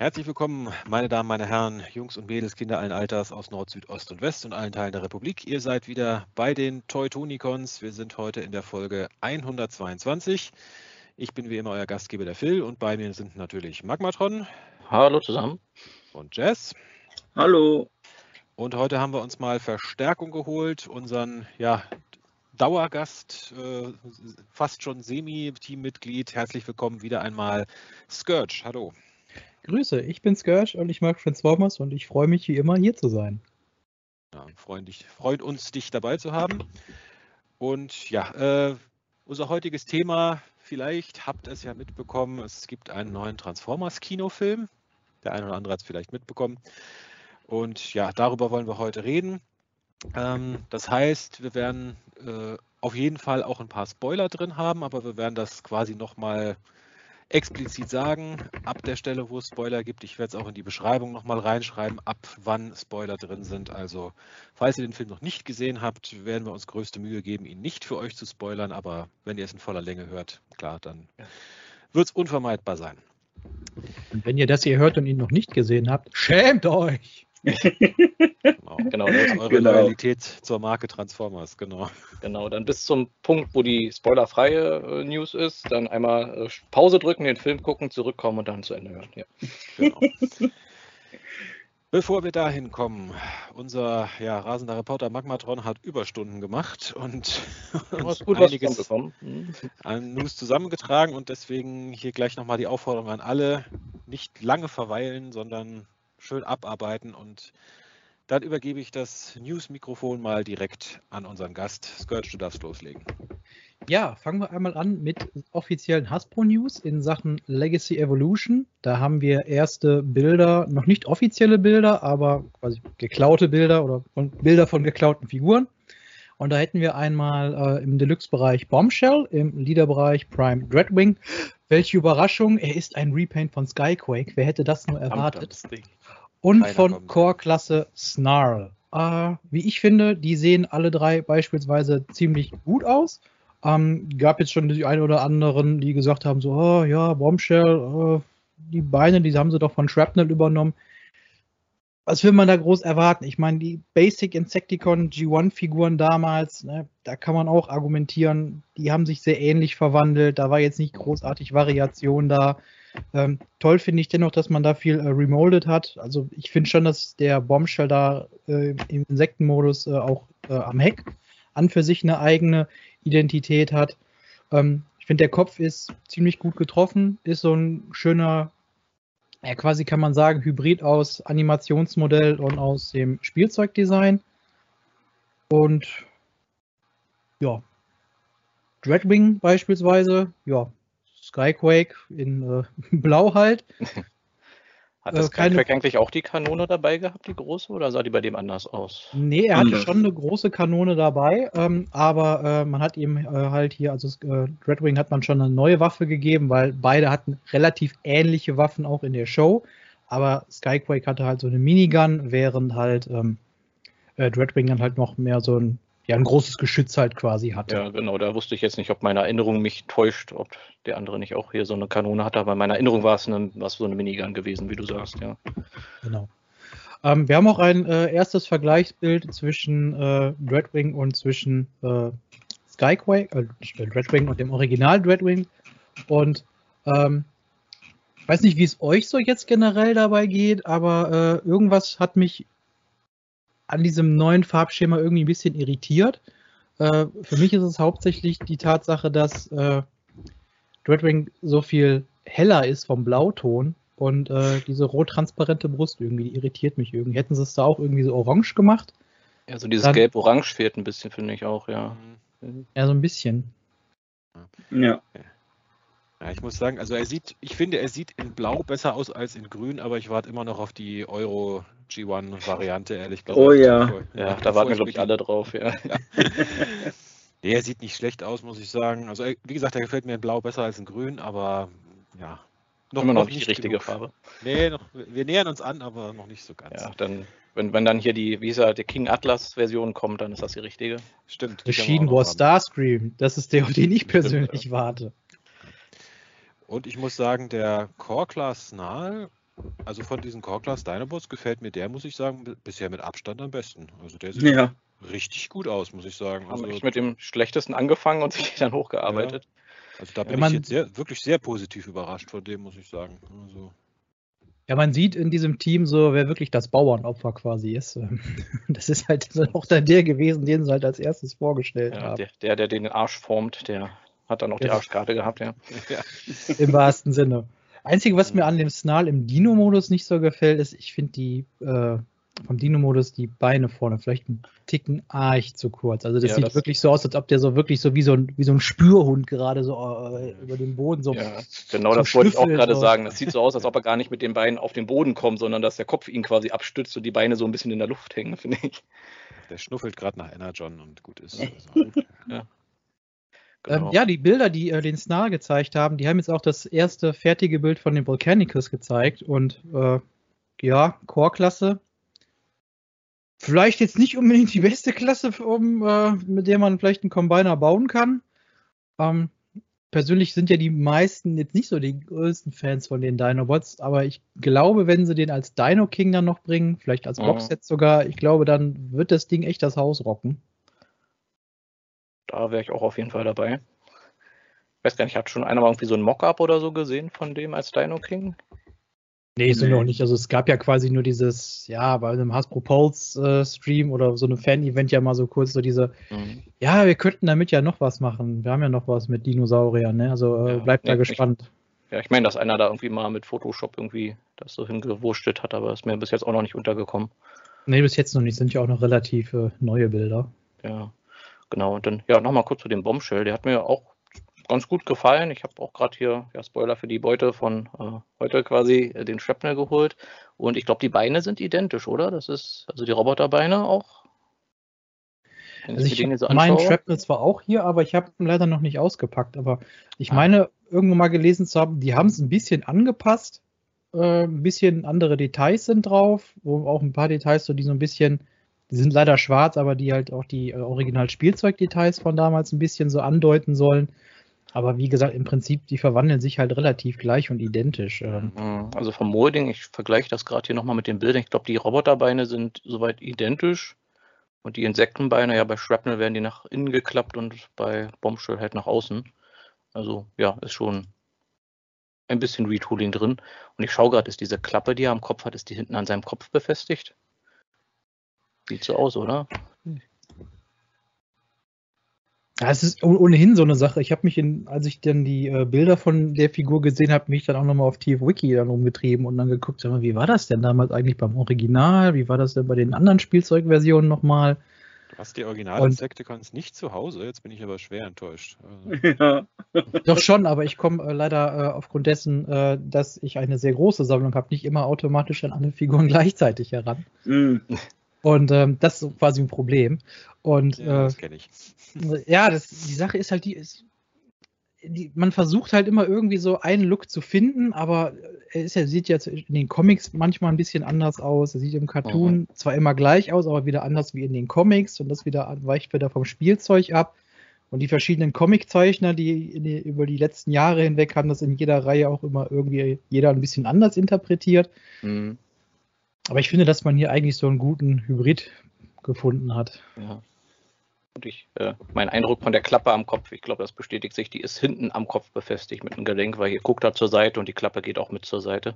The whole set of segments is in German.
Herzlich willkommen, meine Damen, meine Herren, Jungs und Mädels, Kinder allen Alters aus Nord, Süd, Ost und West und allen Teilen der Republik. Ihr seid wieder bei den Teutonicons. Wir sind heute in der Folge 122. Ich bin wie immer euer Gastgeber, der Phil, und bei mir sind natürlich Magmatron. Hallo zusammen. Und Jess. Hallo. Und heute haben wir uns mal Verstärkung geholt, unseren ja, Dauergast, äh, fast schon Semi-Teammitglied. Herzlich willkommen wieder einmal, Scourge. Hallo. Grüße, ich bin Scourge und ich mag Transformers und ich freue mich wie immer hier zu sein. Ja, freuen dich, freut uns, dich dabei zu haben. Und ja, äh, unser heutiges Thema, vielleicht habt ihr es ja mitbekommen, es gibt einen neuen Transformers-Kinofilm. Der eine oder andere hat es vielleicht mitbekommen. Und ja, darüber wollen wir heute reden. Ähm, das heißt, wir werden äh, auf jeden Fall auch ein paar Spoiler drin haben, aber wir werden das quasi nochmal mal explizit sagen, ab der Stelle, wo es Spoiler gibt. Ich werde es auch in die Beschreibung nochmal reinschreiben, ab wann Spoiler drin sind. Also, falls ihr den Film noch nicht gesehen habt, werden wir uns größte Mühe geben, ihn nicht für euch zu spoilern. Aber wenn ihr es in voller Länge hört, klar, dann wird es unvermeidbar sein. Und wenn ihr das hier hört und ihn noch nicht gesehen habt, schämt euch! Genau, genau, das ist eure genau. Loyalität zur Marke Transformers, genau. Genau, dann bis zum Punkt, wo die spoilerfreie äh, News ist, dann einmal äh, Pause drücken, den Film gucken, zurückkommen und dann zu Ende hören. Ja. Genau. Bevor wir dahin kommen, unser ja, rasender Reporter Magmatron hat Überstunden gemacht und uns gut einiges mhm. an News zusammengetragen und deswegen hier gleich nochmal die Aufforderung an alle, nicht lange verweilen, sondern schön abarbeiten und dann übergebe ich das News-Mikrofon mal direkt an unseren Gast. Scourge, du darfst loslegen. Ja, fangen wir einmal an mit offiziellen Hasbro-News in Sachen Legacy Evolution. Da haben wir erste Bilder, noch nicht offizielle Bilder, aber quasi geklaute Bilder oder Bilder von geklauten Figuren. Und da hätten wir einmal äh, im Deluxe-Bereich Bombshell, im Leader-Bereich Prime Dreadwing. Welche Überraschung, er ist ein Repaint von Skyquake. Wer hätte das nur erwartet? Und Keiner von Core-Klasse Snarl. Äh, wie ich finde, die sehen alle drei beispielsweise ziemlich gut aus. Ähm, gab jetzt schon die ein oder anderen, die gesagt haben, so, oh, ja, Bombshell, äh, die Beine, die haben sie doch von Shrapnel übernommen. Was will man da groß erwarten? Ich meine, die Basic Insecticon G1-Figuren damals, ne, da kann man auch argumentieren, die haben sich sehr ähnlich verwandelt. Da war jetzt nicht großartig Variation da. Ähm, toll finde ich dennoch, dass man da viel äh, remoldet hat. Also ich finde schon, dass der Bombshell da äh, im Insektenmodus äh, auch äh, am Heck an für sich eine eigene Identität hat. Ähm, ich finde, der Kopf ist ziemlich gut getroffen, ist so ein schöner, ja quasi kann man sagen, Hybrid aus Animationsmodell und aus dem Spielzeugdesign. Und ja, Dreadwing beispielsweise, ja, Skyquake in äh, Blau halt. Hat das äh, Skyquake eigentlich auch die Kanone dabei gehabt, die große, oder sah die bei dem anders aus? Nee, er hatte schon eine große Kanone dabei, ähm, aber äh, man hat ihm äh, halt hier, also äh, Dreadwing hat man schon eine neue Waffe gegeben, weil beide hatten relativ ähnliche Waffen auch in der Show, aber Skyquake hatte halt so eine Minigun, während halt ähm, äh, Dreadwing dann halt noch mehr so ein ja, ein großes Geschütz halt quasi hatte. Ja, genau, da wusste ich jetzt nicht, ob meine Erinnerung mich täuscht, ob der andere nicht auch hier so eine Kanone hatte, aber in meiner Erinnerung war es, eine, war so eine Minigun gewesen, wie du sagst, ja. Genau. Ähm, wir haben auch ein äh, erstes Vergleichsbild zwischen äh, Dreadwing und zwischen äh, Skyquake, äh, Dreadwing und dem Original Dreadwing. Und ähm, ich weiß nicht, wie es euch so jetzt generell dabei geht, aber äh, irgendwas hat mich an diesem neuen Farbschema irgendwie ein bisschen irritiert. Äh, für mich ist es hauptsächlich die Tatsache, dass äh, Dreadwing so viel heller ist vom Blauton und äh, diese rot-transparente Brust irgendwie, die irritiert mich irgendwie. Hätten sie es da auch irgendwie so orange gemacht? Ja, so dieses Gelb-Orange fehlt ein bisschen, finde ich auch, ja. Ja, so ein bisschen. Ja. Ja, ich muss sagen, also er sieht, ich finde, er sieht in Blau besser aus als in Grün, aber ich warte immer noch auf die Euro G1-Variante, ehrlich gesagt. Oh ja. Ja, da warten wir, glaube ich, alle drauf, ja. ja. nee, er sieht nicht schlecht aus, muss ich sagen. Also, wie gesagt, er gefällt mir in Blau besser als in Grün, aber ja. Noch, immer noch, nicht die richtige genug. Farbe. Nee, noch, wir nähern uns an, aber noch nicht so ganz. Ja, dann, wenn, wenn dann hier die, wie gesagt, die King Atlas-Version kommt, dann ist das die richtige. Stimmt. Machine War Starscream, das ist der, auf den ich persönlich warte. Und ich muss sagen, der Core Class Snarl Also von diesen Core Class Dinobots gefällt mir der, muss ich sagen, bisher mit Abstand am besten. Also der sieht Ja. richtig gut aus, muss ich sagen. Haben Also, echt mit dem schlechtesten angefangen und sich dann hochgearbeitet. also da Ja, bin man- ich jetzt sehr, wirklich sehr positiv überrascht von dem, muss ich sagen. Also, Ja, man sieht in diesem Team so, wer wirklich das Bauernopfer quasi ist. Das ist halt auch dann der gewesen, den sie halt als erstes vorgestellt Ja, haben. der, der, der den Arsch formt, der hat dann auch die Ja. Arschkarte gehabt, ja. ja. Im wahrsten Sinne. Einzige, was mir an dem Snarl im Dino-Modus nicht so gefällt, ist, ich finde die äh, vom Dino-Modus die Beine vorne vielleicht ein Ticken arg zu kurz. Also das Ja, sieht das- wirklich so aus, als ob der so wirklich so wie so ein, wie so ein Spürhund gerade so äh, über den Boden so. ja. Genau zum das wollte ich auch gerade so. sagen. Das sieht so aus, als ob er gar nicht mit den Beinen auf den Boden kommt, sondern dass der Kopf ihn quasi abstützt und die Beine so ein bisschen in der Luft hängen, finde ich. Der schnuffelt gerade nach Energon und gut ist. Also, Ähm, Genau. ja, die Bilder, die äh, den Snarl gezeigt haben, die haben jetzt auch das erste fertige Bild von den Volcanicus gezeigt und äh, ja, Core-Klasse. Vielleicht jetzt nicht unbedingt die beste Klasse, um, äh, mit der man vielleicht einen Combiner bauen kann. Ähm, persönlich sind ja die meisten jetzt nicht so die größten Fans von den Dinobots, aber ich glaube, wenn sie den als Dino King dann noch bringen, vielleicht als Mhm. Boxset sogar, ich glaube, dann wird das Ding echt das Haus rocken. Da wäre ich auch auf jeden Fall dabei. Ich weiß gar nicht, hat schon einer mal irgendwie so ein Mockup oder so gesehen von dem als Dino King? Nee, so Nee. noch nicht. Also es gab ja quasi nur dieses, ja, bei einem Hasbro Pulse äh, Stream oder so einem Fan-Event ja mal so kurz so diese, Mhm. ja, wir könnten damit ja noch was machen. Wir haben ja noch was mit Dinosauriern, ne? Also äh, Ja, bleibt da nee, ich- gespannt. Ja, ich meine, dass einer da irgendwie mal mit Photoshop irgendwie das so hingewurschtelt hat, aber ist mir bis jetzt auch noch nicht untergekommen. Nee, bis jetzt noch nicht. Sind ja auch noch relativ äh, neue Bilder. Ja, genau. Und dann, ja, nochmal kurz zu dem Bombshell. Der hat mir auch ganz gut gefallen. Ich habe auch gerade hier, ja, Spoiler für die Beute von äh, heute quasi, äh, den Shrapnel geholt. Und ich glaube, die Beine sind identisch, oder? Das ist, also die Roboterbeine auch. Wenn Also ich jetzt so anschaue. Shrapnel zwar auch hier, aber ich habe ihn leider noch nicht ausgepackt. Aber ich Ah. meine, irgendwo mal gelesen zu haben, die haben es ein bisschen angepasst. Äh, ein bisschen andere Details sind drauf, wo auch ein paar Details, so die so ein bisschen, die sind leider schwarz, aber die halt auch die äh, Original-Spielzeugdetails von damals ein bisschen so andeuten sollen. Aber wie gesagt, im Prinzip, die verwandeln sich halt relativ gleich und identisch. Ähm, Mhm, Also vom Molding, ich vergleiche das gerade hier nochmal mit den Bildern. Ich glaube, die Roboterbeine sind soweit identisch. Und die Insektenbeine, ja, bei Shrapnel werden die nach innen geklappt und bei Bombshell halt nach außen. Also ja, ist schon ein bisschen Retooling drin. Und ich schaue gerade, ist diese Klappe, die er am Kopf hat, ist die hinten an seinem Kopf befestigt? Sieht so aus, oder? Ja, es ist oh- ohnehin so eine Sache. Ich habe mich, in, als ich dann die äh, Bilder von der Figur gesehen habe, mich dann auch nochmal auf TFWiki dann rumgetrieben und dann geguckt, sag mal, wie war das denn damals eigentlich beim Original? Wie war das denn bei den anderen Spielzeugversionen nochmal? Du hast die Original-Insecticons nicht zu Hause, jetzt bin ich aber schwer enttäuscht. Also, ja. Doch schon, aber ich komme äh, leider äh, aufgrund dessen, äh, dass ich eine sehr große Sammlung habe, nicht immer automatisch an alle Figuren gleichzeitig heran. Mm. Und ähm, das ist quasi ein Problem. Und ja, äh, das kenne ich. Ja, das, die Sache ist halt, die ist, die, man versucht halt immer irgendwie so einen Look zu finden, aber er ist ja, sieht jetzt in den Comics manchmal ein bisschen anders aus. Er sieht im Cartoon zwar immer gleich aus, aber wieder anders wie in den Comics und das wieder weicht wieder vom Spielzeug ab. Und die verschiedenen Comiczeichner, die, die über die letzten Jahre hinweg haben das in jeder Reihe auch immer irgendwie jeder ein bisschen anders interpretiert. Mhm. Aber ich finde, dass man hier eigentlich so einen guten Hybrid gefunden hat. Ja. Und ich, äh, mein Eindruck von der Klappe am Kopf, ich glaube, das bestätigt sich, die ist hinten am Kopf befestigt mit einem Gelenk, weil hier guckt er zur Seite und die Klappe geht auch mit zur Seite.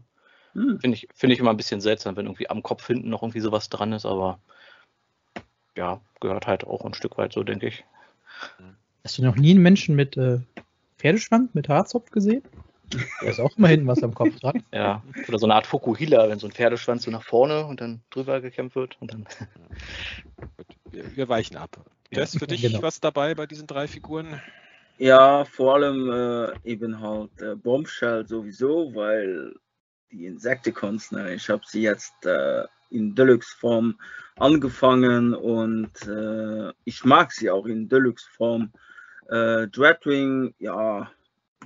Mm. Finde ich, finde ich immer ein bisschen seltsam, wenn irgendwie am Kopf hinten noch irgendwie sowas dran ist, aber ja, gehört halt auch ein Stück weit so, denke ich. Hast du noch nie einen Menschen mit äh, Pferdeschwanz, mit Haarzopf gesehen? Da ist auch immer hinten was am Kopf dran. Ja, oder so eine Art Fukuhila, wenn so ein Pferdeschwanz so nach vorne und dann drüber gekämpft wird und dann. Wir, wir weichen ab. Tess, für dich genau. was dabei bei diesen drei Figuren? Ja, vor allem äh, eben halt äh, Bombshell sowieso, weil die Insecticons, ne, ich habe sie jetzt äh, in Deluxe-Form angefangen und äh, ich mag sie auch in Deluxe-Form. Äh, Dreadwing, ja,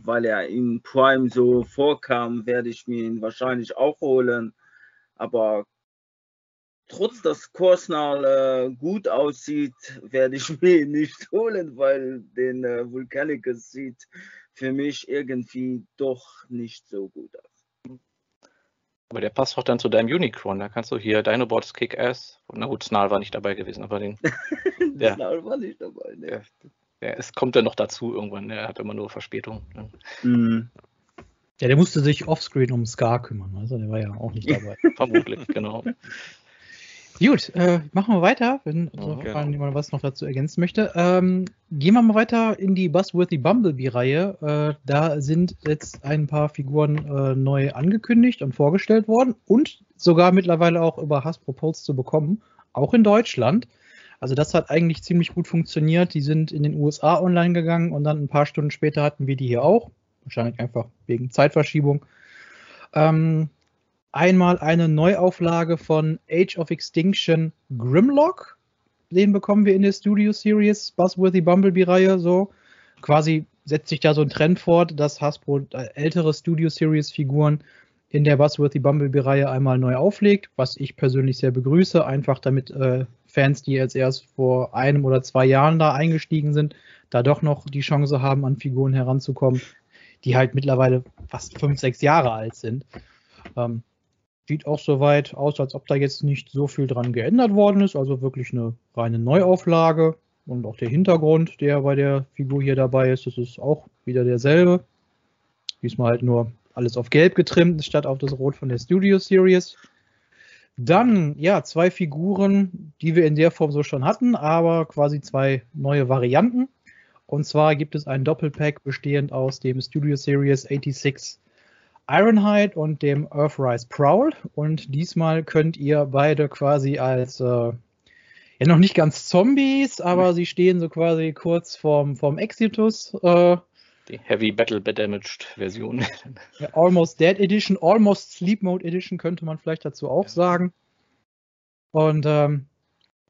weil er in Prime so vorkam, werde ich mir ihn wahrscheinlich auch holen. Aber trotz dass Korsnal äh, gut aussieht, werde ich mir ihn nicht holen, weil den äh, Vulcanicus sieht für mich irgendwie doch nicht so gut aus. Aber der passt doch dann zu deinem Unicron. Da kannst du hier Dinobots Kick-Ass. Na gut, Snarl war nicht dabei gewesen, aber den. der Snarl war nicht dabei. Ne? Der, der, es kommt dann noch dazu irgendwann. Der hat immer nur Verspätung. Ne? Mhm. Ja, der musste sich offscreen um Scar kümmern. Also der war ja auch nicht dabei. Vermutlich, genau. Gut, äh, machen wir weiter, wenn Ja, ja, jemand was noch dazu ergänzen möchte. Ähm, gehen wir mal weiter in die Buzzworthy Bumblebee-Reihe. Äh, da sind jetzt ein paar Figuren äh, neu angekündigt und vorgestellt worden und sogar mittlerweile auch über Hasbro Pulse zu bekommen, auch in Deutschland. Also das hat eigentlich ziemlich gut funktioniert. Die sind in den USA online gegangen und dann ein paar Stunden später hatten wir die hier auch. Wahrscheinlich einfach wegen Zeitverschiebung. Ähm, einmal eine Neuauflage von Age of Extinction Grimlock. Den bekommen wir in der Studio Series Buzzworthy Bumblebee-Reihe. So quasi setzt sich da so ein Trend fort, dass Hasbro äh, ältere Studio Series Figuren in der Buzzworthy Bumblebee-Reihe einmal neu auflegt, was ich persönlich sehr begrüße, einfach damit äh, Fans, die jetzt erst vor einem oder zwei Jahren da eingestiegen sind, da doch noch die Chance haben, an Figuren heranzukommen, die halt mittlerweile fast fünf, sechs Jahre alt sind. Ähm, sieht auch soweit aus, als ob da jetzt nicht so viel dran geändert worden ist. Also wirklich eine reine Neuauflage. Und auch der Hintergrund, der bei der Figur hier dabei ist, das ist auch wieder derselbe. Diesmal halt nur alles auf Gelb getrimmt, statt auf das Rot von der Studio Series. Dann, ja, zwei Figuren, die wir in der Form so schon hatten, aber quasi zwei neue Varianten. Und zwar gibt es ein Doppelpack bestehend aus dem Studio Series 86 Ironhide und dem Earthrise Prowl. Und diesmal könnt ihr beide quasi als, äh, ja noch nicht ganz Zombies, aber sie stehen so quasi kurz vorm, vorm Exitus. Äh, Die Heavy Battle Damaged Version. ja, Almost Dead Edition, Almost Sleep Mode Edition könnte man vielleicht dazu auch sagen. Und ähm,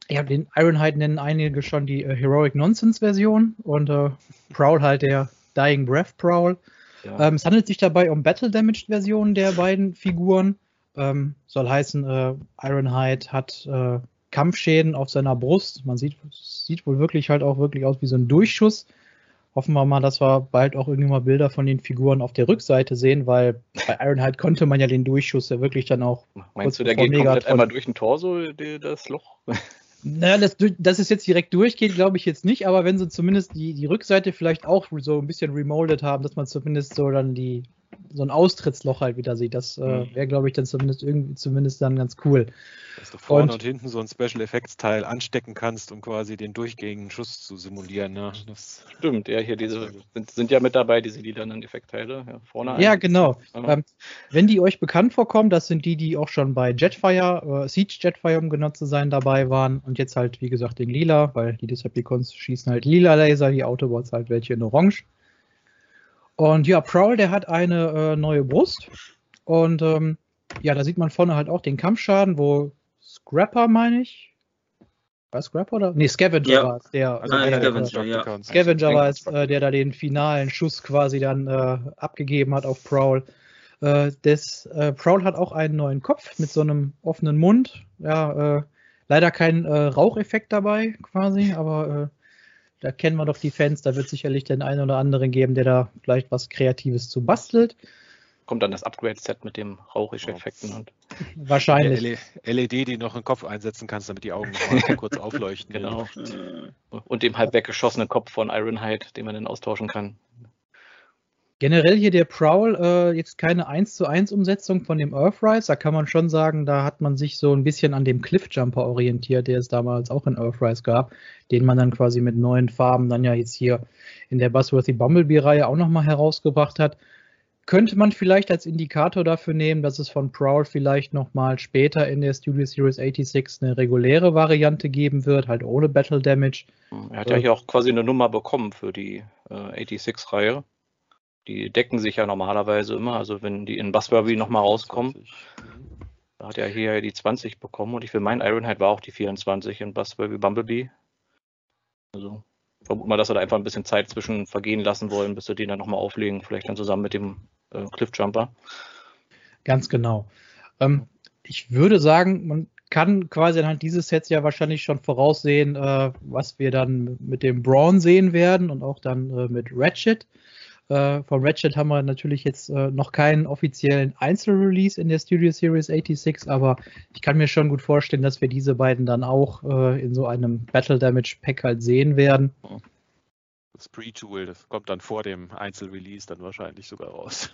ja, den Ironhide nennen einige schon die äh, Heroic Nonsense Version und äh, Prowl halt der Dying Breath Prowl. Ja. Ähm, es handelt sich dabei um Battle Damaged Versionen der beiden Figuren. Ähm, soll heißen, äh, Ironhide hat äh, Kampfschäden auf seiner Brust. Man sieht, sieht wohl wirklich halt auch wirklich aus wie so ein Durchschuss. Hoffen wir mal, dass wir bald auch irgendwie mal Bilder von den Figuren auf der Rückseite sehen, weil bei Ironhide konnte man ja den Durchschuss ja wirklich dann auch. Meinst du, der geht komplett Megatron- einmal durch den Torso, die, das Loch? Naja, das, dass es jetzt direkt durchgeht, glaube ich jetzt nicht, aber wenn sie zumindest die, die Rückseite vielleicht auch so ein bisschen remoldet haben, dass man zumindest so dann die so ein Austrittsloch halt wieder sieht, das äh, Mhm. wäre, glaube ich, dann zumindest irgendwie zumindest dann ganz cool. Dass du vorne Und- und, hinten so ein Special Effects Teil anstecken kannst, um quasi den durchgehenden Schuss zu simulieren. Ne? Das, Stimmt, ja, hier diese sind, sind ja mit dabei, diese lilanen Effektteile. Ja, vorne Ja, genau. Ähm, wenn die euch bekannt vorkommen, das sind die, die auch schon bei Jetfire, äh, Siege Jetfire, um genau zu sein, dabei waren und jetzt halt, wie gesagt, in lila, weil die Decepticons schießen halt lila Laser, die Autobots halt welche in orange. Und ja, Prowl, der hat eine äh, neue Brust und ähm, ja, da sieht man vorne halt auch den Kampfschaden, wo Scrapper, meine ich, war Scrapper oder? Nee, Scavenger Ja. war es, der, Also der, einer der, Scavenger, ja. Scavenger war es, Scavenger. äh, der da den finalen Schuss quasi dann äh, abgegeben hat auf Prowl. Äh, das, äh, Prowl hat auch einen neuen Kopf mit so einem offenen Mund. Ja, äh, leider kein äh, Raucheffekt dabei quasi, aber äh, da kennen wir doch die Fans. Da wird sicherlich den einen oder anderen geben, der da vielleicht was Kreatives zu bastelt. Kommt dann das Upgrade-Set mit dem Rauchisch-Effekten und Wahrscheinlich. LED, die noch einen Kopf einsetzen kannst, damit die Augen noch mal kurz aufleuchten. genau. Und dem halb weggeschossenen Kopf von Ironhide, den man dann austauschen kann. Generell hier der Prowl, äh, jetzt keine 1 zu 1 Umsetzung von dem Earthrise. Da kann man schon sagen, da hat man sich so ein bisschen an dem Cliffjumper orientiert, der es damals auch in Earthrise gab, den man dann quasi mit neuen Farben dann ja jetzt hier in der Buzzworthy Bumblebee-Reihe auch nochmal herausgebracht hat. Könnte man vielleicht als Indikator dafür nehmen, dass es von Prowl vielleicht nochmal später in der Studio Series 86 eine reguläre Variante geben wird, halt ohne Battle Damage. Er hat Ja. hier auch quasi eine Nummer bekommen für die äh, 86-Reihe. Die decken sich ja normalerweise immer, also wenn die in Buzzworthy nochmal rauskommen. Da hat er hier die 20 bekommen und ich will meinen Ironhide war auch die 24 in Buzzworthy Bumblebee. Also vermute mal, dass wir da einfach ein bisschen Zeit zwischen vergehen lassen wollen, bis wir den dann nochmal auflegen, vielleicht dann zusammen mit dem äh, Cliffjumper. Ganz genau. Ähm, ich würde sagen, man kann quasi anhand dieses Sets ja wahrscheinlich schon voraussehen, äh, was wir dann mit dem Braun sehen werden und auch dann äh, mit Ratchet. Äh, von Ratchet haben wir natürlich jetzt äh, noch keinen offiziellen Einzelrelease in der Studio Series 86, aber ich kann mir schon gut vorstellen, dass wir diese beiden dann auch äh, in so einem Battle Damage Pack halt sehen werden. Das Pre-Tool, das kommt dann vor dem Einzelrelease dann wahrscheinlich sogar raus.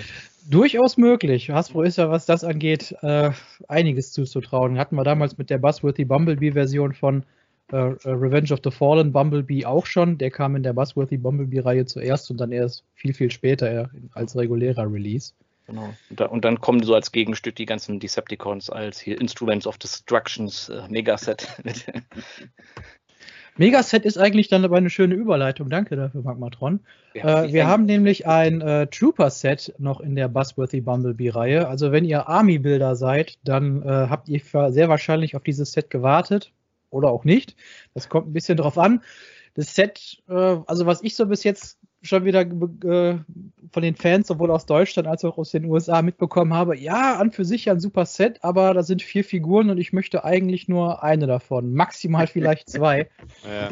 Durchaus möglich. Hasbro ist ja, was das angeht, äh, einiges zuzutrauen. Hatten wir damals mit der Buzzworthy Bumblebee-Version von äh, Revenge of the Fallen Bumblebee auch schon. Der kam in der Buzzworthy Bumblebee-Reihe zuerst und dann erst viel, viel später als regulärer Release. Genau. Und, da, und, dann kommen so als Gegenstück die ganzen Decepticons als hier Instruments of Destructions äh, Megaset. Megaset ist eigentlich dann aber eine schöne Überleitung. Danke dafür, Magmatron. Ja, äh, wir haben nämlich ein äh, Trooper-Set noch in der Buzzworthy Bumblebee-Reihe. Also wenn ihr Army-Builder seid, dann äh, habt ihr sehr wahrscheinlich auf dieses Set gewartet oder auch nicht. Das kommt ein bisschen drauf an. Das Set, äh, also was ich so bis jetzt schon wieder äh, von den Fans, sowohl aus Deutschland als auch aus den USA mitbekommen habe, ja, an für sich ein super Set, aber da sind vier Figuren und ich möchte eigentlich nur eine davon, maximal vielleicht zwei. ja.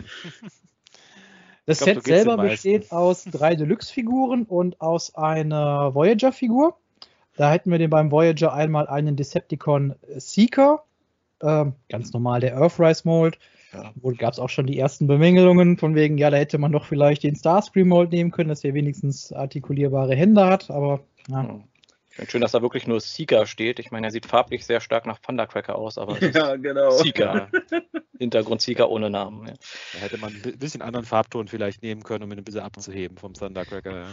Das glaub, Set selber besteht aus drei Deluxe-Figuren und aus einer Voyager-Figur. Da hätten wir den beim Voyager einmal einen Decepticon Seeker, äh, ganz normal der Earthrise Mold. Ja. Wo gab es auch schon die ersten Bemängelungen, von wegen, ja, da hätte man doch vielleicht den Starscream Mold nehmen können, dass er wenigstens artikulierbare Hände hat, aber ja. Hm. Schön, dass da wirklich nur Seeker steht. Ich meine, er sieht farblich sehr stark nach Thundercracker aus, aber es ja, genau. Seeker. Hintergrund Seeker ohne Namen. Ja. Da hätte man ein bisschen anderen Farbton vielleicht nehmen können, um ihn ein bisschen abzuheben vom Thundercracker.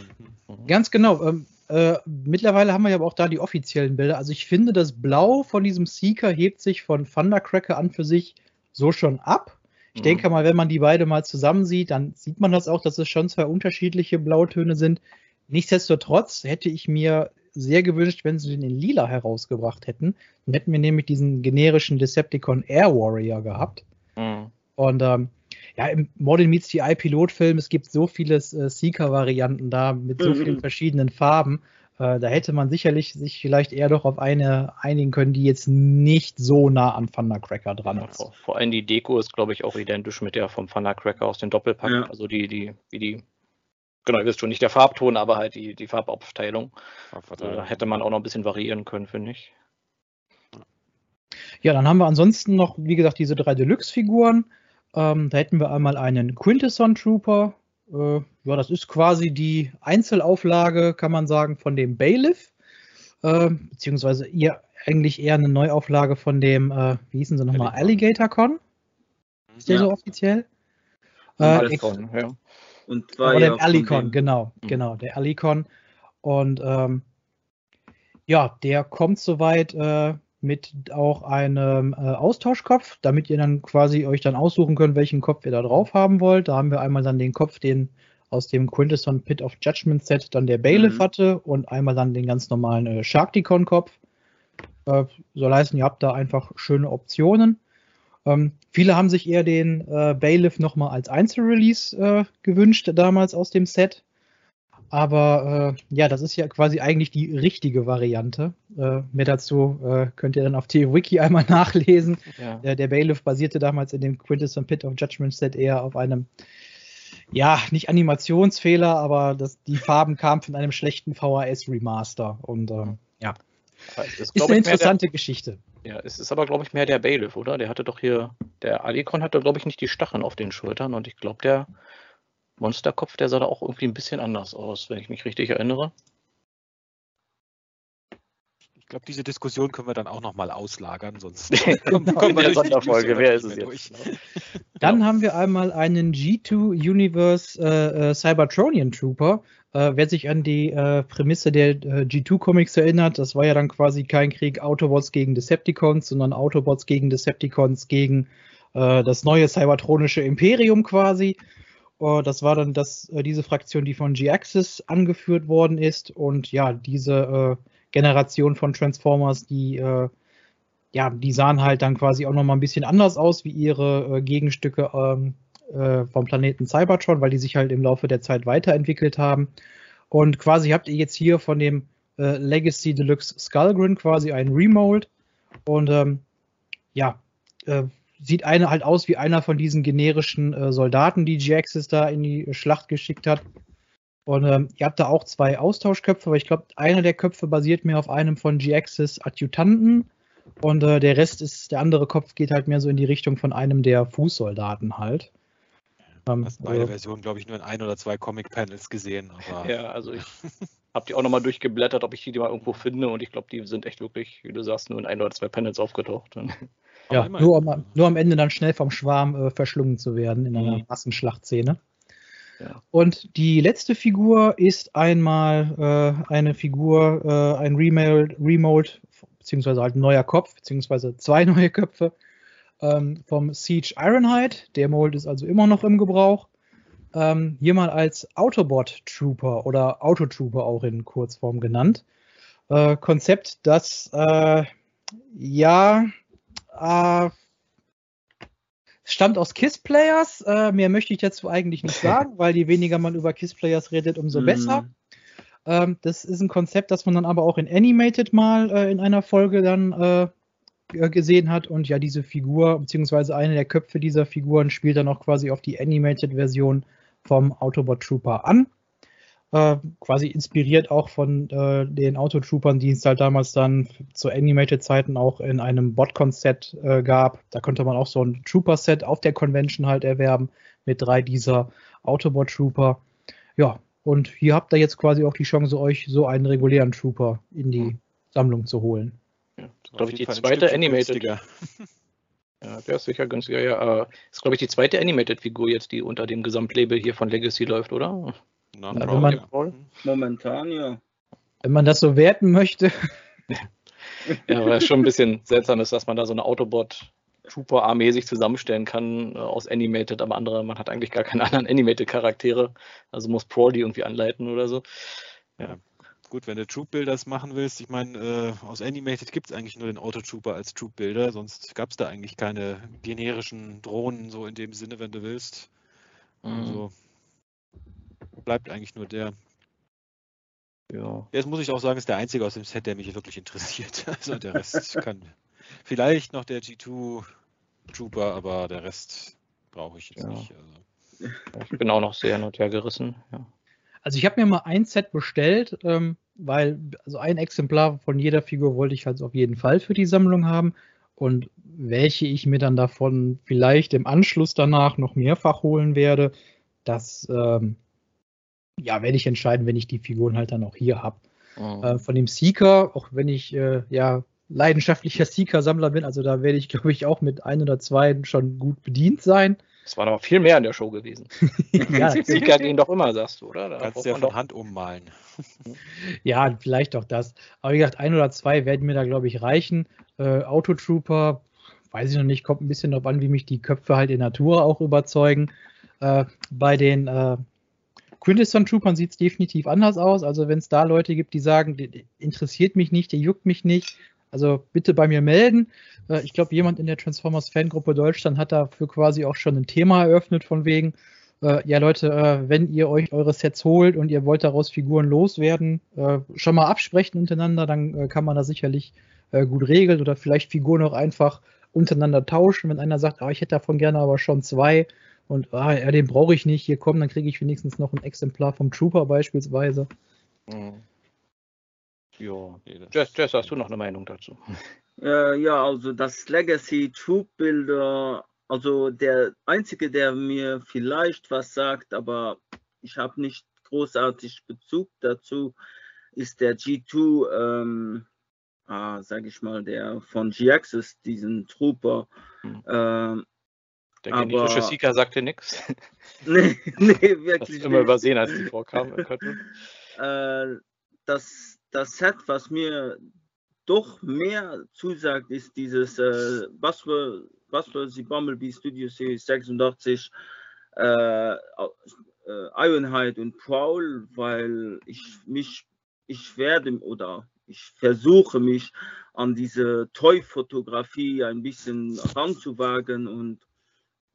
Mhm. Ganz genau. Ähm, äh, mittlerweile haben wir ja aber auch da die offiziellen Bilder. Also ich finde, das Blau von diesem Seeker hebt sich von Thundercracker an für sich so schon ab. Ich mhm. denke mal, wenn man die beide mal zusammen sieht, dann sieht man das auch, dass es schon zwei unterschiedliche Blautöne sind. Nichtsdestotrotz hätte ich mir sehr gewünscht, wenn sie den in lila herausgebracht hätten. Dann hätten wir nämlich diesen generischen Decepticon Air Warrior gehabt. Mhm. Und ähm, ja, im Modern Meets the Eye Pilotfilm, es gibt so viele äh, Seeker-Varianten da mit so mhm. vielen verschiedenen Farben. Äh, da hätte man sicherlich sich vielleicht eher doch auf eine einigen können, die jetzt nicht so nah an Thundercracker dran ist. vor, vor, allem die Deko ist, glaube ich, auch identisch mit der vom Thundercracker aus den Doppelpack. Ja. Also die, die, wie die Genau, ihr wisst schon, nicht der Farbton, aber halt die, die Farbaufteilung. Also, da hätte man auch noch ein bisschen variieren können, finde ich. Ja, dann haben wir ansonsten noch, wie gesagt, diese drei Deluxe-Figuren. Ähm, da hätten wir einmal einen Quintesson Trooper. Äh, ja, das ist quasi die Einzelauflage, kann man sagen, von dem Bailiff. Äh, beziehungsweise ihr eigentlich eher eine Neuauflage von dem, äh, wie hießen sie nochmal, Alligator Con? Ist der ja. so offiziell? Äh, Con, ja. Und war ja der Alicon, genau, mhm. genau, der Alicon. Und ähm, ja, der kommt soweit äh, mit auch einem äh, Austauschkopf, damit ihr dann quasi euch dann aussuchen könnt, welchen Kopf ihr da drauf haben wollt. Da haben wir einmal dann den Kopf, den aus dem Quintesson Pit of Judgment Set dann der Bailiff mhm. hatte und einmal dann den ganz normalen äh, Sharkticon-Kopf. Äh, soll heißen, ihr habt da einfach schöne Optionen. Ähm, viele haben sich eher den äh, Bailiff nochmal als Einzelrelease äh, gewünscht, damals aus dem Set. Aber äh, ja, das ist ja quasi eigentlich die richtige Variante. Äh, mehr dazu äh, könnt ihr dann auf TWiki einmal nachlesen. Ja. Der, der Bailiff basierte damals in dem Quintesson Pit of Judgment Set eher auf einem, ja, nicht Animationsfehler, aber das, die Farben kamen von einem schlechten VHS-Remaster. Und ähm, ja, ist, ist eine interessante der, Geschichte. Ja, es ist aber, glaube ich, mehr der Bailiff, oder? Der hatte doch hier, der Alicon hatte, glaube ich, nicht die Stacheln auf den Schultern und ich glaube, der Monsterkopf, der sah da auch irgendwie ein bisschen anders aus, wenn ich mich richtig erinnere. Ich glaube, diese Diskussion können wir dann auch nochmal auslagern, sonst kommen, wir der Sonderfolge. Wer ist es jetzt? Durch. Dann haben wir einmal einen G2 Universe äh, äh, Cybertronian Trooper. Äh, wer sich an die äh, Prämisse der äh, G2 Comics erinnert, das war ja dann quasi kein Krieg Autobots gegen Decepticons, sondern Autobots gegen Decepticons gegen äh, das neue cybertronische Imperium quasi. Das war dann das, diese Fraktion, die von G-Axis angeführt worden ist. Und ja, diese Generation von Transformers, die ja, die sahen halt dann quasi auch nochmal ein bisschen anders aus wie ihre Gegenstücke ähm, äh, vom Planeten Cybertron, weil die sich halt im Laufe der Zeit weiterentwickelt haben. Und quasi habt ihr jetzt hier von dem äh, Legacy Deluxe Skullgrin quasi einen Remold. Und ähm, ja, äh, sieht einer halt aus wie einer von diesen generischen äh, Soldaten, die G-Axis da in die Schlacht geschickt hat. Und ähm, ihr habt da auch zwei Austauschköpfe, aber ich glaube, einer der Köpfe basiert mehr auf einem von G-Axis Adjutanten und äh, der Rest ist, der andere Kopf geht halt mehr so in die Richtung von einem der Fußsoldaten halt. Ähm, hast beide also, Versionen, glaube ich, nur in ein oder zwei Comic-Panels gesehen. ja, also ich habe die auch nochmal durchgeblättert, ob ich die mal irgendwo finde und ich glaube, die sind echt wirklich, wie du sagst, nur in ein oder zwei Panels aufgetaucht. Ja, nur, am, nur am Ende dann schnell vom Schwarm äh, verschlungen zu werden in einer mhm. Massenschlachtszene. Und die letzte Figur ist einmal äh, eine Figur, äh, ein Remold, Remold, beziehungsweise halt ein neuer Kopf, beziehungsweise zwei neue Köpfe ähm, vom Siege Ironhide. Der Mold ist also immer noch im Gebrauch. Ähm, hier mal als Autobot Trooper oder Autotrooper auch in Kurzform genannt. Äh, Konzept, das äh, ja äh, stammt aus KISS Players. Äh, mehr möchte ich dazu eigentlich nicht sagen, weil je weniger man über KISS Players redet, umso mm. besser. Ähm, das ist ein Konzept, das man dann aber auch in Animated mal äh, in einer Folge dann äh, gesehen hat. Und ja, diese Figur, beziehungsweise eine der Köpfe dieser Figuren, spielt dann auch quasi auf die Animated-Version vom Autobot Trooper an. Äh, quasi inspiriert auch von äh, den Autotroopern, die es halt damals dann zu Animated-Zeiten auch in einem Botcon-Set äh, gab. Da konnte man auch so ein Trooper-Set auf der Convention halt erwerben mit drei dieser Autobot-Trooper. Ja, und hier habt ihr jetzt quasi auch die Chance, euch so einen regulären Trooper in die mhm. Sammlung zu holen. Ja, glaube ich, die zweite Animated. ja, der ist sicher günstiger. Ja, ist, glaube ich, die zweite Animated-Figur jetzt, die unter dem Gesamtlabel hier von Legacy läuft, oder? Na, Na, man, ja. Momentan ja. Wenn man das so werten möchte. ja, aber es schon ein bisschen seltsam ist, dass man da so eine Autobot Trooper-Armee sich zusammenstellen kann äh, aus Animated, aber andere, man hat eigentlich gar keine anderen Animated-Charaktere. Also muss Pro die irgendwie anleiten oder so. Ja. Gut, wenn du Troop-Builders machen willst, ich meine, äh, aus Animated gibt es eigentlich nur den Autotrooper als Troop-Builder, sonst gab es da eigentlich keine generischen Drohnen, so in dem Sinne, wenn du willst. Mhm. Also bleibt eigentlich nur der. Ja. Jetzt muss ich auch sagen, ist der einzige aus dem Set, der mich wirklich interessiert. Also der Rest kann. Vielleicht noch der G2 Trooper, aber der Rest brauche ich jetzt ja. nicht. Also. Ich bin auch noch sehr hin und her gerissen. Ja. Also ich habe mir mal ein Set bestellt, ähm, weil also ein Exemplar von jeder Figur wollte ich halt auf jeden Fall für die Sammlung haben. Und welche ich mir dann davon vielleicht im Anschluss danach noch mehrfach holen werde, das ähm, ja, werde ich entscheiden, wenn ich die Figuren halt dann auch hier habe. Oh. Äh, von dem Seeker, auch wenn ich äh, ja leidenschaftlicher Seeker-Sammler bin, also da werde ich, glaube ich, auch mit ein oder zwei schon gut bedient sein. Es waren aber viel mehr in der Show gewesen. ja, Seeker gehen doch immer, sagst du, oder? Da Kannst du ja von doch... Hand ummalen. ja, vielleicht doch das. Aber wie gesagt, ein oder zwei werden mir da, glaube ich, reichen. Äh, Autotrooper, weiß ich noch nicht, kommt ein bisschen darauf an, wie mich die Köpfe halt in Natur auch überzeugen. Äh, bei den äh, Quintesson Troopern sieht es definitiv anders aus. Also wenn es da Leute gibt, die sagen, die, interessiert mich nicht, der juckt mich nicht, also bitte bei mir melden. Äh, ich glaube, jemand in der Transformers Fangruppe Deutschland hat dafür quasi auch schon ein Thema eröffnet von wegen, äh, ja Leute, äh, wenn ihr euch eure Sets holt und ihr wollt daraus Figuren loswerden, schon mal absprechen untereinander, dann kann man da sicherlich gut regeln oder vielleicht Figuren auch einfach untereinander tauschen. Wenn einer sagt, ah, ich hätte davon gerne aber schon zwei und ah, ja, den brauche ich nicht, hier kommen, dann kriege ich wenigstens noch ein Exemplar vom Trooper beispielsweise. Mhm. Ja, Jess, Jess, hast du noch eine Meinung dazu? Äh, ja, also das Legacy Troop Builder, also der einzige, der mir vielleicht was sagt, aber ich habe nicht großartig Bezug dazu, ist der G2, ähm, ah, sage ich mal, der von G-Axis, diesen Trooper. Hm. Ähm, der genetische aber, Seeker sagte nichts. Nee, nee, wirklich. Das immer übersehen, als die vorkamen. Äh, das, das Set, was mir doch mehr zusagt, ist dieses äh, Buzzword, Buzzword die Bumblebee Studio Series 86 äh, äh, Ironhide und Prowl, weil ich mich, ich werde oder ich versuche mich an diese Toy-Fotografie ein bisschen ranzuwagen und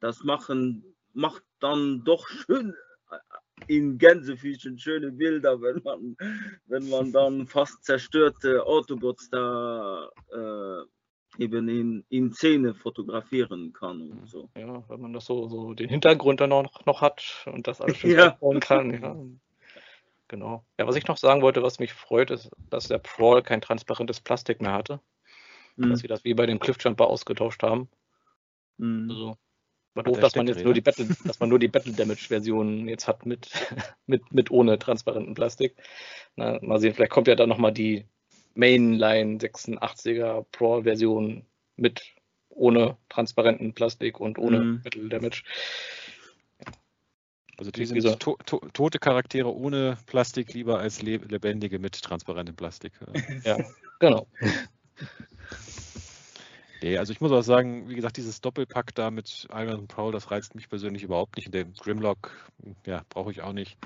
das machen, macht dann doch schön in Gänsefüßchen schöne Bilder, wenn man, wenn man dann fast zerstörte Autobots da äh, eben in, in Szene fotografieren kann und so. Ja, wenn man das so, so den Hintergrund dann auch noch, noch hat und das alles schön ja. kann. Ja. Genau. Ja, was ich noch sagen wollte, was mich freut, ist, dass der Prawl kein transparentes Plastik mehr hatte. Mhm. Dass sie das wie bei dem Cliffjumper ausgetauscht haben. Mhm. Also, doof, dass man jetzt nur die? Battle, dass man nur die Battle Damage Version jetzt hat mit, mit, mit ohne transparenten Plastik. Na, mal sehen, vielleicht kommt ja dann nochmal die Mainline 86er Prawl Version mit ohne transparenten Plastik und ohne Mhm. Battle Damage. Also die sind to to tote Charaktere ohne Plastik lieber als le lebendige mit transparentem Plastik. Ja, genau. Nee, also ich muss auch sagen, wie gesagt, dieses Doppelpack da mit Iron und Prowl, das reizt mich persönlich überhaupt nicht. Und den Grimlock, ja, brauche ich auch nicht.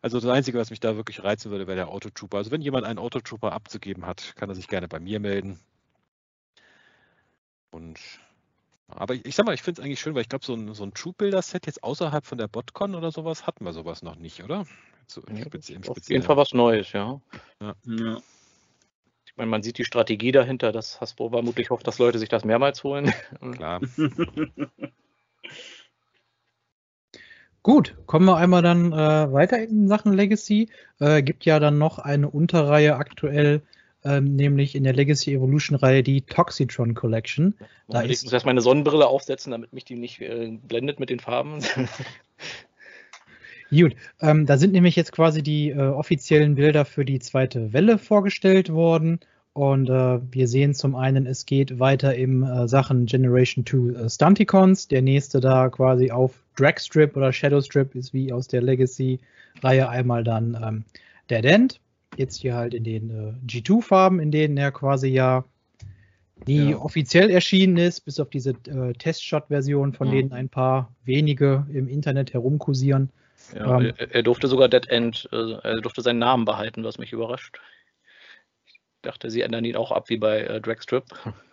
Also das Einzige, was mich da wirklich reizen würde, wäre der Autotrooper. Also wenn jemand einen Autotrooper abzugeben hat, kann er sich gerne bei mir melden. Und aber ich, ich sag mal, ich finde es eigentlich schön, weil ich glaube, so ein, so ein Troop-Builder-Set jetzt außerhalb von der Botcon oder sowas hatten wir sowas noch nicht, oder? So, im Ja, Spezi- Auf jeden. Fall was Neues, ja. Ja. Ich meine, man sieht die Strategie dahinter, dass Hasbro vermutlich hofft, dass Leute sich das mehrmals holen. Klar. Gut, kommen wir einmal dann äh, weiter in Sachen Legacy. Äh, gibt ja dann noch eine Unterreihe aktuell, ähm, nämlich in der Legacy Evolution Reihe die Toxitron Collection. Da ich ist- muss erst meine Sonnenbrille aufsetzen, damit mich die nicht äh, blendet mit den Farben. Gut, ähm, da sind nämlich jetzt quasi die äh, offiziellen Bilder für die zweite Welle vorgestellt worden. Und äh, wir sehen zum einen, es geht weiter im äh, Sachen Generation 2 äh, Stunticons. Der nächste da quasi auf Dragstrip oder Shadowstrip ist wie aus der Legacy-Reihe einmal dann ähm, Dead End. Jetzt hier halt in den äh, G2-Farben, in denen er quasi ja die Ja. offiziell erschienen ist, bis auf diese äh, Testshot-Version, von Mhm. denen ein paar wenige im Internet herumkursieren. Ja, Ähm. er, durfte sogar Dead End, äh, er durfte seinen Namen behalten, was mich überrascht. Ich dachte, sie ändern ihn auch ab wie bei äh, Dragstrip.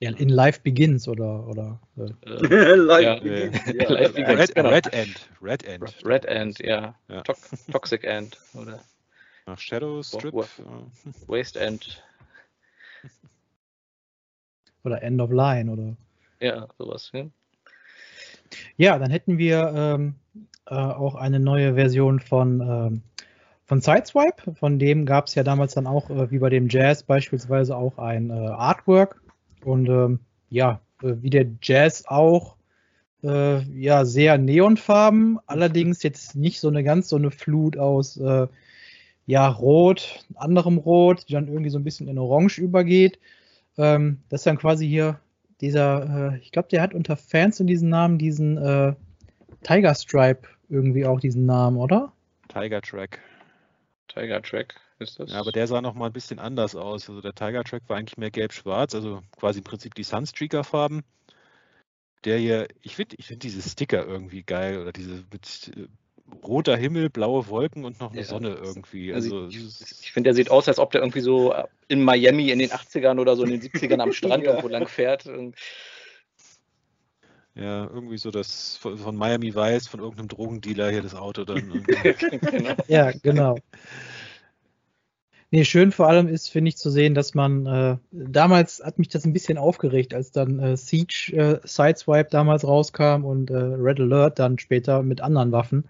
Ja, in Life Begins oder, oder äh, Äh, Live Ja. Begins, Ja. ja. Live Begins. Red, genau. Red End. Red End. Red End, ja. Ja. Tox Toxic End oder Nach Shadow Strip. Waste End. oder End of Line oder. Ja, sowas. Ja. Ja, dann hätten wir ähm, äh, auch eine neue Version von, ähm, von Sideswipe. Von dem gab es ja damals dann auch, äh, wie bei dem Jazz beispielsweise, auch ein äh, Artwork. Und ähm, ja, äh, wie der Jazz auch, äh, ja, sehr neonfarben, allerdings jetzt nicht so eine ganz so eine Flut aus äh, ja, Rot, anderem Rot, die dann irgendwie so ein bisschen in Orange übergeht. Ähm, das ist dann quasi hier dieser, äh, ich glaube, der hat unter Fans in diesen Namen diesen äh, Tiger Stripe irgendwie auch diesen Namen, oder? Tiger Track. Tiger Track ist das. Ja, aber der sah noch mal ein bisschen anders aus. Also der Tiger Track war eigentlich mehr gelb-schwarz, also quasi im Prinzip die Sunstreaker-Farben. Der hier, ich finde ich find diese Sticker irgendwie geil oder diese mit äh, roter Himmel, blaue Wolken und noch eine Ja, Sonne irgendwie. Also Also, ich, ich finde, der sieht aus, als ob der irgendwie so äh, in Miami in den 80ern oder so in den 70ern am Strand Ja. irgendwo lang fährt. Und ja, irgendwie so das von, Miami Vice, von irgendeinem Drogendealer hier das Auto dann. genau. Ja, genau. Nee, schön vor allem ist, finde ich, zu sehen, dass man, äh, damals hat mich das ein bisschen aufgeregt, als dann äh, Siege äh, Sideswipe damals rauskam und äh, Red Alert dann später mit anderen Waffen.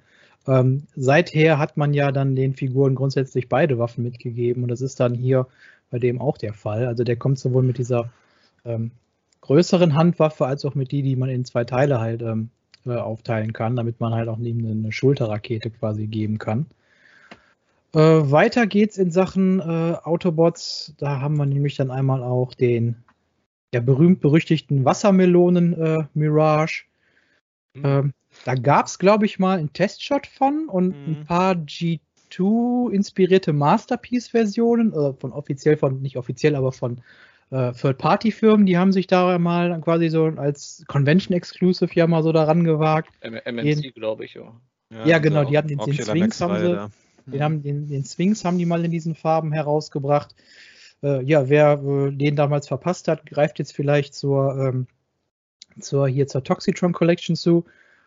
Ähm, seither hat man ja dann den Figuren grundsätzlich beide Waffen mitgegeben und das ist dann hier bei dem auch der Fall. Also der kommt sowohl mit dieser ähm, größeren Handwaffe als auch mit die, die man in zwei Teile halt ähm, äh, aufteilen kann, damit man halt auch neben eine Schulterrakete quasi geben kann. Äh, weiter geht's in Sachen äh, Autobots. Da haben wir nämlich dann einmal auch den der berühmt-berüchtigten Wassermelonen äh, Mirage. Ähm, da gab's, glaube ich, mal einen Testshot von und ein Mhm. paar G2 inspirierte Masterpiece-Versionen, äh, von offiziell, von nicht offiziell, aber von äh, Third-Party-Firmen, die haben sich da mal quasi so als Convention-Exclusive ja mal so daran gewagt. MNC, glaube ich. Ja. Ja, genau, diese die hatten den- den Sphinx, haben sie-. Den, haben, den, den Sphinx haben die mal in diesen Farben herausgebracht. Äh, ja, wer äh, den damals verpasst hat, greift jetzt vielleicht zur, ähm, zur hier zur Toxitron Collection zu.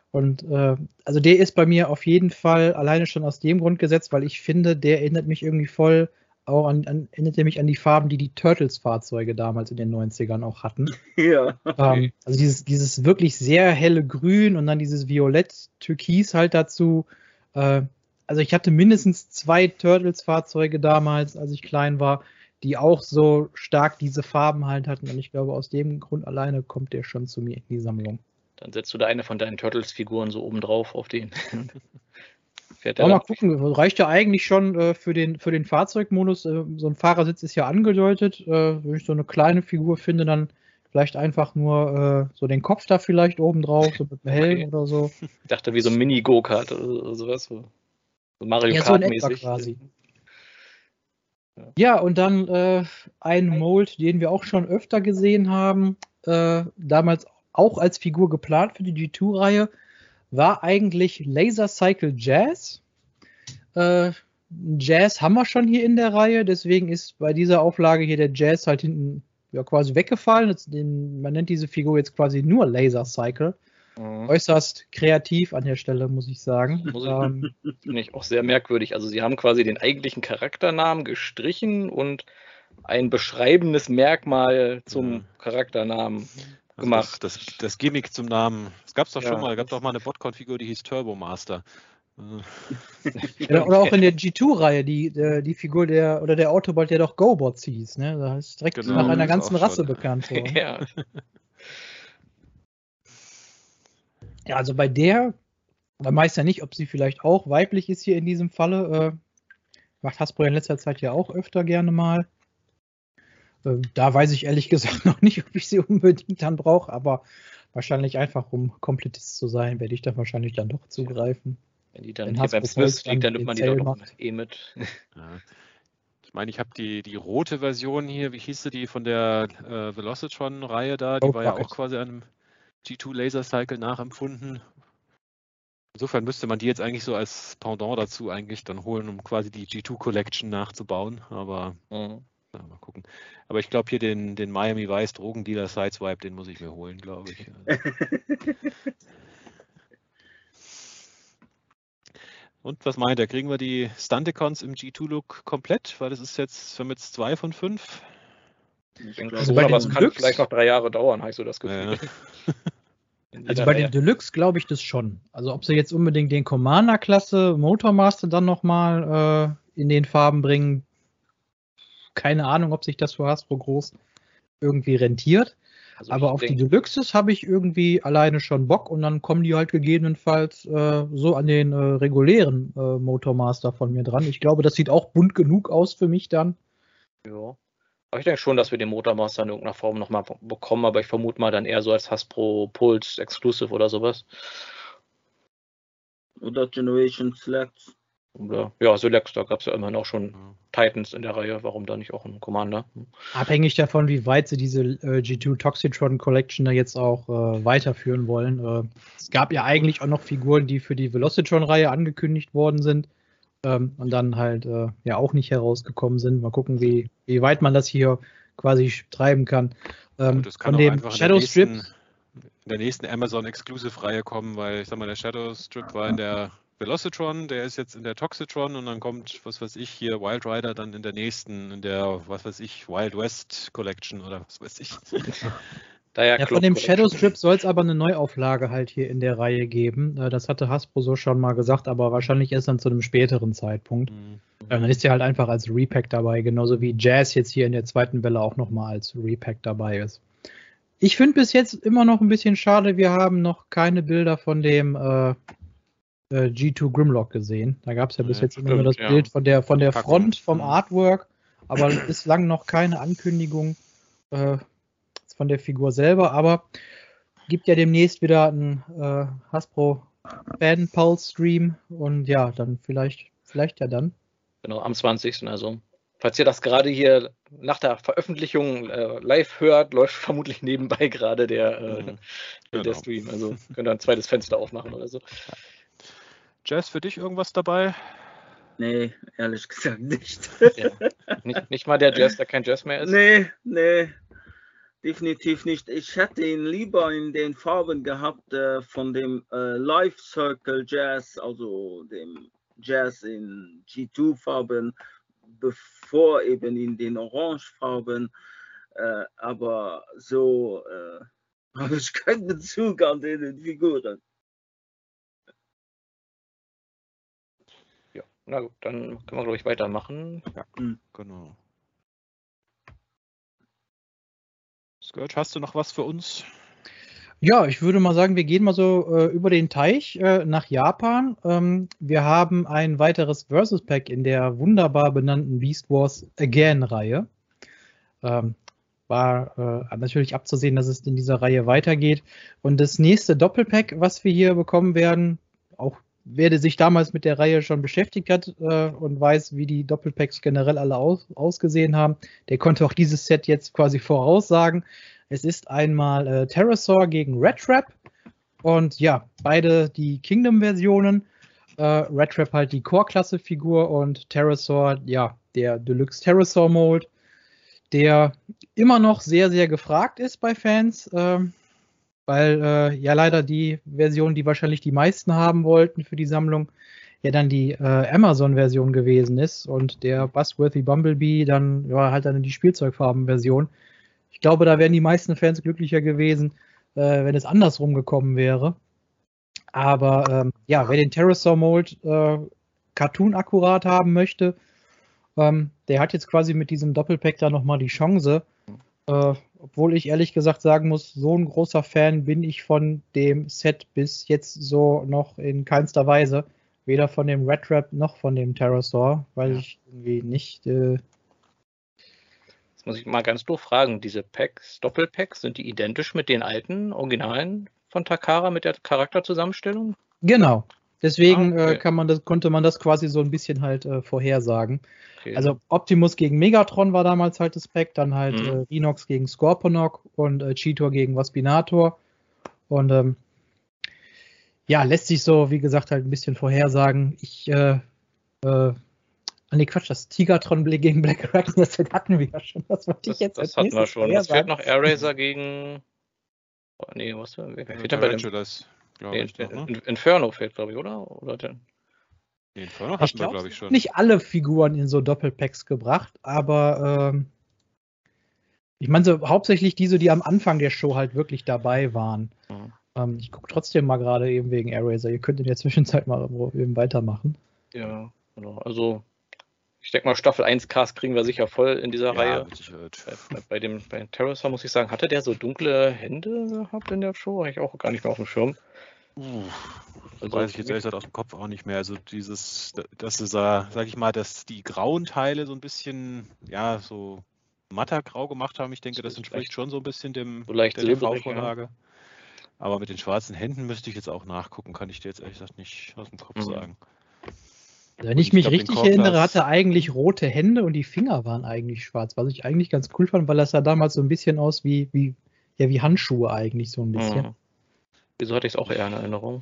Und äh, also der ist bei mir auf jeden Fall alleine schon aus dem Grund gesetzt, weil ich finde, der erinnert mich irgendwie voll auch an, an erinnert er mich an die Farben, die die Turtles-Fahrzeuge damals in den 90ern auch hatten. Ja. Ähm, also dieses, dieses wirklich sehr helle Grün und dann dieses Violett-Türkis halt dazu. Äh, also ich hatte mindestens zwei Turtles-Fahrzeuge damals, als ich klein war, die auch so stark diese Farben halt hatten. Und ich glaube, aus dem Grund alleine kommt der schon zu mir in die Sammlung. Dann setzt du da eine von deinen Turtles-Figuren so oben drauf auf den. Fährt mal gucken, reicht ja eigentlich schon äh, für, den, für den Fahrzeugmodus. Äh, so ein Fahrersitz ist ja angedeutet. Äh, wenn ich so eine kleine Figur finde, dann vielleicht einfach nur äh, so den Kopf da vielleicht oben drauf, so mit einem Helm okay. oder so. Ich dachte, wie so ein Mini-Go-Kart oder sowas. So Mario ja, Kart-mäßig. So quasi. Ja. ja, und dann äh, ein Mold, den wir auch schon öfter gesehen haben, äh, damals auch als Figur geplant für die G2-Reihe, war eigentlich Laser Cycle Jazz. Äh, Jazz haben wir schon hier in der Reihe, deswegen ist bei dieser Auflage hier der Jazz halt hinten ja, quasi weggefallen. Den, man nennt diese Figur jetzt quasi nur Laser Cycle. Mhm. Äußerst kreativ an der Stelle, muss ich sagen. Muss ähm, Finde ich auch sehr merkwürdig. Also sie haben quasi den eigentlichen Charakternamen gestrichen und ein beschreibendes Merkmal zum ja. Charakternamen gemacht. Das, das, das, Gimmick zum Namen. Es gab es doch ja. schon mal, es gab doch mal eine Botcon-Figur, die hieß Turbo Master. ja, oder auch in der G2-Reihe, die, äh, die Figur der, oder der Autobot, der doch GoBots hieß, ne? Da ist direkt genau, nach einer ganzen Rasse bekannt. So. ja. ja, also bei der, man weiß ja nicht, ob sie vielleicht auch weiblich ist hier in diesem Falle. Äh, macht Hasbro in letzter Zeit ja auch öfter gerne mal. Äh, da weiß ich ehrlich gesagt noch nicht, ob ich sie unbedingt dann brauche, aber wahrscheinlich einfach, um Komplettist zu sein, werde ich da wahrscheinlich dann doch zugreifen. Wenn die dann Wenn hier beim Smith liegt, dann nimmt man die doch noch eh mit. Ja. Ich meine, ich habe die, die rote Version hier, wie hieß sie die von der äh, Velocitron-Reihe da? Die oh, war ja auch quasi einem G2 Laser Cycle nachempfunden. Insofern müsste man die jetzt eigentlich so als Pendant dazu eigentlich dann holen, um quasi die G2 Collection nachzubauen. Aber mhm. Na, mal gucken. Aber ich glaube hier den, den Miami Vice Drogendealer Sideswipe, den muss ich mir holen, glaube ich. Und was meint er? Kriegen wir die Stunticons im G2-Look komplett? Weil das ist jetzt, wir haben jetzt zwei von fünf. Ich denke, also bei es kann vielleicht noch drei Jahre dauern, habe ich so das Gefühl. Ja. also bei den Deluxe glaube ich das schon. Also ob sie jetzt unbedingt den Commander-Klasse Motormaster dann nochmal äh, in den Farben bringen, keine Ahnung, ob sich das für Hasbro groß irgendwie rentiert. Also Aber auf die Deluxes habe ich irgendwie alleine schon Bock und dann kommen die halt gegebenenfalls äh, so an den äh, regulären äh, Motormaster von mir dran. Ich glaube, das sieht auch bunt genug aus für mich dann. Ja. Aber ich denke schon, dass wir den Motormaster in irgendeiner Form nochmal bekommen, aber ich vermute mal dann eher so als Hasbro Pulse Exclusive oder sowas. Oder Generation Select. Oder, ja, Select, da gab es ja immerhin auch schon. Titans in der Reihe. Warum da nicht auch ein Commander? Hm. Abhängig davon, wie weit sie diese äh, G2 Toxitron Collection da jetzt auch äh, weiterführen wollen. Äh, es gab ja eigentlich auch noch Figuren, die für die Velocitron-Reihe angekündigt worden sind ähm, und dann halt äh, ja auch nicht herausgekommen sind. Mal gucken, wie, wie weit man das hier quasi treiben kann. Ähm, das kann von dem Shadow Strip. In der nächsten Amazon Exclusive Reihe kommen, weil ich sag mal, der Shadow Strip war in der Velocitron, der ist jetzt in der Toxitron und dann kommt, was weiß ich, hier Wild Rider dann in der nächsten, in der, was weiß ich, Wild West Collection oder was weiß ich. ja, ja, von dem Shadow Strip soll es aber eine Neuauflage halt hier in der Reihe geben. Äh, das hatte Hasbro so schon mal gesagt, aber wahrscheinlich erst dann zu einem späteren Zeitpunkt. Mhm. Dann ist ja halt einfach als Repack dabei, genauso wie Jazz jetzt hier in der zweiten Welle auch nochmal als Repack dabei ist. Ich finde bis jetzt immer noch ein bisschen schade, wir haben noch keine Bilder von dem äh, äh, G2 Grimlock gesehen. Da gab es ja bis ja, jetzt stimmt, immer nur das ja. Bild von der, von der Front, vom mhm. Artwork, aber bislang noch keine Ankündigung äh, von der Figur selber. Aber gibt ja demnächst wieder einen äh, Hasbro Fan Pulse Stream und ja, dann vielleicht, vielleicht ja dann. Genau, am 20. Also. Falls ihr das gerade hier nach der Veröffentlichung äh, live hört, läuft vermutlich nebenbei gerade der, äh, mhm. genau. der Stream. Also könnt ihr ein zweites Fenster aufmachen oder so. Jazz, für dich irgendwas dabei? Nee, ehrlich gesagt nicht. Ja. Nicht, nicht mal der Jazz, der kein Jazz mehr ist? Nee, nee, definitiv nicht. Ich hätte ihn lieber in den Farben gehabt äh, von dem äh, Life Circle Jazz, also dem Jazz in G2-Farben, bevor eben in den Orange-Farben. Äh, aber so äh, habe ich keinen Bezug an den Figuren. Na gut, dann können wir, glaube ich, weitermachen. Ja, genau. Scourge, hast du noch was für uns? Ja, ich würde mal sagen, wir gehen mal so äh, über den Teich äh, nach Japan. Ähm, wir haben ein weiteres Versus Pack in der wunderbar benannten Beast Wars Again-Reihe. Ähm, war äh, natürlich abzusehen, dass es in dieser Reihe weitergeht. Und das nächste Doppelpack, was wir hier bekommen werden, auch wer sich damals mit der Reihe schon beschäftigt hat äh, und weiß, wie die Doppelpacks generell alle aus, ausgesehen haben, der konnte auch dieses Set jetzt quasi voraussagen. Es ist einmal äh, Terrorsaur gegen Red Trap und ja, beide die Kingdom-Versionen. Äh, Red Trap halt die Core-Klasse-Figur und Terrorsaur, ja, der Deluxe Terrorsaur-Mold, der immer noch sehr, sehr gefragt ist bei Fans. Ähm, weil äh, ja leider die Version, die wahrscheinlich die meisten haben wollten für die Sammlung, ja dann die äh, Amazon-Version gewesen ist und der Buzzworthy Bumblebee dann ja halt dann die Spielzeugfarben-Version. Ich glaube, da wären die meisten Fans glücklicher gewesen, äh, wenn es andersrum gekommen wäre. Aber ähm, ja, wer den Terrasaur Mold äh, Cartoon akkurat haben möchte, ähm, der hat jetzt quasi mit diesem Doppelpack da nochmal die Chance. Äh, obwohl ich ehrlich gesagt sagen muss, so ein großer Fan bin ich von dem Set bis jetzt so noch in keinster Weise. Weder von dem Red Trap noch von dem Terrorsaur, weil Ja. ich irgendwie nicht. Äh, Jetzt muss ich mal ganz doof fragen, diese Packs, Doppelpacks, sind die identisch mit den alten Originalen von Takara mit der Charakterzusammenstellung? genau. Deswegen Ah, okay. äh, kann man das, konnte man das quasi so ein bisschen halt äh, vorhersagen. Okay. Also Optimus gegen Megatron war damals halt das Pack, dann halt Mhm. äh, Rhinox gegen Scorponok und äh, Cheetor gegen Waspinator. Und ähm, ja, lässt sich so, wie gesagt, halt ein bisschen vorhersagen. Ich, äh, äh, nee, Quatsch, das Tigatron gegen Black Dragon, das hatten wir ja schon. Das wollte das, ich jetzt das hatten wir schon. Es fehlt noch Air Racer gegen. Oh, nee, was? Wer wer fehlt denn bei dem? Glaube Nee, ich. Doch, ne? In- Inferno fehlt, glaube ich, oder? Oder der, Nee, Inferno Ich hatten wir, glaube, ich, schon. nicht alle Figuren in so Doppelpacks gebracht, aber ähm, ich meine so hauptsächlich diese, die am Anfang der Show halt wirklich dabei waren. Mhm. Ähm, ich gucke trotzdem mal gerade eben wegen Eraser. Ihr könnt in der Zwischenzeit mal eben weitermachen. ja, genau. Also, ich denke mal, Staffel 1 Cast kriegen wir sicher voll in dieser ja, Reihe. Bei, bei, dem bei Terrorsaur muss ich sagen, hatte der so dunkle Hände gehabt in der Show? Habe ich auch gar nicht mehr auf dem Schirm. Uh, Also weiß ich jetzt ehrlich gesagt aus dem Kopf auch nicht mehr. Also dieses, das ist, äh, sag ich mal, dass die grauen Teile so ein bisschen, ja, so matter grau gemacht haben. Ich denke, das entspricht schon so ein bisschen dem so leicht der TV-Vorlage. Aber mit den schwarzen Händen müsste ich jetzt auch nachgucken, kann ich dir jetzt ehrlich gesagt nicht aus dem Kopf Mhm. sagen. Wenn ich ich mich glaub, richtig erinnere, hatte er eigentlich rote Hände und die Finger waren eigentlich schwarz, was ich eigentlich ganz cool fand, weil das sah damals so ein bisschen aus wie, wie, ja, wie Handschuhe eigentlich so ein bisschen. Mhm. Wieso hatte ich es auch eher in Erinnerung?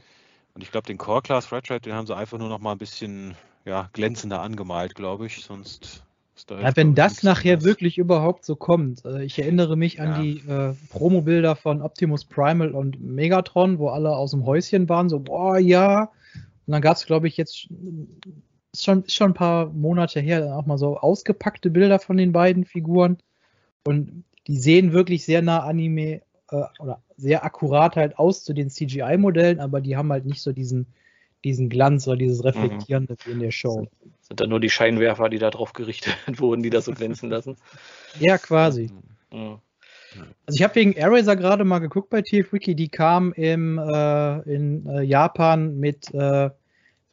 Und ich glaube, den Core Class Red Red, den haben sie einfach nur noch mal ein bisschen ja, glänzender angemalt, glaube ich. Sonst ist da Ja, wenn das nachher anderes. wirklich überhaupt so kommt. Äh, Ich erinnere mich an Ja. die äh, Promo-Bilder von Optimus Primal und Megatron, wo alle aus dem Häuschen waren, so, boah, ja. Und dann gab es, glaube ich, jetzt ist schon, ist schon ein paar Monate her, dann auch mal so ausgepackte Bilder von den beiden Figuren. Und die sehen wirklich sehr nah Anime äh, oder sehr akkurat halt aus zu den CGI-Modellen, aber die haben halt nicht so diesen, diesen Glanz oder dieses Reflektierende wie in der Show. Sind da nur die Scheinwerfer, die da drauf gerichtet wurden, die das so glänzen lassen? Ja, quasi. Mhm. Also ich habe wegen Eraser gerade mal geguckt bei TFWiki, die kam im, äh, in äh, Japan mit, äh,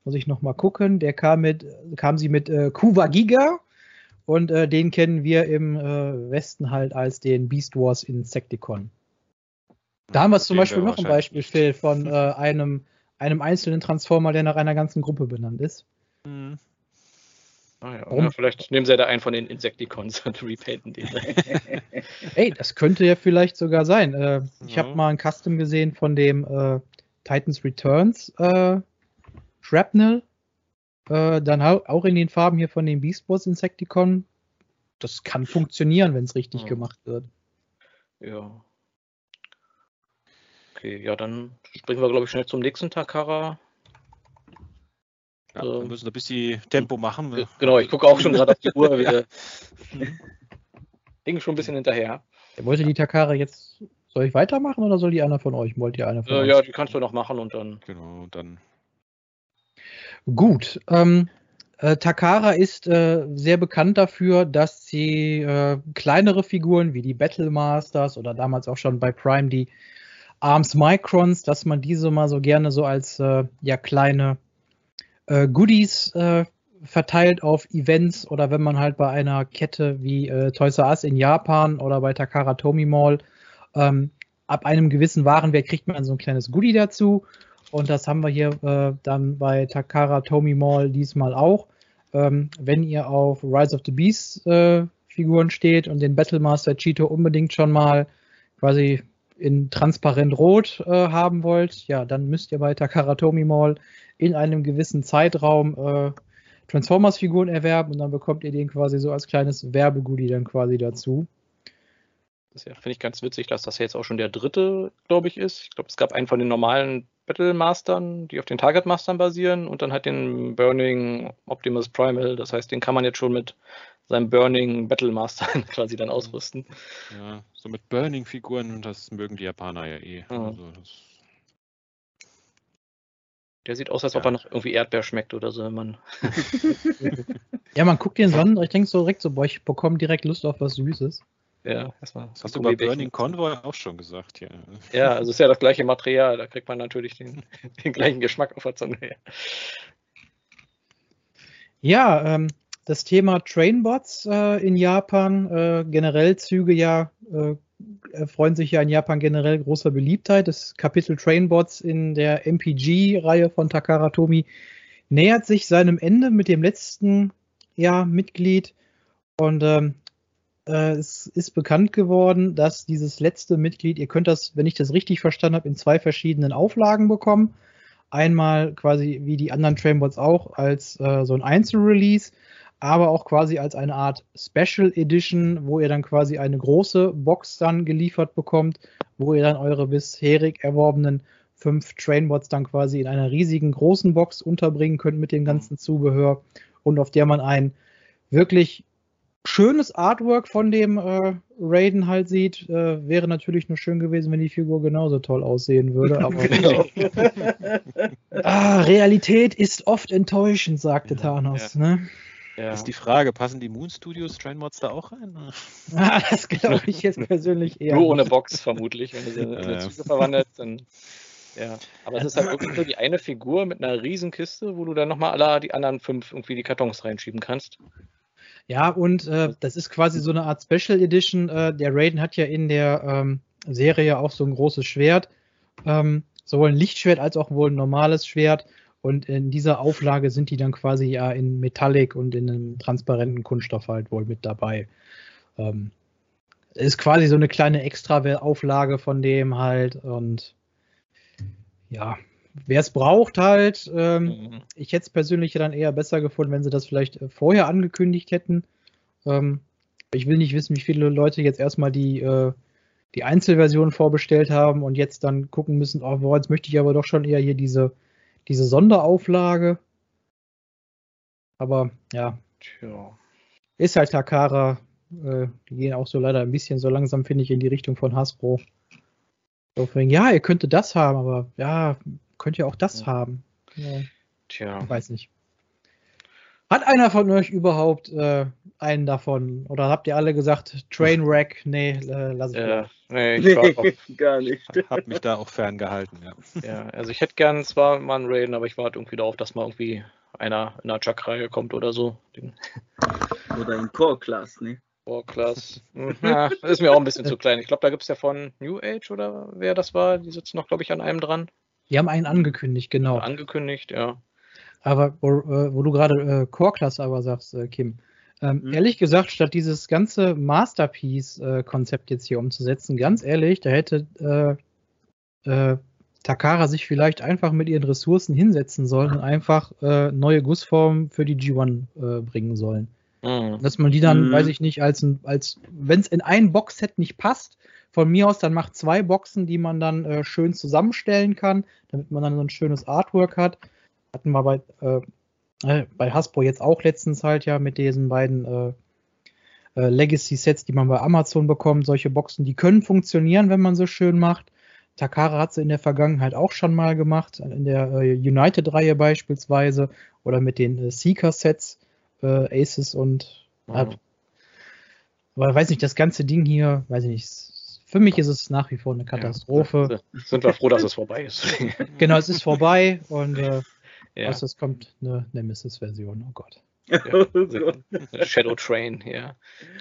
muss ich noch mal gucken, der kam mit, kam sie mit äh, Kuwa Giga und äh, den kennen wir im äh, Westen halt als den Beast Wars Insecticon. Da haben wir zum Beispiel noch ein Beispiel, Phil, von äh, einem, einem einzelnen Transformer, der nach einer ganzen Gruppe benannt ist. Mhm. Ah, ja. Warum? vielleicht nehmen sie ja da einen von den Insecticons und repainten den. Ey, das könnte ja vielleicht sogar sein. Äh, ich Ja. habe mal ein Custom gesehen von dem äh, Titans Returns äh, Shrapnel. Äh, dann au- auch in den Farben hier von dem Beast Wars Insecticon. Das kann funktionieren, wenn es richtig Ja. gemacht wird. ja. Okay, ja, dann springen wir, glaube ich, schnell zum nächsten Takara. Ja, Ähm, wir müssen ein bisschen Tempo machen. Genau, ich gucke auch schon gerade auf die Uhr. Wir hingen schon ein bisschen hinterher. Wollte die Takara jetzt. Soll ich weitermachen oder soll die einer von euch? Wollt ihr einer von Äh, euch? ja, die kannst du noch machen und dann. Genau, und dann Gut. Ähm, Äh, Takara ist äh, sehr bekannt dafür, dass sie äh, kleinere Figuren wie die Battle Masters oder damals auch schon bei Prime die Arms Microns, dass man diese mal so gerne so als äh, ja kleine äh, Goodies äh, verteilt auf Events oder wenn man halt bei einer Kette wie Toys R Us in Japan oder bei Takara Tomy Mall ähm, ab einem gewissen Warenwert kriegt man so ein kleines Goodie dazu und das haben wir hier äh, dann bei Takara Tomy Mall diesmal auch. Ähm, wenn ihr auf Rise of the Beast äh, Figuren steht und den Battlemaster Cheeto unbedingt schon mal quasi in transparent rot äh, haben wollt, ja, dann müsst ihr bei Takara Tomy Mall in einem gewissen Zeitraum äh, Transformers-Figuren erwerben und dann bekommt ihr den quasi so als kleines Werbegoodie dann quasi dazu. Das ja, finde ich ganz witzig, dass das jetzt auch schon der dritte, glaube ich, ist. Ich glaube, es gab einen von den normalen Battle Mastern, die auf den Target Mastern basieren und dann halt den Burning Optimus Primal. Das heißt, den kann man jetzt schon mit seinem Burning Battle Master quasi dann ausrüsten. Ja, so mit Burning-Figuren, das mögen die Japaner ja eh. Ja. Also der sieht aus, als ob ja. er noch irgendwie Erdbeer schmeckt oder so, wenn man. ja, man guckt den Sonnen, ich denke so direkt so, boah, ich bekomme direkt Lust auf was Süßes. Ja, erstmal. Das hast du bei Burning Convoy auch schon gesagt, ja. Ja, also ist ja das gleiche Material, da kriegt man natürlich den, den gleichen Geschmack auf der Zunge. Ja, ja ähm, das Thema Trainbots äh, in Japan, äh, generell Züge ja, äh, erfreuen sich ja in Japan generell großer Beliebtheit. Das Kapitel Trainbots in der MPG-Reihe von Takara Tomy nähert sich seinem Ende mit dem letzten ja, Mitglied. Und ähm, äh, es ist bekannt geworden, dass dieses letzte Mitglied, ihr könnt das, wenn ich das richtig verstanden habe, in zwei verschiedenen Auflagen bekommen. Einmal quasi wie die anderen Trainbots auch als äh, so ein Einzelrelease, aber auch quasi als eine Art Special Edition, wo ihr dann quasi eine große Box dann geliefert bekommt, wo ihr dann eure bisherig erworbenen fünf Trainbots dann quasi in einer riesigen großen Box unterbringen könnt mit dem ganzen Zubehör und auf der man ein wirklich schönes Artwork von dem äh, Raiden halt sieht, äh, wäre natürlich nur schön gewesen, wenn die Figur genauso toll aussehen würde. Aber genau. ah, Realität ist oft enttäuschend, sagte ja, Thanos. Ja. Ne? Ja. Ist die Frage, passen die Moon Studios Trainmods da auch rein? ah, das glaube ich jetzt persönlich eher. Nur ohne Box vermutlich, wenn du sie in eine Züge verwandelt, dann. Ja, aber es ist halt wirklich nur die eine Figur mit einer riesen Kiste, wo du dann nochmal alle die anderen fünf irgendwie die Kartons reinschieben kannst. Ja, und äh, das ist quasi so eine Art Special Edition. Äh, der Raiden hat ja in der ähm, Serie auch so ein großes Schwert. Ähm, sowohl ein Lichtschwert als auch wohl ein normales Schwert. Und in dieser Auflage sind die dann quasi ja in Metallic und in einem transparenten Kunststoff halt wohl mit dabei. Ähm, ist quasi so eine kleine Extra-Auflage von dem halt. Und ja, wer es braucht halt, ähm, mhm. ich hätte es persönlich dann eher besser gefunden, wenn sie das vielleicht vorher angekündigt hätten. Ähm, ich will nicht wissen, wie viele Leute jetzt erstmal die, äh, die Einzelversion vorbestellt haben und jetzt dann gucken müssen, oh, boah, jetzt möchte ich aber doch schon eher hier diese, diese Sonderauflage. Aber ja. Tja. Ist halt Takara. Äh, die gehen auch so leider ein bisschen so langsam, finde ich, in die Richtung von Hasbro. So, ja, ihr könntet das haben, aber ja, könnt ihr auch das ja. haben. Ja. Tja. Ich weiß nicht. Hat einer von euch überhaupt äh, einen davon? Oder habt ihr alle gesagt, Trainwreck? Nee, äh, lass ich ja, Nee, ich nee, auch, gar nicht. Hab mich da auch ferngehalten, ja. Ja, also ich hätte gern zwar mal einen Raiden, aber ich warte irgendwie darauf, dass mal irgendwie einer in der Chuck-Reihe kommt oder so. Oder in Core-Class, ne? Core-Class. Hm, ja, ist mir auch ein bisschen zu klein. Ich glaube, da gibt es ja von New Age oder wer das war, die sitzen noch, glaube ich, an einem dran. Die haben einen angekündigt, genau. Angekündigt, ja. Aber wo, äh, wo du gerade äh, Core-Class aber sagst, äh, Kim, ähm, mhm. ehrlich gesagt, statt dieses ganze Masterpiece-Konzept jetzt hier umzusetzen, ganz ehrlich, da hätte äh, äh, Takara sich vielleicht einfach mit ihren Ressourcen hinsetzen sollen und einfach äh, neue Gussformen für die G1 bringen sollen. Mhm. Dass man die dann, mhm. weiß ich nicht, als, als wenn es in ein Boxset nicht passt, von mir aus dann macht zwei Boxen, die man dann schön zusammenstellen kann, damit man dann so ein schönes Artwork hat. Hatten wir bei, äh, äh bei Hasbro jetzt auch letztens halt ja mit diesen beiden äh, äh, Legacy-Sets, die man bei Amazon bekommt. Solche Boxen, die können funktionieren, wenn man so schön macht. Takara hat sie in der Vergangenheit auch schon mal gemacht, in der äh, United-Reihe beispielsweise oder mit den äh, Seeker-Sets, äh, Aces und. Ja. Aber weiß nicht, das ganze Ding hier, weiß ich nicht. Für mich ist es nach wie vor eine Katastrophe. Ja, sind wir froh, dass es vorbei ist. Genau, es ist vorbei und äh, ja. außer es kommt eine Nemesis-Version. Oh Gott. Oh Gott. Shadow Train, ja.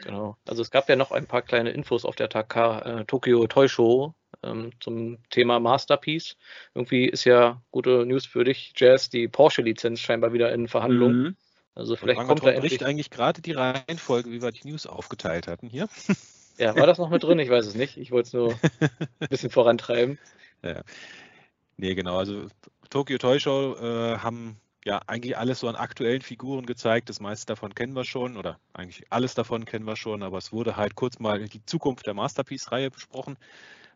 Genau. Also es gab ja noch ein paar kleine Infos auf der Taka, äh, Tokyo Toy Show ähm, zum Thema Masterpiece. Irgendwie ist ja gute News für dich, Jazz, die Porsche-Lizenz scheinbar wieder in Verhandlung. Mhm. Also vielleicht kommt da bricht endlich. eigentlich gerade die Reihenfolge, wie wir die News aufgeteilt hatten hier. Ja, war das noch mit drin? Ich weiß es nicht. Ich wollte es nur ein bisschen vorantreiben. Nee, genau. Also Tokyo Toy Show äh, haben ja eigentlich alles so an aktuellen Figuren gezeigt. Das meiste davon kennen wir schon oder eigentlich alles davon kennen wir schon, aber es wurde halt kurz mal die Zukunft der Masterpiece-Reihe besprochen.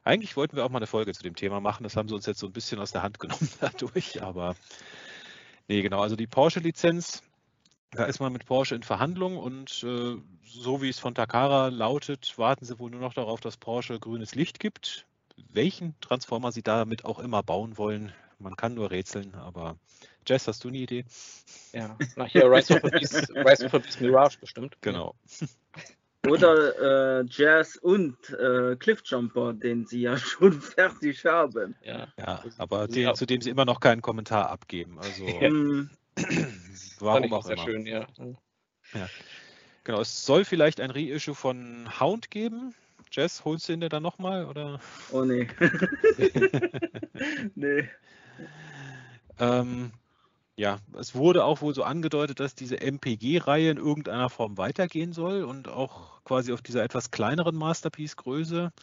Eigentlich wollten wir auch mal eine Folge zu dem Thema machen. Das haben sie uns jetzt so ein bisschen aus der Hand genommen dadurch, aber nee, genau. Also die Porsche-Lizenz, da ist man mit Porsche in Verhandlung und äh, so wie es von Takara lautet, warten sie wohl nur noch darauf, dass Porsche grünes Licht gibt. Welchen Transformer sie damit auch immer bauen wollen, man kann nur rätseln, aber Jess, hast du eine Idee? Ja, nach hier Rise of the Beast, Rise of Beast Mirage bestimmt. Genau. Oder äh, Jazz und äh, Cliffjumper, den sie ja schon fertig haben. Ja. Ja, aber Ja. den, zu dem sie immer noch keinen Kommentar abgeben. Also Ja. Mhm. Fand warum ich auch sehr immer. schön, ja. Genau, es soll vielleicht ein Reissue von Hound geben. Jess, holst du ihn dir dann nochmal? Oder? Oh nee. nee. Ähm, ja, es wurde auch wohl so angedeutet, dass diese MPG-Reihe in irgendeiner Form weitergehen soll und auch quasi auf dieser etwas kleineren Masterpiece-Größe.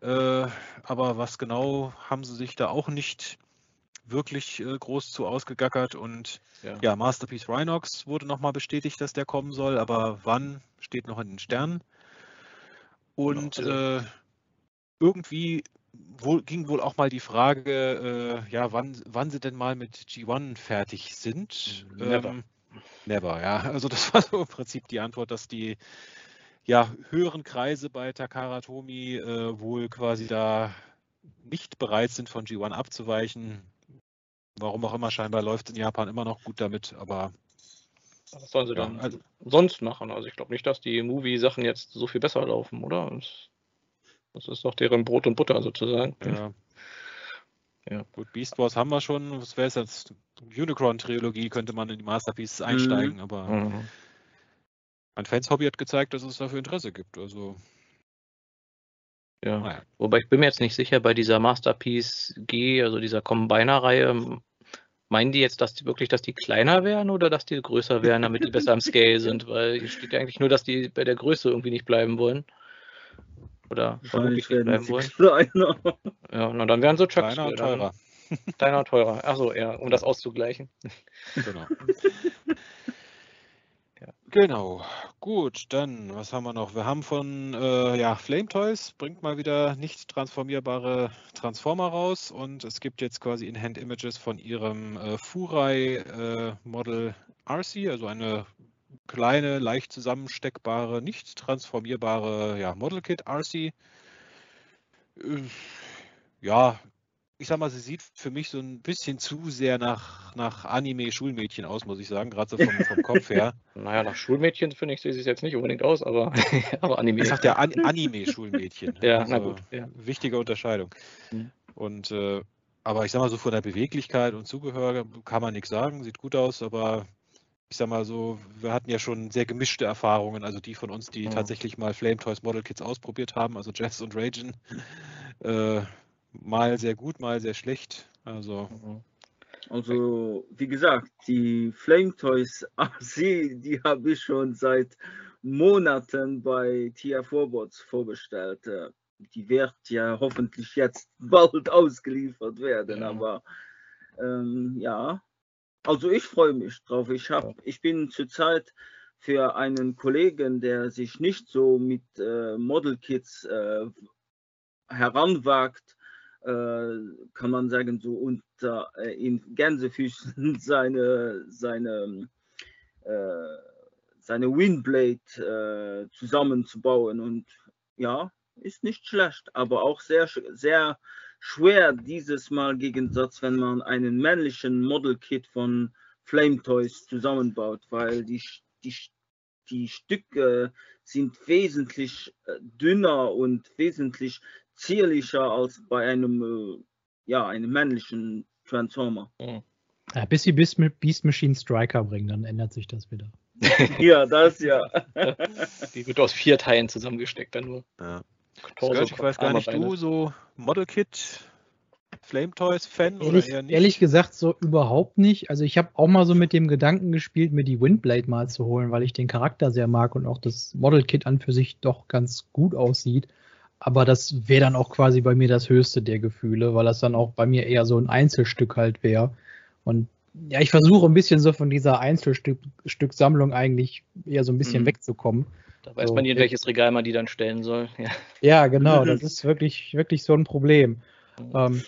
Äh, aber was genau haben sie sich da auch nicht wirklich äh, groß zu ausgegackert und Ja. ja, Masterpiece Rhinox wurde nochmal bestätigt, dass der kommen soll, aber wann steht noch in den Sternen. Und Genau, äh, irgendwie wohl, ging wohl auch mal die Frage, äh, ja, wann, wann sie denn mal mit G1 fertig sind. Never. Ähm, never, ja. Also das war so im Prinzip die Antwort, dass die ja, höheren Kreise bei Takara Tomy äh, wohl quasi da nicht bereit sind, von G1 abzuweichen. Warum auch immer, scheinbar läuft es in Japan immer noch gut damit, aber Was sollen sie ja, dann also, sonst machen? Also ich glaube nicht, dass die Movie-Sachen jetzt so viel besser laufen, oder? Das, das ist doch deren Brot und Butter sozusagen. ja. Ja. Gut, Beast Wars haben wir schon. Was wäre es jetzt? Unicron-Trilogie könnte man in die Masterpieces einsteigen, aber Mhm. mein Fans-Hobby hat gezeigt, dass es dafür Interesse gibt. Also, Ja. naja. Wobei ich bin mir jetzt nicht sicher, bei dieser Masterpiece G, also dieser Combiner-Reihe, meinen die jetzt, dass die wirklich, dass die kleiner wären oder dass die größer wären, damit die besser am Scale sind? Weil hier steht ja eigentlich nur, dass die bei der Größe irgendwie nicht bleiben wollen. Oder vermutlich bleiben wollen. kleiner. Ja, na dann wären sie Chuck Kleiner und Scale dann. teurer. Kleiner und teurer. Achso, ja, um das auszugleichen. Genau. Genau. Gut, dann, was haben wir noch? Wir haben von äh, ja, Flame Toys, bringt mal wieder nicht transformierbare Transformer raus und es gibt jetzt quasi In-Hand-Images von ihrem äh, Furai äh, Model RC, also eine kleine, leicht zusammensteckbare, nicht transformierbare ja, Model Kit RC. Äh, ja, ich sag mal, sie sieht für mich so ein bisschen zu sehr nach, nach Anime-Schulmädchen aus, muss ich sagen, gerade so vom, vom Kopf her. Naja, nach Schulmädchen finde ich, sieht es jetzt nicht unbedingt aus, aber, aber Anime. Ich sagte ja An Anime-Schulmädchen. Ja, na gut, ja. Wichtige Unterscheidung. Mhm. Und äh, aber ich sag mal so von der Beweglichkeit und Zugehör kann man nichts sagen, sieht gut aus, aber ich sag mal so, wir hatten ja schon sehr gemischte Erfahrungen, also die von uns, die Mhm. tatsächlich mal Flame Toys Model Kits ausprobiert haben, also Jess und Ragin, äh, mal sehr gut, mal sehr schlecht. Also Mhm. Also, wie gesagt, die Flame Toys AC, die habe ich schon seit Monaten bei TF Robots vorbestellt. Äh, Die wird ja hoffentlich jetzt bald ausgeliefert werden, Ja. aber ähm, ja, also ich freue mich drauf. Ich, hab, ich bin zurzeit für einen Kollegen, der sich nicht so mit äh, Model Kits äh, heranwagt, äh, kann man sagen, so unter äh, in Gänsefüßen seine, seine, äh, seine Windblade äh, zusammenzubauen. Und ja, ist nicht schlecht, aber auch sehr, sehr schwer dieses Mal Gegensatz, wenn man einen männlichen Model Kit von Flame Toys zusammenbaut, weil die, die, die Stücke sind wesentlich äh, dünner und wesentlich zierlicher als bei einem, äh, ja, einem männlichen Transformer. Ja, bis sie Beast Machine Striker bringen, dann ändert sich das wieder. ja, das ja. Die wird aus vier Teilen zusammengesteckt dann nur. Ja. Torso, ich weiß gar nicht, du so Model Kit, Flame Toys Fan Ehrlich, oder eher nicht? ehrlich gesagt, so überhaupt nicht. Also ich habe auch mal so mit dem Gedanken gespielt, mir die Windblade mal zu holen, weil ich den Charakter sehr mag und auch das Model-Kit an für sich doch ganz gut aussieht. Aber das wäre dann auch quasi bei mir das höchste der Gefühle, weil das dann auch bei mir eher so ein Einzelstück halt wäre. Und ja, ich versuche ein bisschen so von dieser Einzelstück-Sammlung eigentlich eher so ein bisschen Mhm. wegzukommen. Da weiß So, man nie, in welches Regal man die dann stellen soll. Ja. Ja, genau, das ist wirklich, wirklich so ein Problem. Ähm,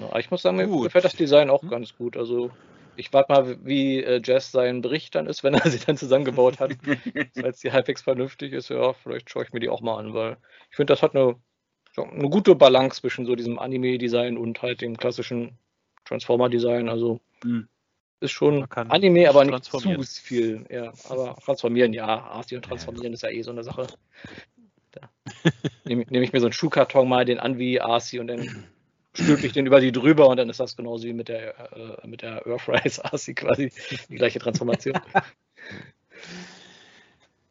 Ja, ich muss sagen, mir Gut. gefällt das Design auch Hm? ganz gut. Also ich warte mal, wie äh, Jazz seinen Bericht dann ist, wenn er sie dann zusammengebaut hat. Falls die halbwegs vernünftig ist, ja, vielleicht schaue ich mir die auch mal an, weil ich finde, das hat eine, eine gute Balance zwischen so diesem Anime-Design und halt dem klassischen Transformer-Design. Also Hm. Ist schon Anime, aber nicht zu viel. Ja, aber transformieren, ja. Arti und transformieren ist ja eh so eine Sache. Nehme nehm ich mir so einen Schuhkarton mal den an wie Arcee und dann stülpe ich den über die drüber und dann ist das genauso wie mit der, äh, mit der Earthrise Arcee quasi die gleiche Transformation.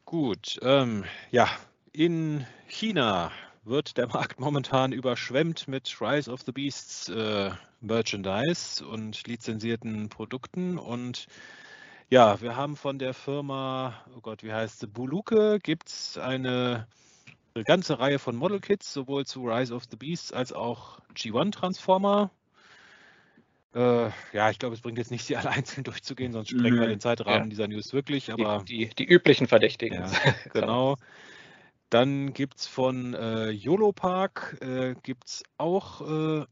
Gut, ähm, ja, in China wird der Markt momentan überschwemmt mit Rise of the Beasts äh, Merchandise und lizenzierten Produkten und ja, wir haben von der Firma, oh Gott, wie heißt sie, Buluke, gibt es eine, eine ganze Reihe von Model Kits, sowohl zu Rise of the Beasts als auch G1 Transformer. Äh, ja, ich glaube, es bringt jetzt nicht, sie alle einzeln durchzugehen, sonst sprengen wir den Zeitrahmen Ja. dieser News wirklich, aber Die, die, die üblichen Verdächtigen. ja, genau. Dann gibt es von äh, YOLO Park äh, gibt's auch äh, äh,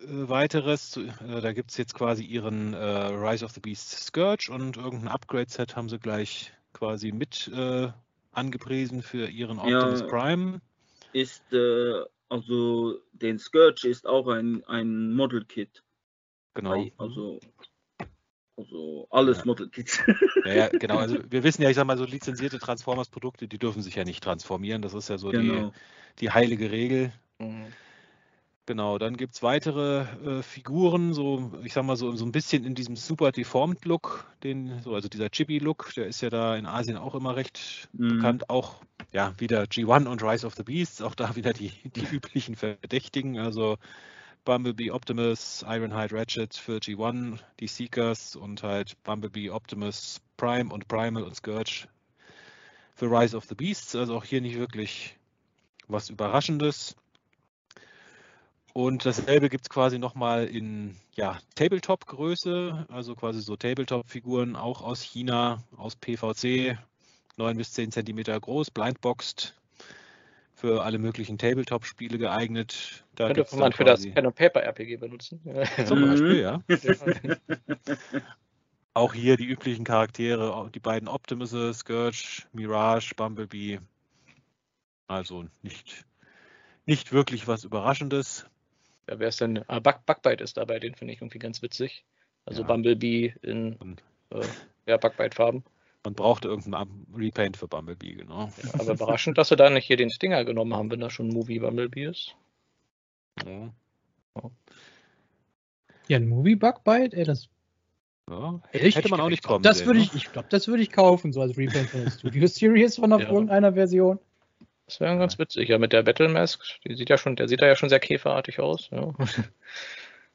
weiteres. Zu- Äh, da gibt es jetzt quasi ihren äh, Rise of the Beast Scourge und irgendein Upgrade-Set haben sie gleich quasi mit angepriesen für ihren Ja. Optimus Prime. Ist, also, den Scourge ist auch ein, ein Model Kit. Genau. Also, also alles Ja. Model Kits. Ja, ja, genau. Also wir wissen ja, ich sag mal, so lizenzierte Transformers-Produkte, die dürfen sich ja nicht transformieren. Das ist ja so genau. die, die heilige Regel. Mhm. Genau, dann gibt es weitere äh, Figuren, so, ich sag mal, so, so ein bisschen in diesem super deformed Look, den, so, also dieser Chibi-Look, der ist ja da in Asien auch immer recht Mhm. bekannt. Auch ja, wieder G1 und Rise of the Beasts, auch da wieder die, die üblichen Verdächtigen, also Bumblebee Optimus, Ironhide Ratchet für G1, die Seekers und halt Bumblebee Optimus Prime und Primal und Scourge für Rise of the Beasts, also auch hier nicht wirklich was Überraschendes. Und dasselbe gibt es quasi nochmal in ja, Tabletop-Größe, also quasi so Tabletop-Figuren auch aus China, aus PVC, 9 bis 10 Zentimeter groß, blindboxed, für alle möglichen Tabletop-Spiele geeignet. Da Könnte man für das Pen and Paper RPG benutzen. Zum. Beispiel, ja. Auch hier die üblichen Charaktere, die beiden Optimusse, Scourge, Mirage, Bumblebee. Also nicht, nicht wirklich was Überraschendes. Ja, wer ist denn? Ah, Bug, Bugbite ist dabei, den finde ich irgendwie ganz witzig. Also Ja. Bumblebee in äh, ja, Bugbite-Farben. Man brauchte irgendeinen Repaint für Bumblebee, genau. Ja, aber überraschend, dass sie da nicht hier den Stinger genommen haben, wenn da schon ein Movie Bumblebee ist. Ja. ja, ein Movie-Bug-Bite, ey, das Ja. Ehrlich? Hätte man Ich- auch nicht kommen Das sehen, würde ne? ich, ich glaube, das würde ich kaufen, so als Repaint von der Studio Series von auf Ja. irgendeiner Version. Das wäre ganz witzig. Ja, mit der Battle Mask, die sieht ja schon, der sieht da ja schon sehr käferartig aus. Ja.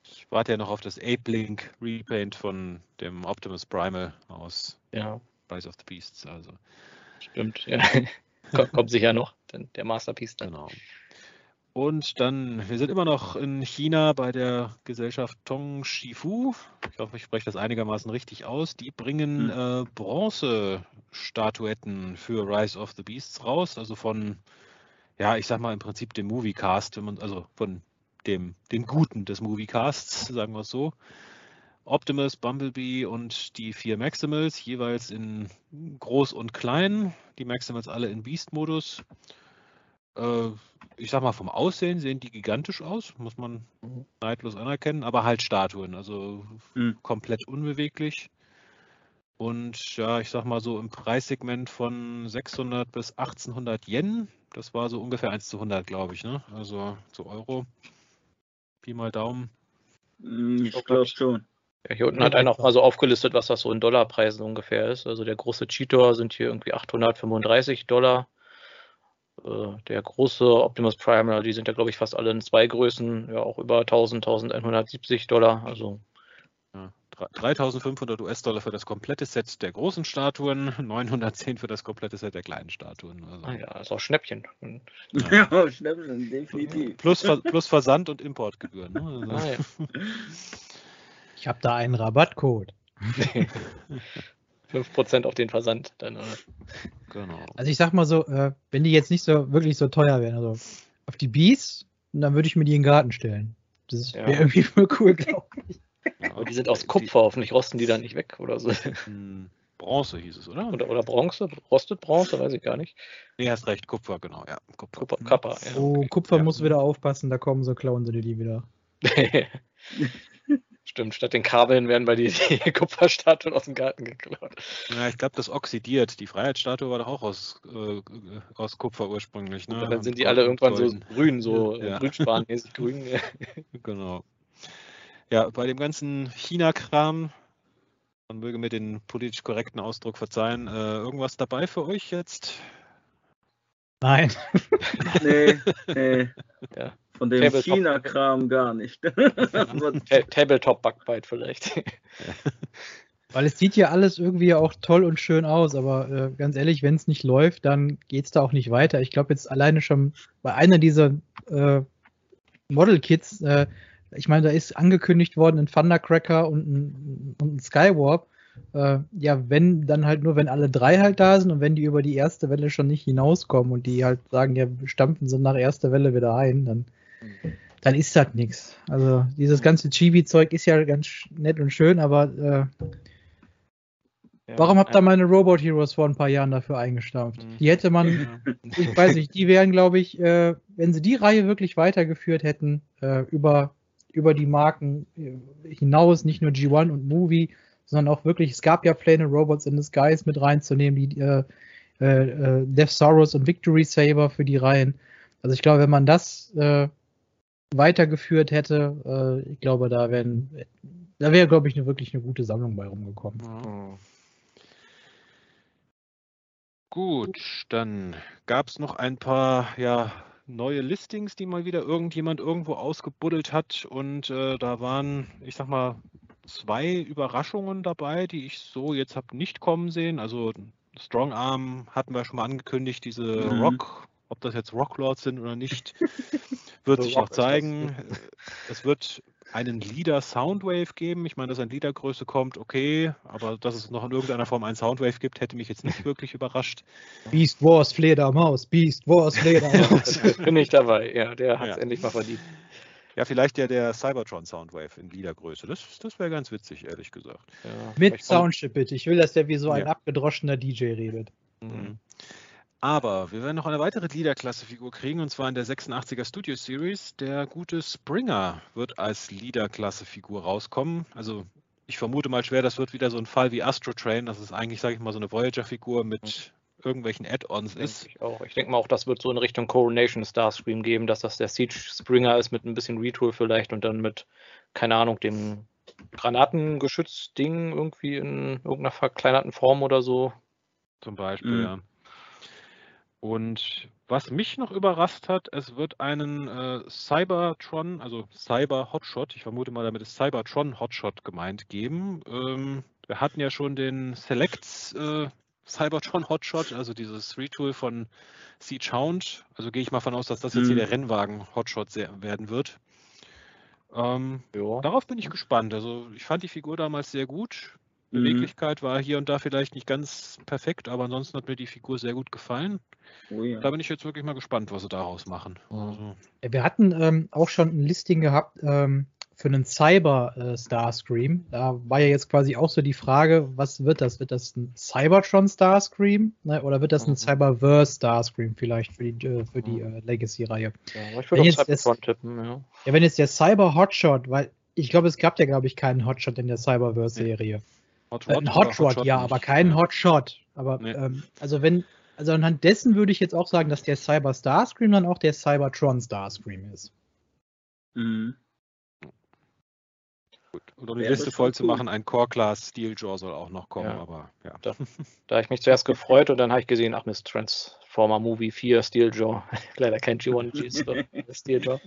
Ich warte ja noch auf das Ape-Link Repaint von dem Optimus Primal aus ja, Rise of the Beasts. Also, stimmt. Ja. kommt, sicher noch, denn der Masterpiece dann. genau. Und dann, wir sind immer noch in China bei der Gesellschaft Tong Shifu. Ich hoffe, ich spreche das einigermaßen richtig aus. Die bringen äh, Bronze-Statuetten für Rise of the Beasts raus. Also von, ja, ich sag mal im Prinzip dem Moviecast, wenn man, also von dem, den Guten des Moviecasts, sagen wir es so. Optimus, Bumblebee und die vier Maximals, jeweils in groß und klein. Die Maximals alle in Beast-Modus. Äh, ich sag mal, vom Aussehen sehen die gigantisch aus, muss man neidlos anerkennen, aber halt Statuen, also Mhm. komplett unbeweglich. Und ja, ich sag mal so im Preissegment von 600 bis 1800 Yen, das war so ungefähr 1 zu 100, glaube ich, ne? Also zu Euro. Pi mal Daumen. Mm, Ich glaube schon. Ja, hier unten Ja, hat einer auch mal so aufgelistet, was das so in Dollarpreisen ungefähr ist. Also der große Cheetor sind hier irgendwie 835 Dollar. Äh, Der große Optimus Prime, die sind ja, glaube ich, fast alle in zwei Größen, ja auch über 1000, 1170 Dollar. Also Ja, dre- 3500 US-Dollar für das komplette Set der großen Statuen, 910 für das komplette Set der kleinen Statuen. Also, naja, ist auch Schnäppchen. Ja. Ja, Schnäppchen, definitiv. plus, plus Versand und Importgebühren. Ne? Also, ah, ja. Ich habe da einen Rabattcode. 5% auf den Versand. Dann, äh, genau. Also ich sag mal so, äh, wenn die jetzt nicht so wirklich so teuer wären, also auf die Bees, dann würde ich mir die in den Garten stellen. Das Ja. wäre irgendwie voll cool, glaube ich. Ja, aber die sind aus Kupfer, hoffentlich rosten die dann nicht weg oder so. Hm, Bronze hieß es, oder? Oder, oder Bronze, rostet Bronze, weiß ich gar nicht. Nee, hast recht, Kupfer, genau, ja. Kupfer. Kupfer, Kappa, ja. Oh, Kupfer Ja. muss wieder aufpassen, da kommen so klauen sie dir die wieder. Stimmt, statt den Kabeln werden bei die, die Kupferstatuen aus dem Garten geklaut. Ja, ich glaube, das oxidiert. Die Freiheitsstatue war doch auch aus, äh, aus Kupfer ursprünglich. Ne? Und dann sind die alle irgendwann so grün, so ja. grünspanmäßig grün. Genau. Ja, bei dem ganzen China-Kram, man möge mir den politisch korrekten Ausdruck verzeihen, äh, irgendwas dabei für euch jetzt? Nein. Nee, nee. Ja. Von dem. China-Kram gar nicht. Tabletop-Backbite vielleicht. Weil es sieht ja alles irgendwie auch toll und schön aus, aber äh, ganz ehrlich, wenn es nicht läuft, dann geht es da auch nicht weiter. Ich glaube jetzt alleine schon bei einer dieser äh, Model-Kits, äh, ich meine, da ist angekündigt worden ein Thundercracker und ein, und ein Skywarp. Äh, ja, wenn, dann halt nur, wenn alle drei halt da sind und wenn die über die erste Welle schon nicht hinauskommen und die halt sagen, ja, wir stampfen sie nach erster Welle wieder ein, dann, dann ist das nichts. Also dieses ganze Chibi-Zeug ist ja ganz nett und schön, aber äh, Warum habt ihr meine Robot Heroes vor ein paar Jahren dafür eingestampft? Mhm. Die hätte man, Ja. ich weiß nicht, die wären, glaube ich, äh, wenn sie die Reihe wirklich weitergeführt hätten, äh, über, über die Marken äh, hinaus, nicht nur G1 und Movie, sondern auch wirklich, es gab ja Pläne, Robots in the Skies mit reinzunehmen, die äh, äh, äh, Death Sorrows und Victory Saber für die Reihen. Also ich glaube, wenn man das äh, weitergeführt hätte, äh, ich glaube, da wären, da wäre, glaube ich, eine, wirklich eine gute Sammlung bei rumgekommen. Ja. Hm. Gut, dann gab es noch ein paar ja, neue Listings, die mal wieder irgendjemand irgendwo ausgebuddelt hat. Und äh, da waren, ich sag mal, zwei Überraschungen dabei, die ich so jetzt habe nicht kommen sehen. Also Strong Arm hatten wir schon mal angekündigt, diese Mhm. Rock, ob das jetzt Rocklords sind oder nicht, wird sich noch zeigen. Es wird einen Leader Soundwave geben. Ich meine, dass ein Leadergröße kommt, okay, aber dass es noch in irgendeiner Form einen Soundwave gibt, hätte mich jetzt nicht wirklich überrascht. Beast Wars Fledermaus, Beast Wars Fledermaus. Bin ich dabei, ja, der hat es Ja. endlich mal verdient. Ja, vielleicht ja der Cybertron Soundwave in Leadergröße. Das, das wäre ganz witzig, ehrlich gesagt. Ja, Mit Soundchip bitte. Ich will, dass der wie so ein Ja. abgedroschener DJ redet. Mhm. Aber wir werden noch eine weitere Leader-Klasse-Figur kriegen, und zwar in der 86er Studio Series. Der gute Springer wird als Leader-Klasse-Figur rauskommen. Also ich vermute mal schwer, das wird wieder so ein Fall wie Astro Train, dass es eigentlich, sage ich mal, so eine Voyager-Figur mit irgendwelchen Add-ons ist. Ich auch. Ich denke mal auch, das wird so in Richtung Coronation Starscream geben, dass das der Siege Springer ist mit ein bisschen Retool vielleicht und dann mit, keine Ahnung, dem Granatengeschütz-Ding irgendwie in irgendeiner verkleinerten Form oder so. Zum Beispiel, Mhm. ja. Und was mich noch überrascht hat, es wird einen äh, Cybertron, also Cyber Hotshot, ich vermute mal, damit ist Cybertron Hotshot gemeint, geben. Ähm, wir hatten ja schon den Selects äh, Cybertron Hotshot, also dieses Retool von Siege Hound. Also gehe ich mal von aus, dass das jetzt hier Mhm. der Rennwagen Hotshot werden wird. Ähm, Ja. darauf bin ich gespannt. Also ich fand die Figur damals sehr gut. Mhm. Beweglichkeit war hier und da vielleicht nicht ganz perfekt, aber ansonsten hat mir die Figur sehr gut gefallen. Oh ja. Da bin ich jetzt wirklich mal gespannt, was sie daraus machen. Also, Wir hatten ähm, auch schon ein Listing gehabt ähm, für einen Cyber äh, Starscream. Da war ja jetzt quasi auch so die Frage, was wird das? Wird das ein Cybertron Starscream ne? oder wird das ein mhm. Cyberverse Starscream vielleicht für die, äh, für die mhm. äh, Legacy-Reihe? Ja, ich würde Cybertron tippen, ja. Ja, wenn jetzt der Cyber Hotshot, weil ich glaube, es gab ja, glaube ich, keinen Hotshot in der Cyberverse-Serie. Hot äh, ein Hotshot, Hot ja, aber keinen Hotshot. Aber nee. ähm, also wenn, also anhand dessen würde ich jetzt auch sagen, dass der Cyber Starscream dann auch der Cybertron Starscream ist. Mhm. Gut. Und um die Liste voll zu machen, ein Core Class Steel Jaw soll auch noch kommen, ja. aber ja. Da, da habe ich mich zuerst gefreut und dann habe ich gesehen, ach Mist, Transformer Movie 4 Steel Jaw. Leider kein G1 Steel Jaw.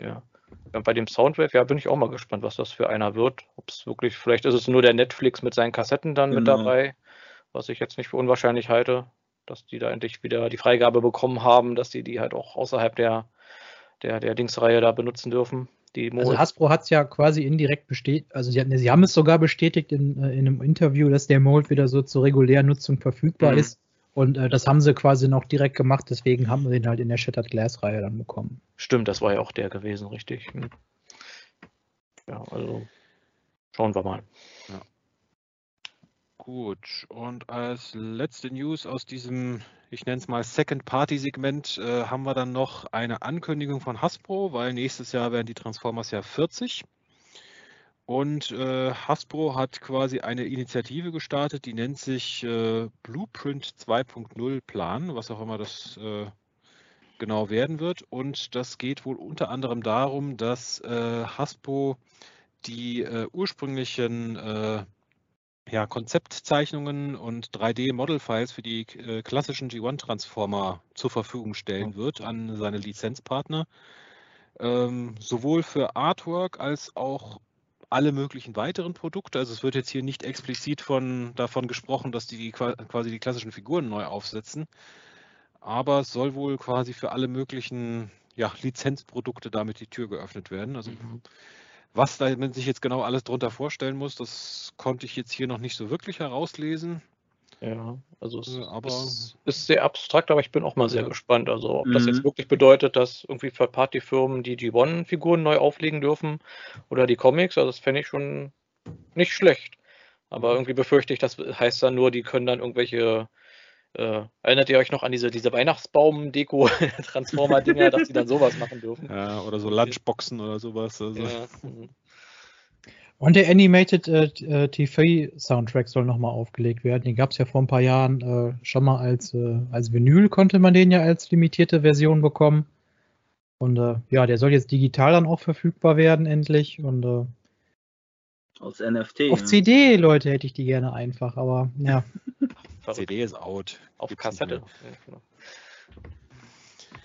Ja. Bei dem Soundwave, ja, bin ich auch mal gespannt, was das für einer wird. Ob es wirklich, vielleicht ist es nur der Netflix mit seinen Kassetten dann genau. mit dabei, was ich jetzt nicht für unwahrscheinlich halte, dass die da endlich wieder die Freigabe bekommen haben, dass die die halt auch außerhalb der, der, der Dingsreihe da benutzen dürfen. Die also Hasbro hat es ja quasi indirekt bestätigt, also sie, hatten, sie, haben es sogar bestätigt in, äh, in, einem Interview, dass der Mold wieder so zur regulären Nutzung verfügbar mhm. ist. Und äh, das haben sie quasi noch direkt gemacht, deswegen haben wir den halt in der Shattered Glass-Reihe dann bekommen. Stimmt, das war ja auch der gewesen, richtig. Hm. Ja, also schauen wir mal. Ja. Gut, und als letzte News aus diesem, ich nenne es mal Second-Party-Segment, äh, haben wir dann noch eine Ankündigung von Hasbro, weil nächstes Jahr werden die Transformers ja 40. Und äh, Hasbro hat quasi eine Initiative gestartet, die nennt sich äh, Blueprint 2.0 Plan, was auch immer das äh, genau werden wird. Und das geht wohl unter anderem darum, dass äh, Hasbro die äh, ursprünglichen äh, ja, Konzeptzeichnungen und 3D-Model-Files für die klassischen G1-Transformer zur Verfügung stellen wird an seine Lizenzpartner. Ähm, sowohl für Artwork als auch alle möglichen weiteren Produkte. Also es wird jetzt hier nicht explizit von, davon gesprochen, dass die, quasi die klassischen Figuren neu aufsetzen. Aber es soll wohl quasi für alle möglichen ja, Lizenzprodukte damit die Tür geöffnet werden. Also mhm. Was da man sich jetzt genau alles drunter vorstellen muss, das konnte ich jetzt hier noch nicht so wirklich herauslesen. Ja, also es äh, aber, ist, ist, sehr abstrakt, aber ich bin auch mal sehr ja. gespannt. Also ob mhm. das jetzt mhm. wirklich bedeutet, dass irgendwie für Partyfirmen die G1-Figuren neu auflegen dürfen oder die Comics, also das fände ich schon nicht schlecht. Aber mhm. irgendwie befürchte ich, das heißt dann nur, die können dann irgendwelche äh, erinnert ihr euch noch an diese, diese Weihnachtsbaum-Deko-Transformer-Dinger, dass die dann sowas machen dürfen? Ja, oder so Lunchboxen oder sowas. Also. Ja. Und der Animated äh, äh TV-Soundtrack soll nochmal aufgelegt werden. Den gab es ja vor ein paar Jahren äh, schon mal als, äh, als Vinyl, konnte man den ja als limitierte Version bekommen. Und äh, ja, der soll jetzt digital dann auch verfügbar werden, endlich. Und äh, aus NFT. Auf ja. CD, Leute, hätte ich die gerne einfach, aber ja. CD ist out. Auf Gibt's Kassette. Genau.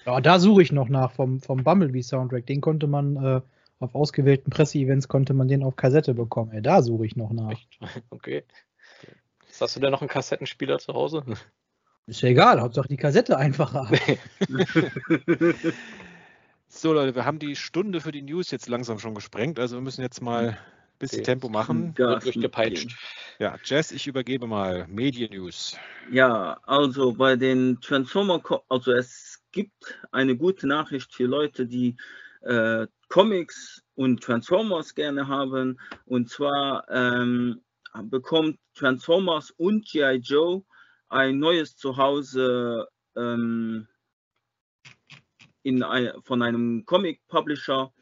Ja, da suche ich noch nach vom, vom Bumblebee Soundtrack. Den konnte man äh, auf ausgewählten Presseevents konnte man den auf Kassette bekommen. Ey, da suche ich noch nach. Echt? Okay. Hast du denn noch einen Kassettenspieler zu Hause? Ist ja egal, Hauptsache die Kassette einfacher. so Leute, wir haben die Stunde für die News jetzt langsam schon gesprengt, also wir müssen jetzt mal bisschen okay. Tempo machen. Wird durchgepeitscht. Ja, Jess, ich übergebe mal Medien News. Ja, also bei den Transformer, also es gibt eine gute Nachricht für Leute, die äh, Comics und Transformers gerne haben. Und zwar ähm, bekommt Transformers und G.I. Joe ein neues Zuhause ähm, in ein, von einem Comic-Publisher.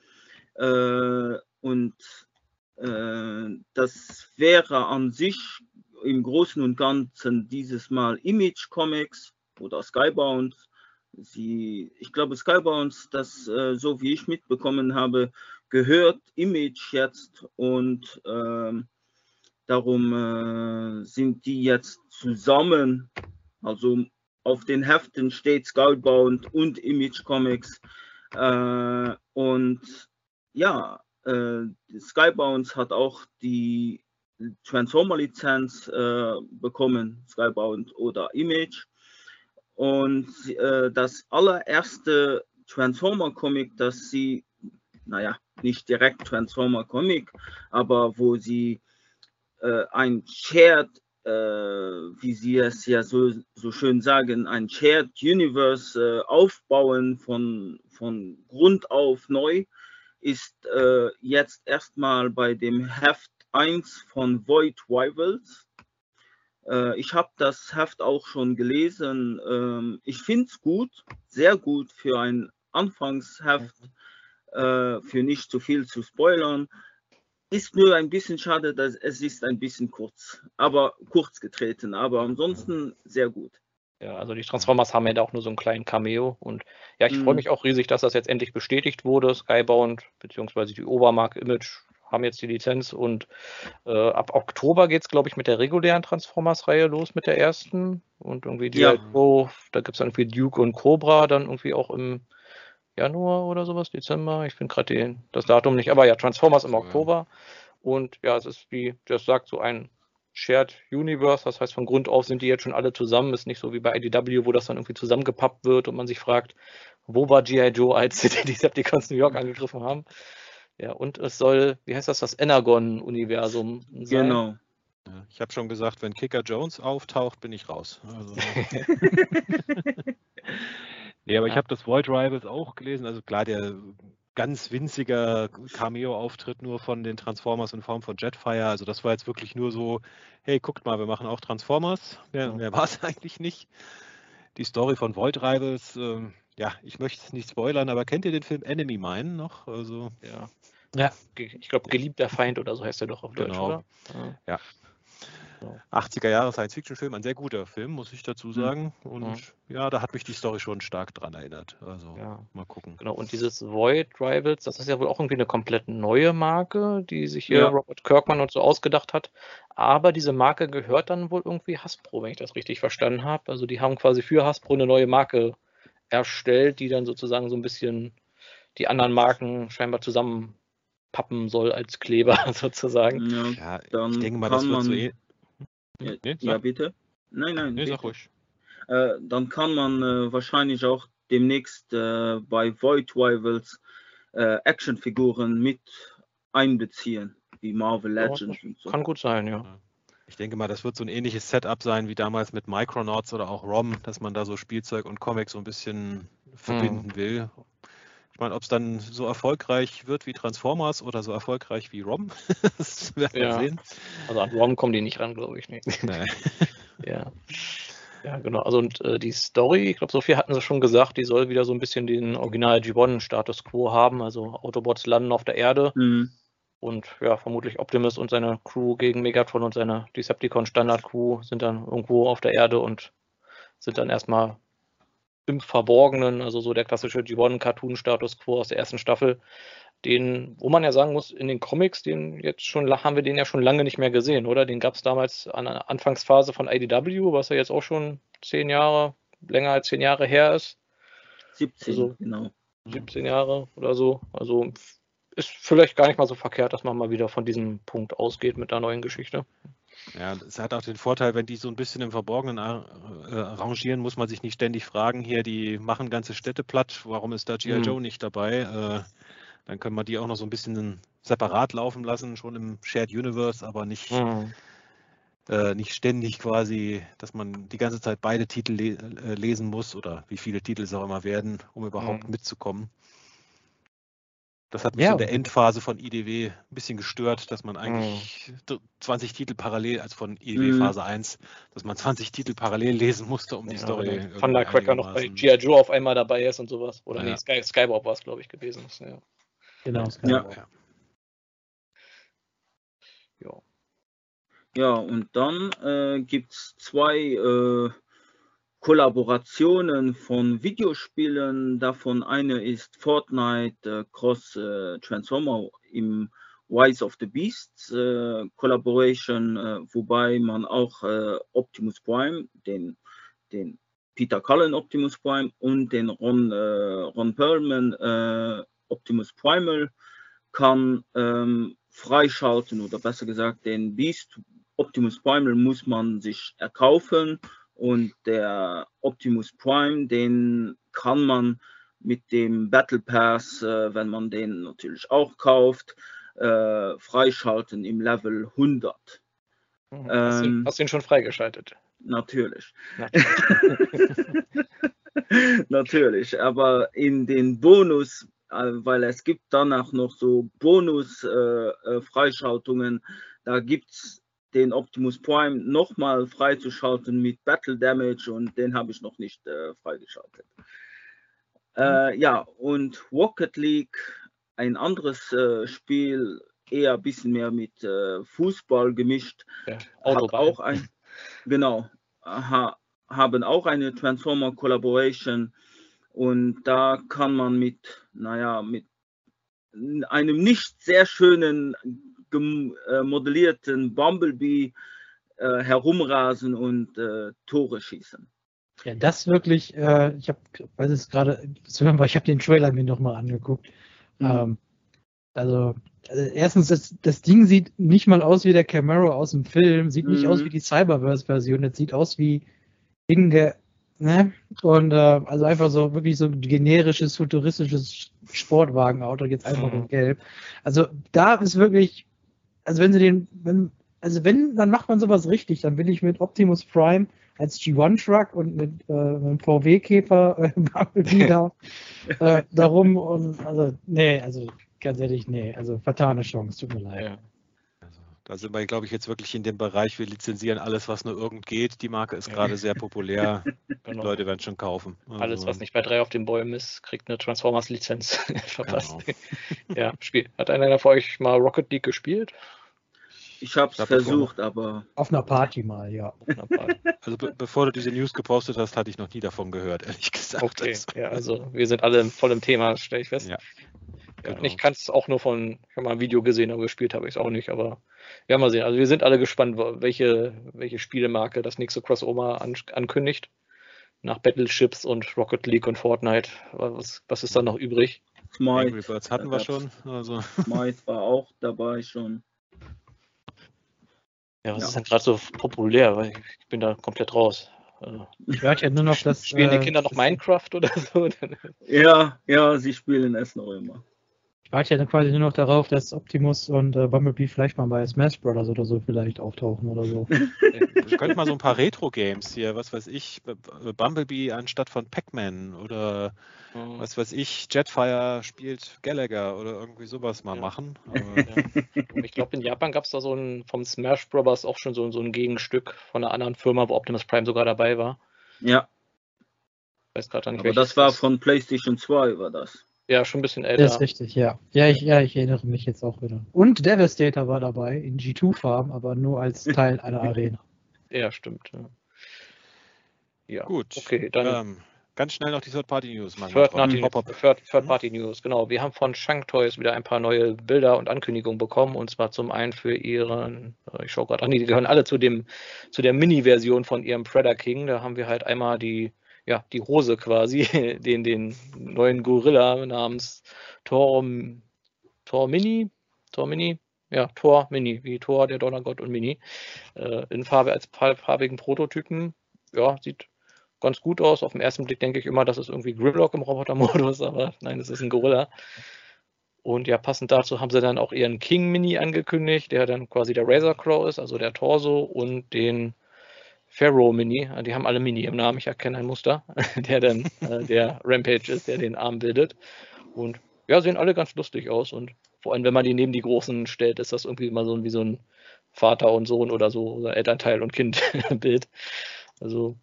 Äh, und äh, das wäre an sich im Großen und Ganzen dieses Mal Image Comics oder Skybound. Sie, ich glaube, Skybound, das äh, so wie ich mitbekommen habe, gehört Image jetzt und äh, darum äh, sind die jetzt zusammen. Also auf den Heften steht Skybound und Image Comics. Äh, und ja, äh, Skybounds hat auch die Transformer-Lizenz äh, bekommen, Skybound oder Image. Und äh, das allererste Transformer-Comic, das sie, naja, nicht direkt Transformer-Comic, aber wo sie äh, ein Shared, äh, wie sie es ja so, so schön sagen, ein Shared Universe äh, aufbauen von, von Grund auf neu ist äh, jetzt erstmal bei dem Heft 1 von Void Rivals. Äh, ich habe das Heft auch schon gelesen. Ähm, ich finde es gut, sehr gut für ein Anfangsheft, äh, für nicht zu viel zu spoilern. Ist nur ein bisschen schade, dass es ist ein bisschen kurz, aber kurz getreten, aber ansonsten sehr gut. Ja, also die Transformers haben ja da auch nur so einen kleinen Cameo und ja, ich freue Mhm. mich auch riesig, dass das jetzt endlich bestätigt wurde. Skybound bzw. die Obermark Image haben jetzt die Lizenz und äh, ab Oktober geht es, glaube ich, mit der regulären Transformers-Reihe los, mit der ersten. Und irgendwie die Ja. so, da gibt es dann irgendwie Duke und Cobra, dann irgendwie auch im Januar oder sowas, Dezember. Ich finde gerade das Datum nicht, aber ja, Transformers im. Oktober. Und ja, es ist wie das sagt, so ein Shared Universe, das heißt von Grund auf sind die jetzt schon alle zusammen, ist nicht so wie bei IDW, wo das dann irgendwie zusammengepappt wird und man sich fragt, wo war G.I. Joe, als sie die Decepticons New York angegriffen haben. Ja, und es soll, wie heißt das, das Energon-Universum sein. Genau. Ja, ich habe schon gesagt, wenn Kicker Jones auftaucht, bin ich raus. Also, nee, aber ich Ja. habe das Void Rivals auch gelesen. Also klar, der ganz winziger Cameo-Auftritt nur von den Transformers in Form von Jetfire. Also das war jetzt wirklich nur so, hey, guckt mal, wir machen auch Transformers. Mehr, mehr war es eigentlich nicht. Die Story von Void Rivals, ähm, ja, ich möchte es nicht spoilern, aber kennt ihr den Film Enemy Mine noch? Also Ja. Ja. Ich glaube, geliebter Feind oder so heißt er doch auf Deutsch, Genau. oder? Ja. 80er Jahre Science-Fiction-Film, ein sehr guter Film, muss ich dazu sagen. Und Mhm. ja, da hat mich die Story schon stark dran erinnert. Also Ja. mal gucken. Genau, und dieses Void Rivals, das ist ja wohl auch irgendwie eine komplett neue Marke, die sich hier Ja. Robert Kirkman und so ausgedacht hat. Aber diese Marke gehört dann wohl irgendwie Hasbro, wenn ich das richtig verstanden habe. Also die haben quasi für Hasbro eine neue Marke erstellt, die dann sozusagen so ein bisschen die anderen Marken scheinbar zusammenpappen soll als Kleber sozusagen. Ja, Ja, Dann ich denke mal, das kann wird so man- eh. ja, Nee, ja bitte. Nein, nein. nee, bitte. sag ruhig. Äh, dann kann man äh, wahrscheinlich auch demnächst äh, bei Void Rivals äh, Actionfiguren mit einbeziehen, wie Marvel Ja, Legends und so. Kann gut sein, ja. Ich denke mal, das wird so ein ähnliches Setup sein wie damals mit Micronauts oder auch ROM, dass man da so Spielzeug und Comics so ein bisschen verbinden will. Ich meine, ob es dann so erfolgreich wird wie Transformers oder so erfolgreich wie ROM, das werden wir Ja. sehen. Also an ROM kommen die nicht ran, glaube ich. Nee. Nee. Ja. Ja, genau. Also und äh, die Story, ich glaube, so viel hatten sie schon gesagt, die soll wieder so ein bisschen den Original G1-Status quo haben. Also Autobots landen auf der Erde Mhm. Und ja, vermutlich Optimus und seine Crew gegen Megatron und seine Decepticon Standard Crew sind dann irgendwo auf der Erde und sind dann erstmal im Verborgenen, also so der klassische G1-Cartoon-Status quo aus der ersten Staffel, den, wo man ja sagen muss, in den Comics, den jetzt schon haben wir den ja schon lange nicht mehr gesehen, oder? Den gab es damals an der Anfangsphase von IDW, was ja jetzt auch schon zehn Jahre, länger als zehn Jahre her ist, 17, Also- genau. 17 Jahre oder so. Also ist vielleicht gar nicht mal so verkehrt, dass man mal wieder von diesem Punkt ausgeht mit der neuen Geschichte. Ja, es hat auch den Vorteil, wenn die so ein bisschen im Verborgenen ar- äh, arrangieren, muss man sich nicht ständig fragen, hier, die machen ganze Städte platt, warum ist da G.I. Mhm. Joe nicht dabei? Äh, dann können wir die auch noch so ein bisschen separat laufen lassen, schon im Shared Universe, aber nicht, Mhm. äh, nicht ständig quasi, dass man die ganze Zeit beide Titel le äh, lesen muss oder wie viele Titel es auch immer werden, um überhaupt Mhm. mitzukommen. Das hat mich Ja, in der Endphase von IDW ein bisschen gestört, dass man eigentlich d- 20 Titel parallel, also von IDW Mhm. Phase 1, dass man 20 Titel parallel lesen musste, um die Ja, Story. Thundercracker noch bei G.I. Joe auf einmal dabei ist und sowas. Oder Ja. nee, Sky, Skybob war es, glaube ich, gewesen. Ja. Genau. Ja. Ja. Ja. Ja, und dann äh, gibt es zwei äh, Kollaborationen von Videospielen. Davon eine ist Fortnite äh, Cross äh, Transformer im Rise of the Beasts äh, Collaboration, wobei man auch Optimus Prime, den, den Peter Cullen Optimus Prime und den Ron, Ron Perlman Optimus Primal kann ähm, freischalten oder besser gesagt den Beast Optimus Primal muss man sich erkaufen und der Optimus Prime, den kann man mit dem Battle Pass, äh, wenn man den natürlich auch kauft, äh, freischalten im Level 100. Mhm. Hast, du, Ähm. hast du ihn schon freigeschaltet? Natürlich. Natürlich. Natürlich, aber in den Bonus äh, weil es gibt danach noch so Bonus-Freischaltungen. Äh, da gibt es den Optimus Prime nochmal freizuschalten mit Battle Damage und den habe ich noch nicht äh, freigeschaltet. Äh, ja, und Rocket League, ein anderes äh, Spiel, eher ein bisschen mehr mit äh, Fußball gemischt, ja, hat auch ein, genau, ha, haben auch eine Transformer Collaboration und da kann man mit, naja, mit einem nicht sehr schönen modellierten Bumblebee äh, herumrasen und äh, Tore schießen. Ja, das wirklich, äh, ich habe, weiß es gerade ich habe den Trailer mir nochmal angeguckt. Mhm. Ähm, also, also, erstens, das, das Ding sieht nicht mal aus wie der Camaro aus dem Film, sieht nicht mhm. aus wie die Cyberverse-Version, es sieht aus wie Dinge, ne? Und äh, also einfach so wirklich so ein generisches, futuristisches Sportwagenauto, jetzt einfach mhm. in Gelb. Also da ist wirklich, also wenn sie den, wenn, also wenn, dann macht man sowas richtig, dann will ich mit Optimus Prime als G1-Truck und mit äh, einem VW-Käfer äh, wieder äh, darum und also, nee, also ganz ehrlich, nee, also fatale Chance, tut mir leid. Ja. Also, da sind wir, glaube ich, jetzt wirklich in dem Bereich, wir lizenzieren alles, was nur irgend geht. Die Marke ist ja. gerade sehr populär. genau. Die Leute werden schon kaufen. Also, alles, was nicht bei drei auf den Bäumen ist, kriegt eine Transformers-Lizenz verpasst. Genau. ja, Spiel. Hat einer von euch mal Rocket League gespielt? Ich habe es versucht, aber. Auf einer Party mal, ja. Party. Also be bevor du diese News gepostet hast, hatte ich noch nie davon gehört, ehrlich gesagt. Okay, also. ja, also wir sind alle voll im Thema, stelle ich fest. Ja. Genau. Ich kann es auch nur von, ich habe mal ein Video gesehen, aber gespielt habe ich es auch nicht, aber ja, mal sehen. Also wir sind alle gespannt, welche, welche Spielemarke das nächste Crossover an, ankündigt. Nach Battleships und Rocket League und Fortnite. Was, was ist da noch übrig? Smite. Angry Birds hatten wir schon. Also. Smite war auch dabei schon. Ja, was ja. ist denn gerade so populär? Weil ich bin da komplett raus. Also, ich werde ja nur noch das. Spielen die äh, Kinder noch Minecraft oder so? ja, ja, sie spielen es noch immer. Ich warte ja dann quasi nur noch darauf, dass Optimus und äh, Bumblebee vielleicht mal bei Smash Brothers oder so vielleicht auftauchen oder so. Ich könnte mal so ein paar Retro-Games hier, was weiß ich, Bumblebee anstatt von Pac-Man oder mhm. was weiß ich, Jetfire spielt Gallagher oder irgendwie sowas mal ja. machen. Ja. Ich glaube, in Japan gab es da so ein vom Smash Brothers auch schon so, so ein Gegenstück von einer anderen Firma, wo Optimus Prime sogar dabei war. Ja. Ich weiß gerade nicht, Aber das war von PlayStation 2, war das. Ja, schon ein bisschen älter. Das ist richtig, ja. Ja ich, ja, ich erinnere mich jetzt auch wieder. Und Devastator war dabei in G2-Farm, aber nur als Teil einer Arena. Ja, stimmt. Ja, ja. gut. Okay, dann. Ähm, ganz schnell noch die Third-Party-News machen. Third-Party-News, genau. Wir haben von Shank Toys wieder ein paar neue Bilder und Ankündigungen bekommen. Und zwar zum einen für ihren, äh, ich schaue gerade an, die gehören alle zu, dem, zu der Mini-Version von ihrem Predator King. Da haben wir halt einmal die ja, die Hose quasi, den, den neuen Gorilla namens Tor, Tor Mini, Tor Mini, ja, Tor Mini, wie Tor, der Donnergott und Mini, äh, in Farbe als farbigen Prototypen. Ja, sieht ganz gut aus. Auf den ersten Blick denke ich immer, das ist irgendwie Grimlock im Robotermodus, aber nein, das ist ein Gorilla. Und ja, passend dazu haben sie dann auch ihren King Mini angekündigt, der dann quasi der Razor Claw ist, also der Torso und den Pharaoh Mini, die haben alle Mini im Namen, ich erkenne ein Muster, der dann äh, der Rampage ist, der den Arm bildet. Und ja, sehen alle ganz lustig aus und vor allem, wenn man die neben die Großen stellt, ist das irgendwie immer so wie so ein Vater und Sohn oder so, oder Elternteil und Kind Bild. Also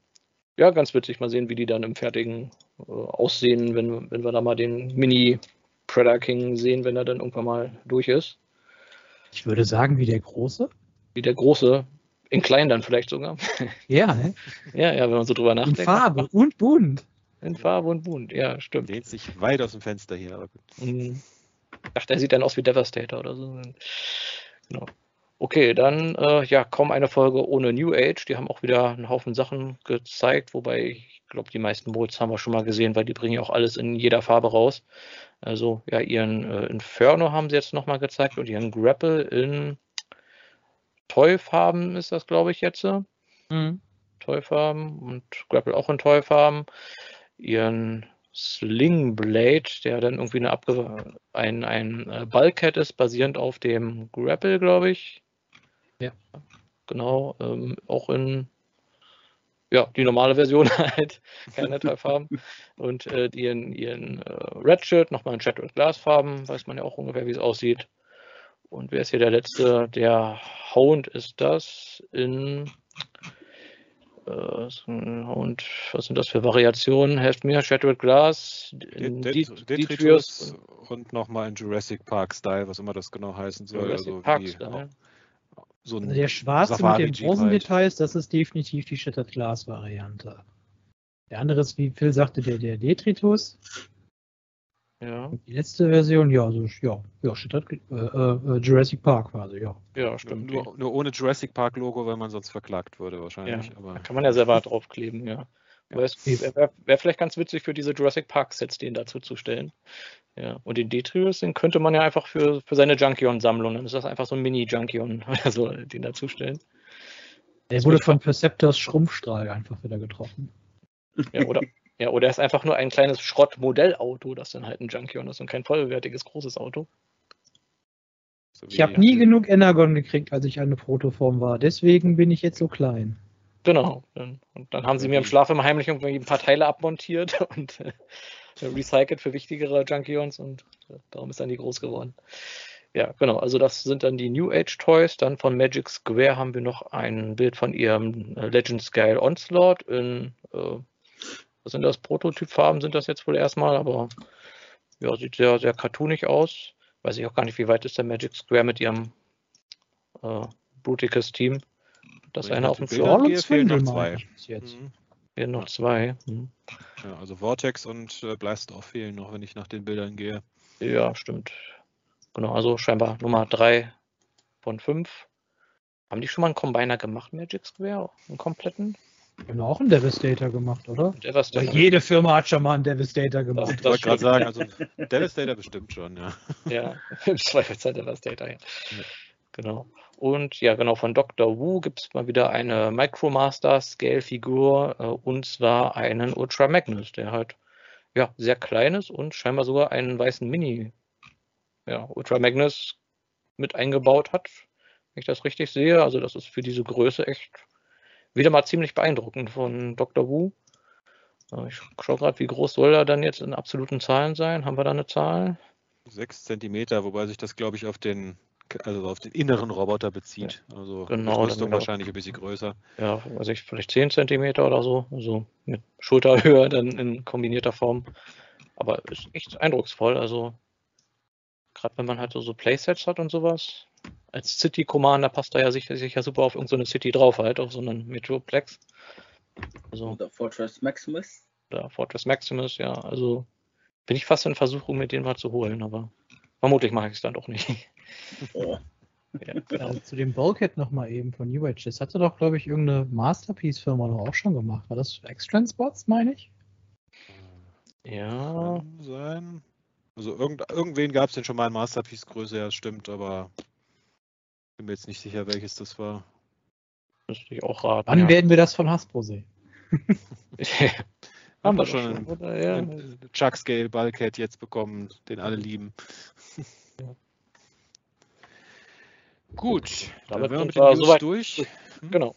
ja, ganz witzig mal sehen, wie die dann im fertigen äh, aussehen, wenn, wenn wir da mal den Mini Predator King sehen, wenn er dann irgendwann mal durch ist. Ich würde sagen, wie der große. Wie der große, in klein dann vielleicht sogar. Ja, ne? Ja, ja, wenn man so drüber nachdenkt. In Farbe und bunt. In Farbe und bunt, ja, stimmt. Lehnt sich weit aus dem Fenster hier, aber gut. Mhm. Ach, der sieht dann aus wie Devastator oder so. Genau. Okay, dann äh, ja, kaum eine Folge ohne New Age. Die haben auch wieder einen Haufen Sachen gezeigt, wobei ich glaube, die meisten Modes haben wir schon mal gesehen, weil die bringen ja auch alles in jeder Farbe raus. Also ja, ihren äh, Inferno haben sie jetzt nochmal gezeigt und ihren Grapple in Toy-Farben ist das, glaube ich, jetzt. Mhm. Toy-Farben und Grapple auch in Toy-Farben. Ihren Sling Blade, der dann irgendwie eine Abge ein, ein äh, Bulkhead ist, basierend auf dem Grapple, glaube ich. Ja. Genau, ähm, auch in ja, die normale Version halt, keine drei Farben. Und äh, ihren, ihren äh, Redshirt nochmal in Shattered Glass Farben, weiß man ja auch ungefähr, wie es aussieht. Und wer ist hier der letzte? Der Hound ist das in äh, und was sind das für Variationen? Helft mir, Shattered Glass, Detritus und nochmal in Jurassic Park Style, was immer das genau heißen soll. Jurassic also Park Style. So also der schwarze Safari mit den großen halt. Details, das ist definitiv die Shattered Glass Variante. Der andere ist, wie Phil sagte, der, der Detritus. Ja. Die letzte Version, ja, so, ja, ja, Shattered, äh, äh, Jurassic Park quasi, ja. Ja, stimmt. Nur, nur, ohne Jurassic Park Logo, weil man sonst verklagt würde wahrscheinlich. Ja, aber, da kann man ja selber draufkleben, ja. Aber es wäre wär vielleicht ganz witzig für diese Jurassic Park Sets, den dazu zu stellen. Ja, und den Detrius, den könnte man ja einfach für, für seine Junkion-Sammlung, dann ist das einfach so ein Mini-Junkion oder so, den dazustellen. Der wurde von Perceptors Schrumpfstrahl einfach wieder getroffen. Ja, oder, ja, oder er ist einfach nur ein kleines Schrottmodellauto, das dann halt ein Junkion ist und kein vollwertiges großes Auto. So ich habe nie genug Energon gekriegt, als ich eine Protoform war. Deswegen bin ich jetzt so klein. Genau. Und dann haben sie mir im Schlaf immer heimlich irgendwie ein paar Teile abmontiert und äh, recycelt für wichtigere Junkions und äh, darum ist dann die groß geworden. Ja, genau. Also das sind dann die New Age Toys. Dann von Magic Square haben wir noch ein Bild von ihrem äh, Legend Scale Onslaught in, äh, was sind das? Prototypfarben sind das jetzt wohl erstmal, aber ja, sieht sehr, sehr cartoonig aus. Weiß ich auch gar nicht, wie weit ist der Magic Square mit ihrem äh, Bruticus Team. Das eine auf dem Floor und fehlen noch zwei. Jetzt. Mhm. Fehlen noch zwei. Mhm. Ja, also Vortex und äh, Blast auch fehlen noch, wenn ich nach den Bildern gehe. Ja, stimmt. Genau, also scheinbar Nummer 3 von 5. Haben die schon mal einen Combiner gemacht, Magic Square? Einen kompletten? Wir haben auch einen Devastator gemacht, oder? Devastator. Jede Firma hat schon mal einen Devastator gemacht. Das, das ich wollte gerade sagen, also Devastator bestimmt schon, ja. Ja, im Zweifelsfall Devastator, ja. ja. Genau. Und ja, genau, von Dr. Wu gibt es mal wieder eine Micromaster Scale-Figur äh, und zwar einen Ultra Magnus, der halt ja sehr klein ist und scheinbar sogar einen weißen Mini ja, Ultra Magnus mit eingebaut hat, wenn ich das richtig sehe. Also das ist für diese Größe echt wieder mal ziemlich beeindruckend von Dr. Wu. Äh, ich schaue gerade, wie groß soll er dann jetzt in absoluten Zahlen sein? Haben wir da eine Zahl? 6 cm, wobei sich das, glaube ich, auf den also auf den inneren Roboter bezieht. Also genau, Rüstung wahrscheinlich ein bisschen größer. Ja, also ich vielleicht 10 cm oder so, also mit Schulterhöhe dann in kombinierter Form. Aber ist echt eindrucksvoll. Also gerade wenn man halt so, so Playsets hat und sowas. Als City Commander passt da ja sicher, sicher super auf irgendeine so City drauf, halt, auf so einen Metroplex. Also, Oder Fortress Maximus. Oder Fortress Maximus, ja. Also bin ich fast in Versuchung, mir den mal zu holen, aber vermutlich mache ich es dann doch nicht. Oh. Ja. Ja, zu dem Bulkhead nochmal eben von New Age. Das hatte doch, glaube ich, irgendeine Masterpiece-Firma noch auch schon gemacht. War das X-Transports, meine ich? Ja. Kann sein. Also irgend, irgendwen gab es denn schon mal in Masterpiece-Größe, ja, stimmt, aber bin mir jetzt nicht sicher, welches das war. Müsste ich auch raten. Wann ja. werden wir das von Hasbro sehen? Haben wir schon einen, ja. einen Chuck Scale Bulkhead jetzt bekommen, den alle lieben. Ja. Gut, damit wären wir mit den News durch. Hm? Genau.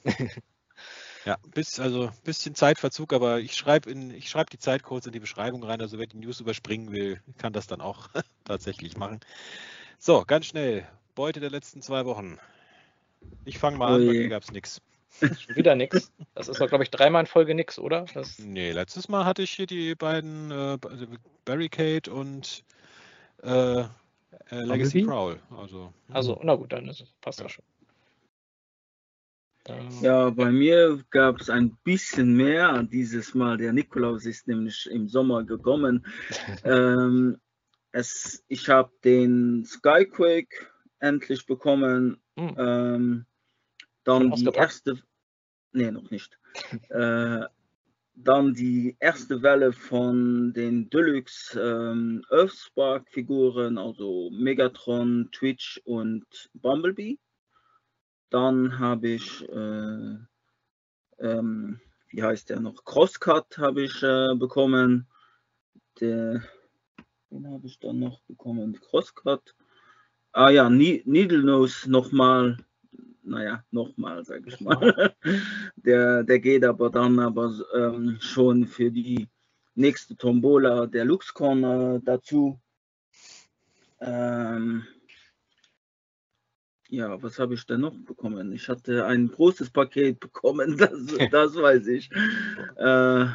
Ja, bis, also bisschen Zeitverzug, aber ich schreibe ich schreibe die Zeitcodes in die Beschreibung rein, also wer die News überspringen will, kann das dann auch tatsächlich machen. So, ganz schnell. Beute der letzten zwei Wochen. Ich fange mal an, bei mir gab es nichts. Schon wieder nichts. Das ist doch, glaube ich, dreimal in Folge nichts, oder? Das nee, letztes Mal hatte ich hier die beiden äh, also Barricade und äh, äh, Legacy Prowl. Also, also, na gut, dann ist, passt ja. das schon. Ja, bei mir gab es ein bisschen mehr dieses Mal. Der Nikolaus ist nämlich im Sommer gekommen. ähm, es, ich habe den Skyquake endlich bekommen. Mhm. Ähm, dann die erste. Nee, noch nicht. äh, dann die erste Welle von den Deluxe ähm, Earthspark-Figuren, also Megatron, Twitch und Bumblebee. Dann habe ich, äh, ähm, wie heißt der noch? Crosscut habe ich äh, bekommen. Der, den habe ich dann noch bekommen. Crosscut. Ah ja, Needle Nose nochmal naja, nochmal, sag ich mal. Der, der geht aber dann aber ähm, schon für die nächste Tombola der LuxCon äh, dazu. Ähm, ja, was habe ich denn noch bekommen? Ich hatte ein großes Paket bekommen, das, das weiß ich. Äh,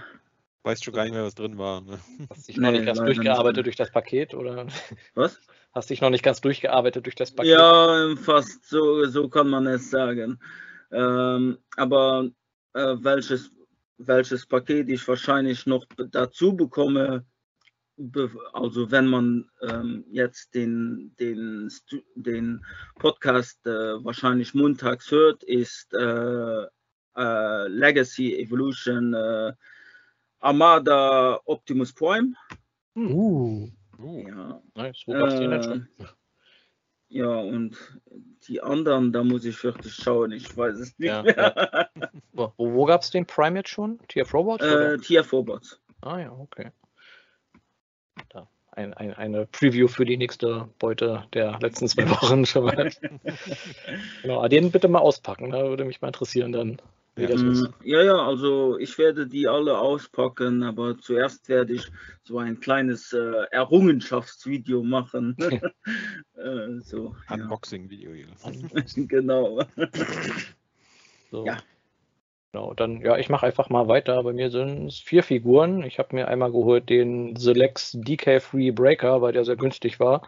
Weißt schon gar nicht mehr, was drin war. Ne? Hast dich noch Nee, nicht ganz durchgearbeitet durch das Paket oder was? Hast dich noch nicht ganz durchgearbeitet durch das Paket? Ja, fast so, so kann man es sagen. Ähm, aber äh, welches, welches Paket ich wahrscheinlich noch dazu bekomme, be also wenn man ähm, jetzt den, den, den Podcast äh, wahrscheinlich montags hört, ist äh, äh, Legacy Evolution äh, Armada Optimus Prime. Uh, Uh, Ja, Nice. Wo denn schon? äh, Ja, und die anderen, da muss ich wirklich schauen, ich weiß es nicht Ja, mehr. Wo, wo, wo gab es den Prime jetzt schon? TF Robots? äh, TF-Robots. Ah ja, okay. Da. Ein, ein, eine Preview für die nächste Beute der letzten zwei Wochen schon mal. genau, den bitte mal auspacken, da würde mich mal interessieren dann, Ja. das ist. Mm, Ja, ja, also ich werde die alle auspacken, aber zuerst werde ich so ein kleines äh, Errungenschaftsvideo machen. äh, so, ja. Unboxing-Video hier. genau. So. Ja. Genau, dann, ja, ich mache einfach mal weiter. Bei mir sind es vier Figuren. Ich habe mir einmal geholt den Selex DK Free Breaker, weil der sehr günstig war.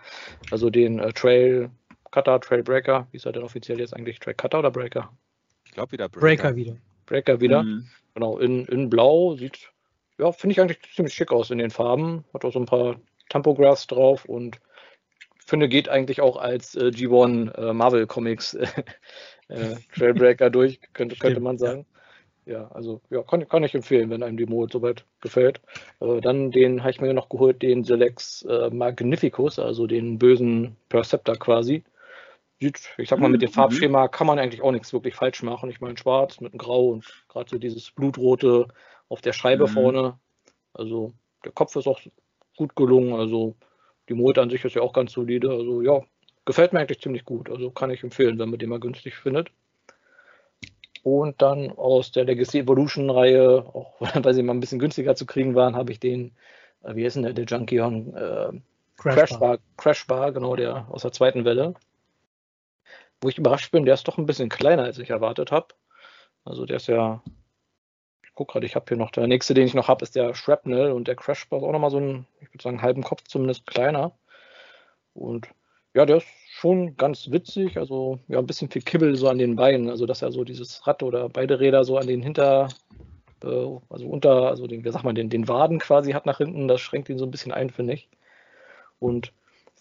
Also den äh, Trail Cutter, Trail Breaker. Wie ist er denn offiziell jetzt eigentlich? Trail Cutter oder Breaker? Ich glaube wieder Breaker wieder. Breaker wieder. Mm, Genau, in, in Blau sieht, ja, finde ich eigentlich ziemlich schick aus in den Farben. Hat auch so ein paar Tampographs drauf und finde, geht eigentlich auch als äh, G1 äh, Marvel Comics äh, Trailbreaker durch, könnte, könnte man ja. sagen. Ja, also ja, kann, kann ich empfehlen, wenn einem die Mode soweit gefällt. Äh, dann den habe ich mir noch geholt, den Selex äh, Magnificus, also den bösen Perceptor quasi. Ich sag mal, mit dem Mhm. Farbschema kann man eigentlich auch nichts wirklich falsch machen. Ich meine, schwarz mit einem Grau und gerade so dieses Blutrote auf der Scheibe Mhm. vorne. Also der Kopf ist auch gut gelungen. Also die Mode an sich ist ja auch ganz solide. Also ja, gefällt mir eigentlich ziemlich gut. Also kann ich empfehlen, wenn man den mal günstig findet. Und dann aus der Legacy Evolution Reihe, auch weil sie mal ein bisschen günstiger zu kriegen waren, habe ich den, äh, wie heißt denn der, der Junkion, äh, Crash Crash Bar. Bar, Crash Bar, genau, der aus der zweiten Welle. Wo ich überrascht bin, der ist doch ein bisschen kleiner, als ich erwartet habe. Also der ist ja, ich gucke gerade, ich habe hier noch, der nächste, den ich noch habe, ist der Shrapnel und der Crash ist auch nochmal so ein, ich würde sagen, halben Kopf zumindest kleiner. Und ja, der ist schon ganz witzig, also ja, ein bisschen viel Kibbel so an den Beinen, also dass er so dieses Rad oder beide Räder so an den Hinter, äh, also unter, also den, wie sagt man, den, den Waden quasi hat nach hinten, das schränkt ihn so ein bisschen ein, finde ich. Und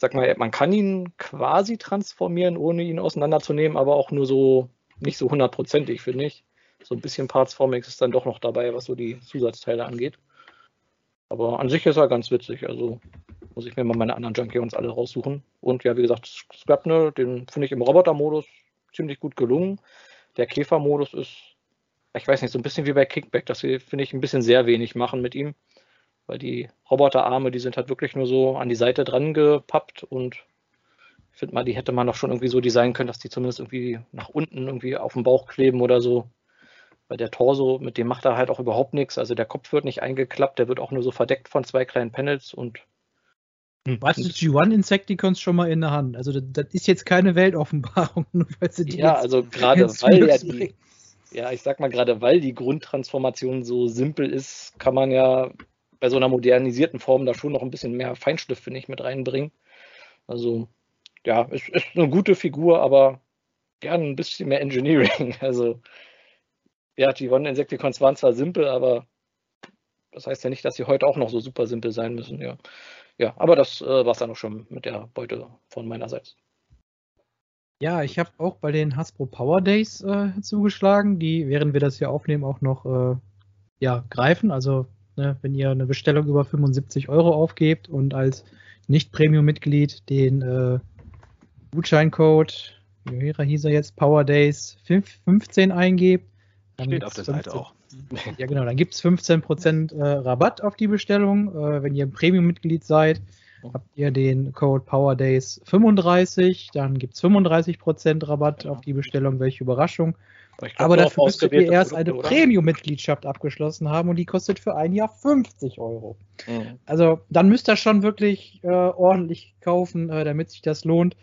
sag mal, man kann ihn quasi transformieren, ohne ihn auseinanderzunehmen, aber auch nur so, nicht so hundertprozentig, finde ich. So ein bisschen Partsformix ist dann doch noch dabei, was so die Zusatzteile angeht. Aber an sich ist er ganz witzig, also muss ich mir mal meine anderen Junkions alle raussuchen. Und ja, wie gesagt, Scrapnel, den finde ich im Roboter-Modus ziemlich gut gelungen. Der Käfer-Modus ist, ich weiß nicht, so ein bisschen wie bei Kickback, dass wir, finde ich, ein bisschen sehr wenig machen mit ihm. Weil die Roboterarme, die sind halt wirklich nur so an die Seite dran gepappt und ich finde mal, die hätte man doch schon irgendwie so designen können, dass die zumindest irgendwie nach unten irgendwie auf dem Bauch kleben oder so. Weil der Torso, mit dem macht er halt auch überhaupt nichts. Also der Kopf wird nicht eingeklappt, der wird auch nur so verdeckt von zwei kleinen Panels und die G1 Insecticons schon mal in der Hand. Also das, das ist jetzt keine Weltoffenbarung, nur weil sie die Ja, jetzt also gerade weil ja die, ja, ich sag mal, gerade weil die Grundtransformation so simpel ist, kann man ja bei so einer modernisierten Form da schon noch ein bisschen mehr Feinschliff, finde ich, mit reinbringen. Also, ja, es ist eine gute Figur, aber gerne ein bisschen mehr Engineering. Also, ja, die One Insecticons waren zwar simpel, aber das heißt ja nicht, dass sie heute auch noch so super simpel sein müssen, ja. Ja, aber das äh, war es dann auch schon mit der Beute von meinerseits. Ja, ich habe auch bei den Hasbro Power Days äh, zugeschlagen, die, während wir das hier aufnehmen, auch noch äh, ja, greifen. Also, ne, wenn ihr eine Bestellung über 75 Euro aufgebt und als Nicht-Premium-Mitglied den äh, Gutscheincode, wie hieß er jetzt, Power Days 5, 15 eingebt, dann Steht auf der Seite 15 auch. Ja, genau, dann gibt es 15% äh, Rabatt auf die Bestellung. Äh, wenn ihr Premium-Mitglied seid, habt ihr den Code Power Days 35, dann gibt es 35% Rabatt auf die Bestellung, welche Überraschung. Glaub, Aber dafür müsstet ihr erst Produkte, eine? Premium-Mitgliedschaft abgeschlossen haben und die kostet für ein Jahr 50 Euro. Mhm. Also dann müsst ihr schon wirklich äh, ordentlich kaufen, äh, damit sich das lohnt.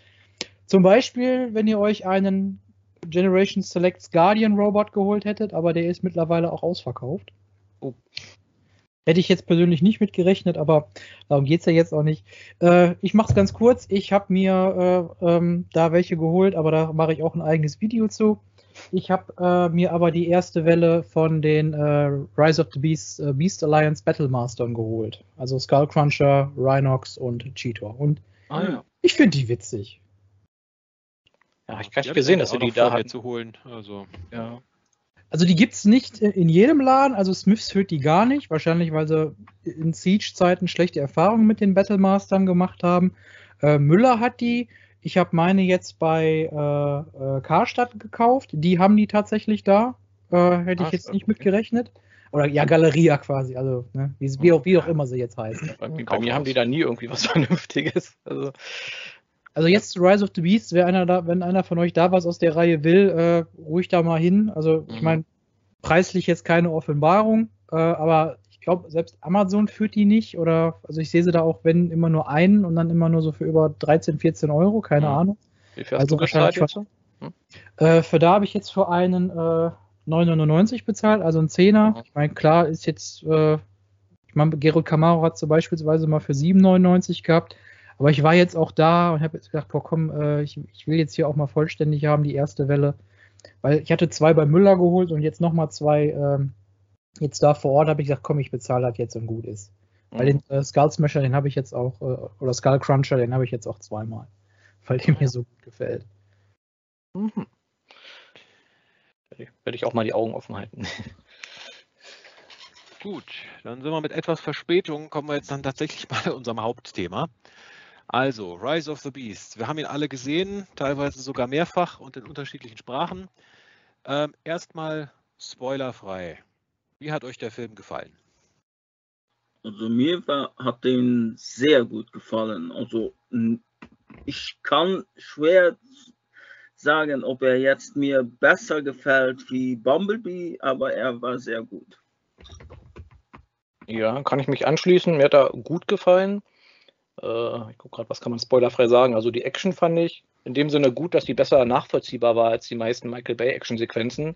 Zum Beispiel, wenn ihr euch einen Generation Selects Guardian Robot geholt hättet, aber der ist mittlerweile auch ausverkauft. Oh. Hätte ich jetzt persönlich nicht mitgerechnet, aber darum geht es ja jetzt auch nicht. Äh, ich mache es ganz kurz. Ich habe mir äh, ähm, da welche geholt, aber da mache ich auch ein eigenes Video zu. Ich habe äh, mir aber die erste Welle von den äh, Rise of the Beast, äh, Beast Alliance Battlemastern geholt. Also Skullcruncher, Rhinox und Cheetor. Und Ah, ja. ich finde die witzig. ja, ich Die nicht gesehen, dass sie die da hatten. zu holen. Also, Ja. Also die gibt's nicht in jedem Laden, also Smiths führt die gar nicht, wahrscheinlich weil sie in Siege-Zeiten schlechte Erfahrungen mit den Battlemastern gemacht haben. Äh, Müller hat die, ich habe meine jetzt bei äh, äh, Karstadt gekauft, die haben die tatsächlich da, äh, hätte ich jetzt nicht mitgerechnet. Oder ja, Galeria quasi, also ne, wie, wie, auch, wie auch immer sie jetzt heißen. Bei, bei mir haben die da nie irgendwie was Vernünftiges. Also, Also jetzt Rise of the Beasts, wer einer da, wenn einer von euch da was aus der Reihe will, äh, ruhig da mal hin. Also ich Mhm. meine, preislich jetzt keine Offenbarung, äh, aber glaube, selbst Amazon führt die nicht oder also ich sehe sie da auch, wenn immer nur einen und dann immer nur so für über 13, 14 Euro, keine Mhm. Ahnung. wie viel hast Also du wahrscheinlich jetzt? Äh, für da habe ich jetzt für einen äh, 9,99 bezahlt, also ein Zehner. Mhm. Ich meine, klar ist jetzt, äh, ich meine, Gerald Camaro hat so beispielsweise mal für 7,99 gehabt. Aber ich war jetzt auch da und habe jetzt gedacht, boah, komm, äh, ich, ich will jetzt hier auch mal vollständig haben, die erste Welle. Weil ich hatte zwei bei Müller geholt und jetzt nochmal zwei ähm, jetzt da vor Ort habe ich gesagt, komm, ich bezahle das jetzt und gut ist. Weil den äh, Skull Smasher, den habe ich jetzt auch, äh, oder Skull Cruncher, den habe ich jetzt auch zweimal. Weil der mir so gut gefällt. Mhm. Werde ich, werde ich auch mal die Augen offen halten. Gut, dann sind wir mit etwas Verspätung, kommen wir jetzt dann tatsächlich mal zu unserem Hauptthema. Also, Rise of the Beast. Wir haben ihn alle gesehen, teilweise sogar mehrfach und in unterschiedlichen Sprachen. Ähm, erstmal spoilerfrei. Wie hat euch der Film gefallen? Also mir war, hat den sehr gut gefallen. Also ich kann schwer sagen, ob er jetzt mir besser gefällt wie Bumblebee, aber er war sehr gut. Ja, kann ich mich anschließen. Mir hat er gut gefallen. Äh, ich gucke gerade, was kann man spoilerfrei sagen. Also die Action fand ich in dem Sinne gut, dass die besser nachvollziehbar war als die meisten Michael Bay Action-Sequenzen.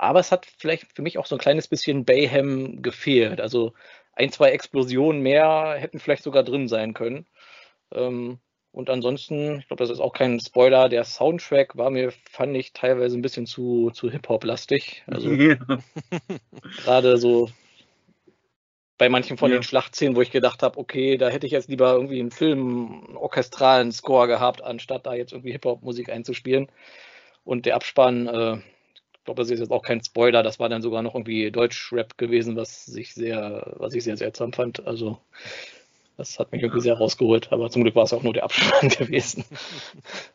Aber es hat vielleicht für mich auch so ein kleines bisschen Bayhem gefehlt. Also ein, zwei Explosionen mehr hätten vielleicht sogar drin sein können. Ähm, und ansonsten, ich glaube, das ist auch kein Spoiler, der Soundtrack war mir, fand ich, teilweise ein bisschen zu, zu Hip-Hop-lastig. Also Ja. gerade so bei manchen von Ja. den Schlachtszenen, wo ich gedacht habe, okay, da hätte ich jetzt lieber irgendwie einen Film, einen orchestralen Score gehabt, anstatt da jetzt irgendwie Hip-Hop-Musik einzuspielen. Und der Abspann, äh, ich glaube, das ist jetzt auch kein Spoiler, das war dann sogar noch irgendwie Deutsch-Rap gewesen, was sich sehr, was ich sehr seltsam fand. Also das hat mich irgendwie sehr rausgeholt, aber zum Glück war es auch nur der Abspann gewesen.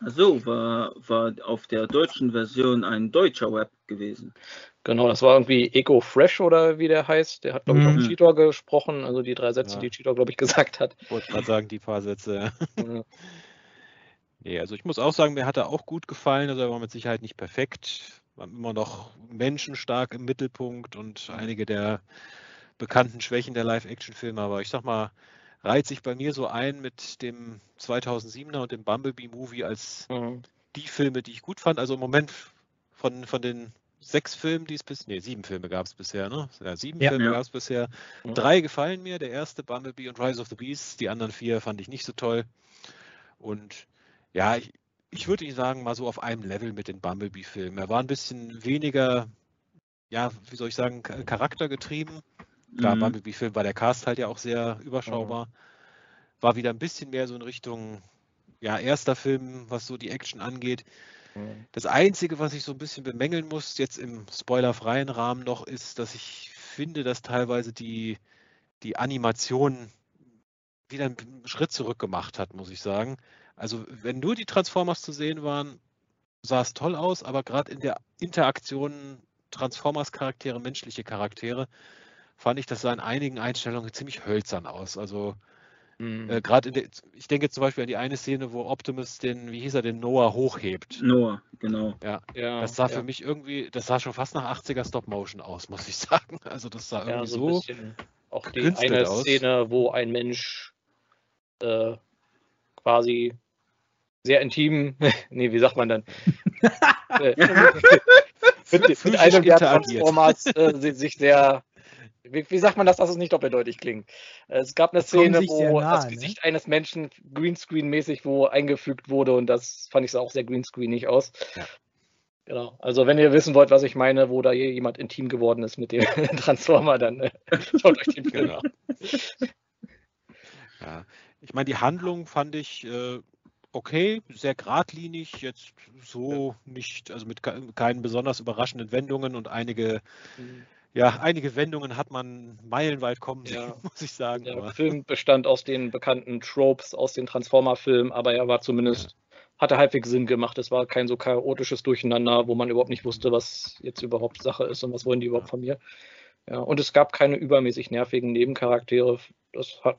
Also war, war auf der deutschen Version ein deutscher Web gewesen. Genau, das war irgendwie Eco Fresh oder wie der heißt. Der hat, glaube ich, auch Mhm. Cheetor gesprochen, also die drei Sätze, Ja. die Cheetor, glaube ich, gesagt hat. Ich wollte gerade sagen, die paar Sätze. Ja. Nee, also ich muss auch sagen, mir hat er auch gut gefallen. Also er war mit Sicherheit nicht perfekt. War immer noch menschenstark im Mittelpunkt und einige der bekannten Schwächen der Live-Action-Filme. Aber ich sag mal, reiht sich bei mir so ein mit dem 2007er und dem Bumblebee-Movie als Mhm. die Filme, die ich gut fand. Also im Moment von, von den sechs Filmen, die es bis, nee, sieben Filme gab es bisher, ne? Ja, sieben Ja. Filme Ja. gab es bisher. Ja. Drei gefallen mir, der erste Bumblebee und Rise of the Beast. Die anderen vier fand ich nicht so toll. Und ja, ich, ich würde nicht sagen, mal so auf einem Level mit den Bumblebee-Filmen. Er war ein bisschen weniger, ja, wie soll ich sagen, cha- charaktergetrieben. Klar, Mhm. Bumblebee-Film war der Cast halt ja auch sehr überschaubar. War wieder ein bisschen mehr so in Richtung, ja, erster Film, was so die Action angeht. Mhm. Das Einzige, was ich so ein bisschen bemängeln muss, jetzt im spoilerfreien Rahmen noch, ist, dass ich finde, dass teilweise die, die Animation wieder einen Schritt zurück gemacht hat, muss ich sagen. Also, wenn nur die Transformers zu sehen waren, sah es toll aus, aber gerade in der Interaktion Transformers-Charaktere, menschliche Charaktere, fand ich, das sah in einigen Einstellungen ziemlich hölzern aus. Also, Mhm. Äh, Gerade in der, ich denke zum Beispiel an die eine Szene, wo Optimus den, wie hieß er, den Noah hochhebt. Noah, genau. Ja, ja, das sah ja. für mich irgendwie, das sah schon fast nach 80er Stop-Motion aus, muss ich sagen. Also das sah Ja, irgendwie so ein so. bisschen. Auch die eine aus. Szene, wo ein Mensch äh, quasi sehr intim, nee, wie sagt man dann? Äh, mit, mit einem der. Transformers äh, sich sehr. Wie, wie sagt man das, dass es nicht doppeldeutig klingt? Äh, Es gab eine Szene, wo nahe, das ne? Gesicht eines Menschen Greenscreen-mäßig wo eingefügt wurde und das fand ich sah auch sehr Greenscreenig aus. Ja. Genau. Also wenn ihr wissen wollt, was ich meine, wo da jemand intim geworden ist mit dem Transformer, dann äh, schaut euch den Film Genau. an. Ja. Ich meine, die Handlung fand ich äh, okay, sehr geradlinig, jetzt so nicht, also mit ke- keinen besonders überraschenden Wendungen und einige, ja, einige Wendungen hat man meilenweit kommen Ja. muss ich sagen. Der Aber, Film bestand aus den bekannten Tropes aus den Transformer-Filmen, aber er war zumindest, hatte halbwegs Sinn gemacht. Es war kein so chaotisches Durcheinander, wo man überhaupt nicht wusste, was jetzt überhaupt Sache ist und was wollen die überhaupt von mir. Ja, und es gab keine übermäßig nervigen Nebencharaktere. Das hat,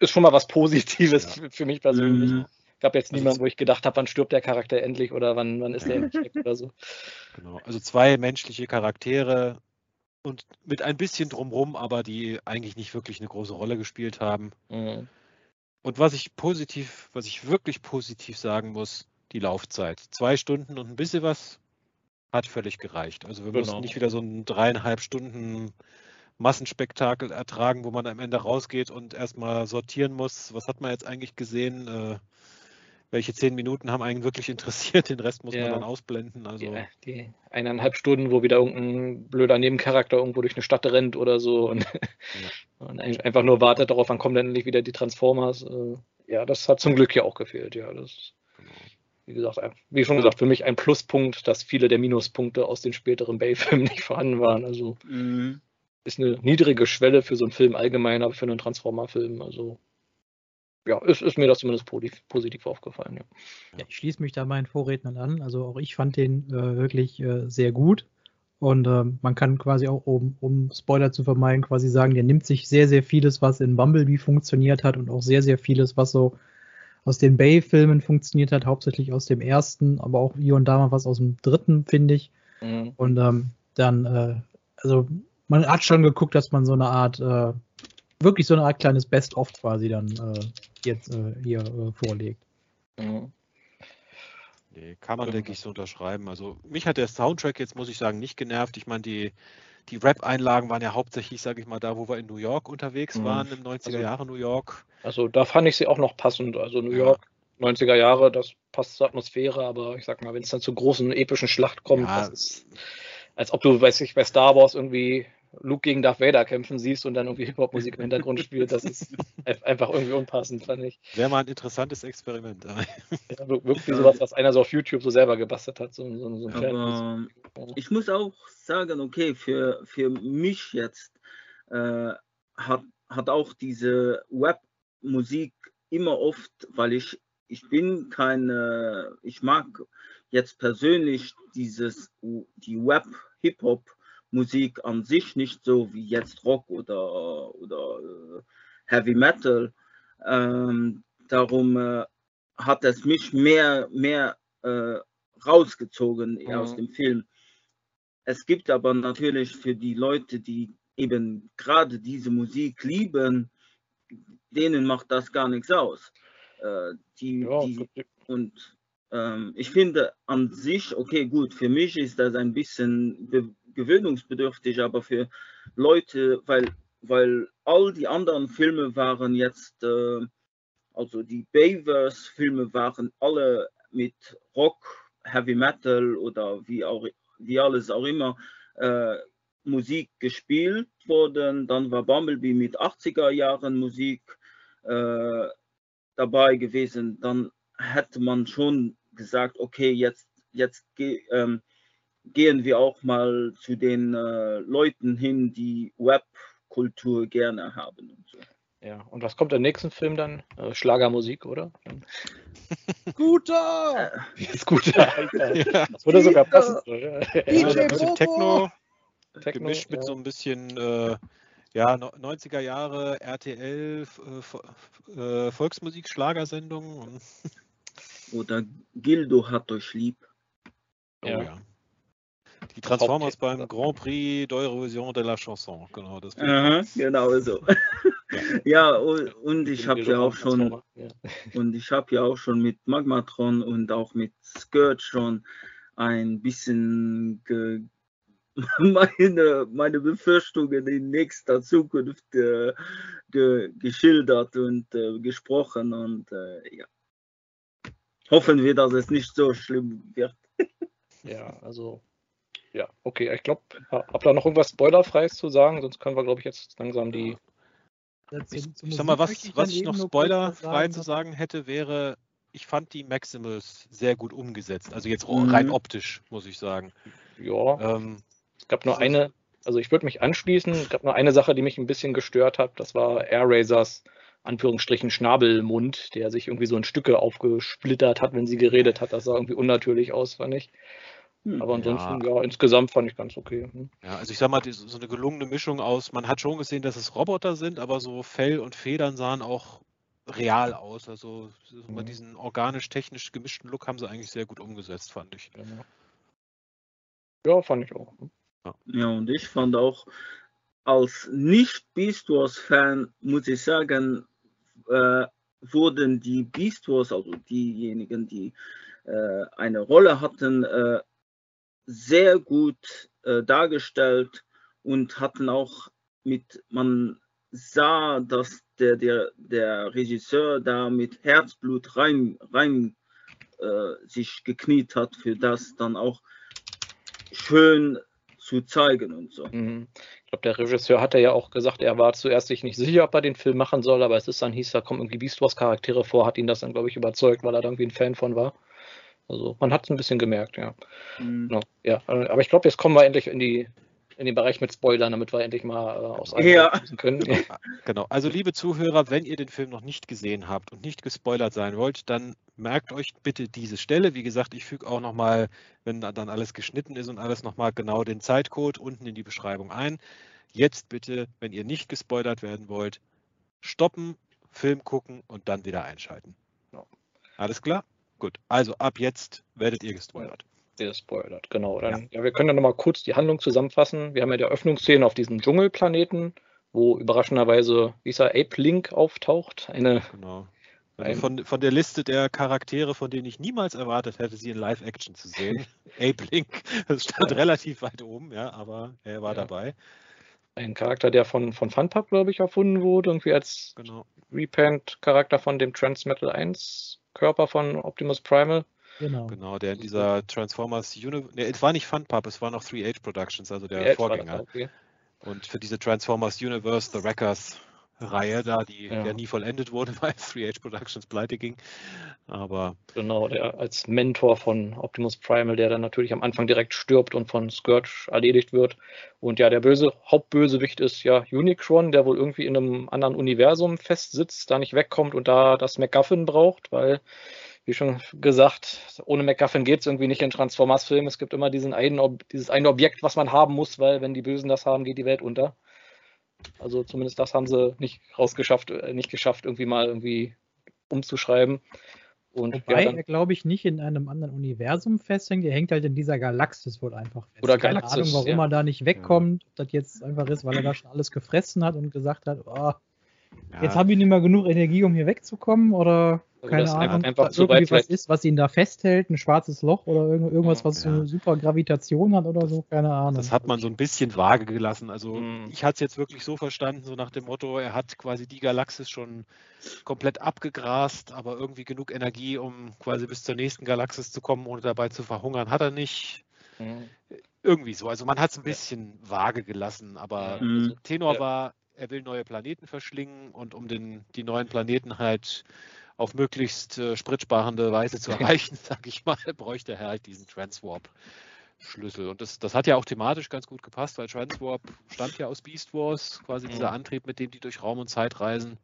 ist schon mal was Positives Ja. für, für mich persönlich. Mhm. Gab jetzt Also niemanden, wo ich gedacht habe, wann stirbt der Charakter endlich oder wann, wann ist der endlich oder so. genau. Also zwei menschliche Charaktere und mit ein bisschen drumrum, aber die eigentlich nicht wirklich eine große Rolle gespielt haben. Mhm. Und was ich positiv, was ich wirklich positiv sagen muss, die Laufzeit. Zwei Stunden und ein bisschen was hat völlig gereicht. Also wir Genau. mussten nicht wieder so ein dreieinhalb Stunden Massenspektakel ertragen, wo man am Ende rausgeht und erstmal sortieren muss, was hat man jetzt eigentlich gesehen, äh, welche zehn Minuten haben einen wirklich interessiert, den Rest muss Ja. man dann ausblenden. Also Die, die eineinhalb Stunden, wo wieder irgendein blöder Nebencharakter irgendwo durch eine Stadt rennt oder so und, und ein- einfach nur wartet darauf, wann kommen denn endlich wieder die Transformers. Äh, Ja, das hat zum Glück ja auch gefehlt. Ja, das wie gesagt, wie schon gesagt, für mich ein Pluspunkt, dass viele der Minuspunkte aus den späteren Bay-Filmen nicht vorhanden waren. Also Mhm. ist eine niedrige Schwelle für so einen Film allgemein, aber für einen Transformer-Film, also ja, ist, ist mir das zumindest positiv, aufgefallen. Ja. Ja, ich schließe mich da meinen Vorrednern an. Also auch ich fand den äh, wirklich äh, sehr gut. Und ähm, man kann quasi auch, um, um Spoiler zu vermeiden, quasi sagen, der nimmt sich sehr, sehr vieles, was in Bumblebee funktioniert hat und auch sehr, sehr vieles, was so aus den Bay-Filmen funktioniert hat, hauptsächlich aus dem ersten, aber auch hier und da mal was aus dem dritten, finde ich. Mhm. Und ähm, dann, äh, also man hat schon geguckt, dass man so eine Art, äh, wirklich so eine Art kleines Best-of quasi dann äh, jetzt äh, hier äh, vorlegt. Mhm. Nee, kann man, Ja. denke ich, so unterschreiben. Also mich hat der Soundtrack jetzt, muss ich sagen, nicht genervt. Ich meine, die, die Rap-Einlagen waren ja hauptsächlich, sage ich mal, da, wo wir in New York unterwegs Mhm. waren, im 90er Also- Jahre New York. Also da fand ich sie auch noch passend. Also New Ja. York, 90er Jahre, das passt zur Atmosphäre, aber ich sag mal, wenn es dann zur großen epischen Schlacht kommt, Ja. das ist, als ob du, weiß ich, bei Star Wars irgendwie Luke gegen Darth Vader kämpfen siehst und dann irgendwie Hip-Hop-Musik im Hintergrund spielt, das ist ein- einfach irgendwie unpassend, fand ich. Wäre mal ein interessantes Experiment. Ja, wir- wirklich sowas, was einer so auf YouTube so selber gebastelt hat, so, so, so Aber ich muss auch sagen, okay, für, für mich jetzt äh, hat, hat auch diese Webmusik immer oft, weil ich, ich bin kein, äh, ich mag jetzt persönlich dieses, die Web-Hip-Hop-Musik an sich nicht so wie jetzt Rock oder, oder äh, Heavy Metal. Ähm, darum äh, hat es mich mehr, mehr äh, rausgezogen Mhm. aus dem Film. Es gibt aber natürlich für die Leute, die eben gerade diese Musik lieben, denen macht das gar nichts aus. Äh, die, Ja, die, und ähm, ich finde an sich, okay, gut, für mich ist das ein bisschen gewöhnungsbedürftig, aber für Leute, weil, weil all die anderen Filme waren jetzt, äh, also die Bayverse-Filme waren alle mit Rock, Heavy Metal oder wie, auch, wie alles auch immer äh, Musik gespielt worden. Dann war Bumblebee mit 80er Jahren Musik äh, dabei gewesen. Dann hätte man schon gesagt, okay, jetzt, jetzt ähm, gehen wir auch mal zu den äh, Leuten hin, die Webkultur gerne haben. Und so. Ja, und was kommt im nächsten Film dann? Äh, Schlagermusik, oder? Guter! Ist gut. Alter. ja, Das würde sogar passen. Ja, DJ Bobo! Techno, Techno, gemischt mit ja. so ein bisschen, äh, ja, 90er Jahre RTL äh, äh, Volksmusik-Schlagersendung. Oder Gildo hat euch lieb. Oh ja. ja. Die Transformers beim Grand Prix d'Eurovision de la Chanson, genau das. Aha, genau so. ja, und, und ich habe ja auch schon ja. und ich habe ja auch schon mit Magmatron und auch mit Skirt schon ein bisschen ge, meine, meine Befürchtungen in nächster Zukunft äh, ge, geschildert und äh, gesprochen und äh, ja. Hoffen wir, dass es nicht so schlimm wird. ja, also ja, okay. Ich glaube, habt da noch irgendwas Spoilerfreies zu sagen? Sonst können wir, glaube ich, jetzt langsam die. Ich, ich sag mal, was, ich, was ich noch spoilerfrei zu sagen hätte, wäre, ich fand die Maximals sehr gut umgesetzt. Also jetzt mhm. rein optisch, muss ich sagen. Ja. Ähm, es gab nur eine, also ich würde mich anschließen, es gab nur eine Sache, die mich ein bisschen gestört hat. Das war Air Razors Anführungsstrichen Schnabelmund, der sich irgendwie so in Stücke aufgesplittert hat, wenn sie geredet hat. Das sah irgendwie unnatürlich aus, fand ich. Hm. Aber ansonsten, ja. ja. insgesamt fand ich ganz okay. Hm. Ja, also ich sag mal, so eine gelungene Mischung aus, man hat schon gesehen, dass es Roboter sind, aber so Fell und Federn sahen auch real aus. Also mhm. diesen organisch-technisch gemischten Look haben sie eigentlich sehr gut umgesetzt, fand ich. Genau. Ja, fand ich auch. Hm. Ja, ja und ich fand auch, als Nicht-Beast Wars-Fan, muss ich sagen, äh, wurden die Beast Wars, also diejenigen, die äh, eine Rolle hatten, äh, sehr gut äh, dargestellt und hatten auch mit, man sah, dass der, der, der Regisseur da mit Herzblut rein, rein äh, sich gekniet hat, für das dann auch schön zu zeigen und so. Mhm. Ich glaube, der Regisseur hatte ja auch gesagt, er war zuerst sich nicht sicher, ob er den Film machen soll, aber es ist dann hieß, da kommen irgendwie Beast Wars Charaktere vor, hat ihn das dann, glaube ich, überzeugt, weil er da irgendwie ein Fan von war. Also man hat es ein bisschen gemerkt, ja. Mhm. Genau, ja. Aber ich glaube, jetzt kommen wir endlich in die in den Bereich mit Spoilern, damit wir endlich mal äh, aus ja. können. Genau. Also liebe Zuhörer, wenn ihr den Film noch nicht gesehen habt und nicht gespoilert sein wollt, dann merkt euch bitte diese Stelle. Wie gesagt, ich füge auch nochmal, wenn dann alles geschnitten ist und alles nochmal genau den Zeitcode unten in die Beschreibung ein. Jetzt bitte, wenn ihr nicht gespoilert werden wollt, stoppen, Film gucken und dann wieder einschalten. Ja. Alles klar? Gut, also ab jetzt werdet ihr gespoilert. Gespoilert, genau. Dann, ja. ja wir können dann nochmal kurz die Handlung zusammenfassen. Wir haben ja die Öffnungsszene auf diesem Dschungelplaneten, wo überraschenderweise dieser Ape Link auftaucht. Eine, genau. Also von, von der Liste der Charaktere, von denen ich niemals erwartet hätte, sie in Live-Action zu sehen. Ape Link, das stand ja. relativ weit oben, ja, aber er war ja. dabei. Ein Charakter, der von, von Funpub, glaube ich, erfunden wurde, irgendwie als genau. Repent-Charakter von dem Transmetal 1 Körper von Optimus Primal. Genau. Genau, der in dieser Transformers Universe. Ne, es war nicht Funpub, es war noch 3H Productions, also der Vorgänger. Okay. Und für diese Transformers Universe, The Wreckers Reihe da, die ja. nie vollendet wurde, weil 3H Productions pleite ging. Aber. Genau, der als Mentor von Optimus Primal, der dann natürlich am Anfang direkt stirbt und von Scourge erledigt wird. Und ja, der böse Hauptbösewicht ist ja Unicron, der wohl irgendwie in einem anderen Universum festsitzt, da nicht wegkommt und da das MacGuffin braucht, weil wie schon gesagt, ohne MacGuffin geht es irgendwie nicht in Transformers-Filmen. Es gibt immer diesen einen, dieses eine Objekt, was man haben muss, weil wenn die Bösen das haben, geht die Welt unter. Also zumindest das haben sie nicht rausgeschafft, äh, nicht geschafft, irgendwie mal irgendwie umzuschreiben. Und Wobei ja, er, glaube ich, nicht in einem anderen Universum festhängt. Er hängt halt in dieser Galaxis wohl einfach fest. Oder Keine Galaxis, Ahnung, warum ja. er da nicht wegkommt. Ob das jetzt einfach ist, weil er da schon alles gefressen hat und gesagt hat, oh, ja. jetzt habe ich nicht mehr genug Energie, um hier wegzukommen. Oder keine Ahnung, einfach zu irgendwie was ist, was ihn da festhält, ein schwarzes Loch oder irgendwas, was ja. so eine super Gravitation hat oder so, keine Ahnung. Das hat man so ein bisschen vage gelassen. Also mhm. ich hatte es jetzt wirklich so verstanden, so nach dem Motto, er hat quasi die Galaxis schon komplett abgegrast, aber irgendwie genug Energie, um quasi bis zur nächsten Galaxis zu kommen, ohne dabei zu verhungern, hat er nicht. Mhm. Irgendwie so. Also man hat es ein bisschen ja. vage gelassen, aber mhm. also Tenor ja. war, er will neue Planeten verschlingen und um den, die neuen Planeten halt auf möglichst äh, spritsparende Weise zu erreichen, sage ich mal, bräuchte er halt diesen Transwarp. Schlüssel. Und das, das hat ja auch thematisch ganz gut gepasst, weil Transwarp stammt ja aus Beast Wars, quasi mhm. dieser Antrieb, mit dem die durch Raum und Zeit reisen.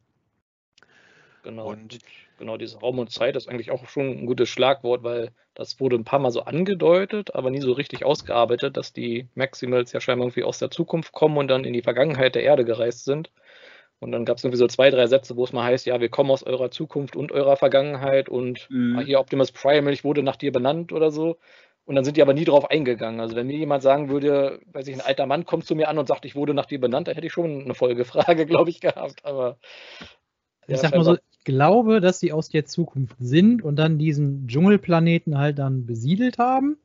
Genau. Und genau, dieses Raum und Zeit ist eigentlich auch schon ein gutes Schlagwort, weil das wurde ein paar Mal so angedeutet, aber nie so richtig ausgearbeitet, dass die Maximals ja scheinbar irgendwie aus der Zukunft kommen und dann in die Vergangenheit der Erde gereist sind. Und dann gab es irgendwie so zwei, drei Sätze, wo es mal heißt, ja, wir kommen aus eurer Zukunft und eurer Vergangenheit und Mhm. ah, hier Optimus Prime, ich wurde nach dir benannt oder so. Und dann sind die aber nie drauf eingegangen. Also wenn mir jemand sagen würde, weiß ich, ein alter Mann kommt zu mir an und sagt, ich wurde nach dir benannt, dann hätte ich schon eine Folgefrage, glaube ich, gehabt. Aber Ich Ja, sag mal so, ich glaube, dass sie aus der Zukunft sind und dann diesen Dschungelplaneten halt dann besiedelt haben.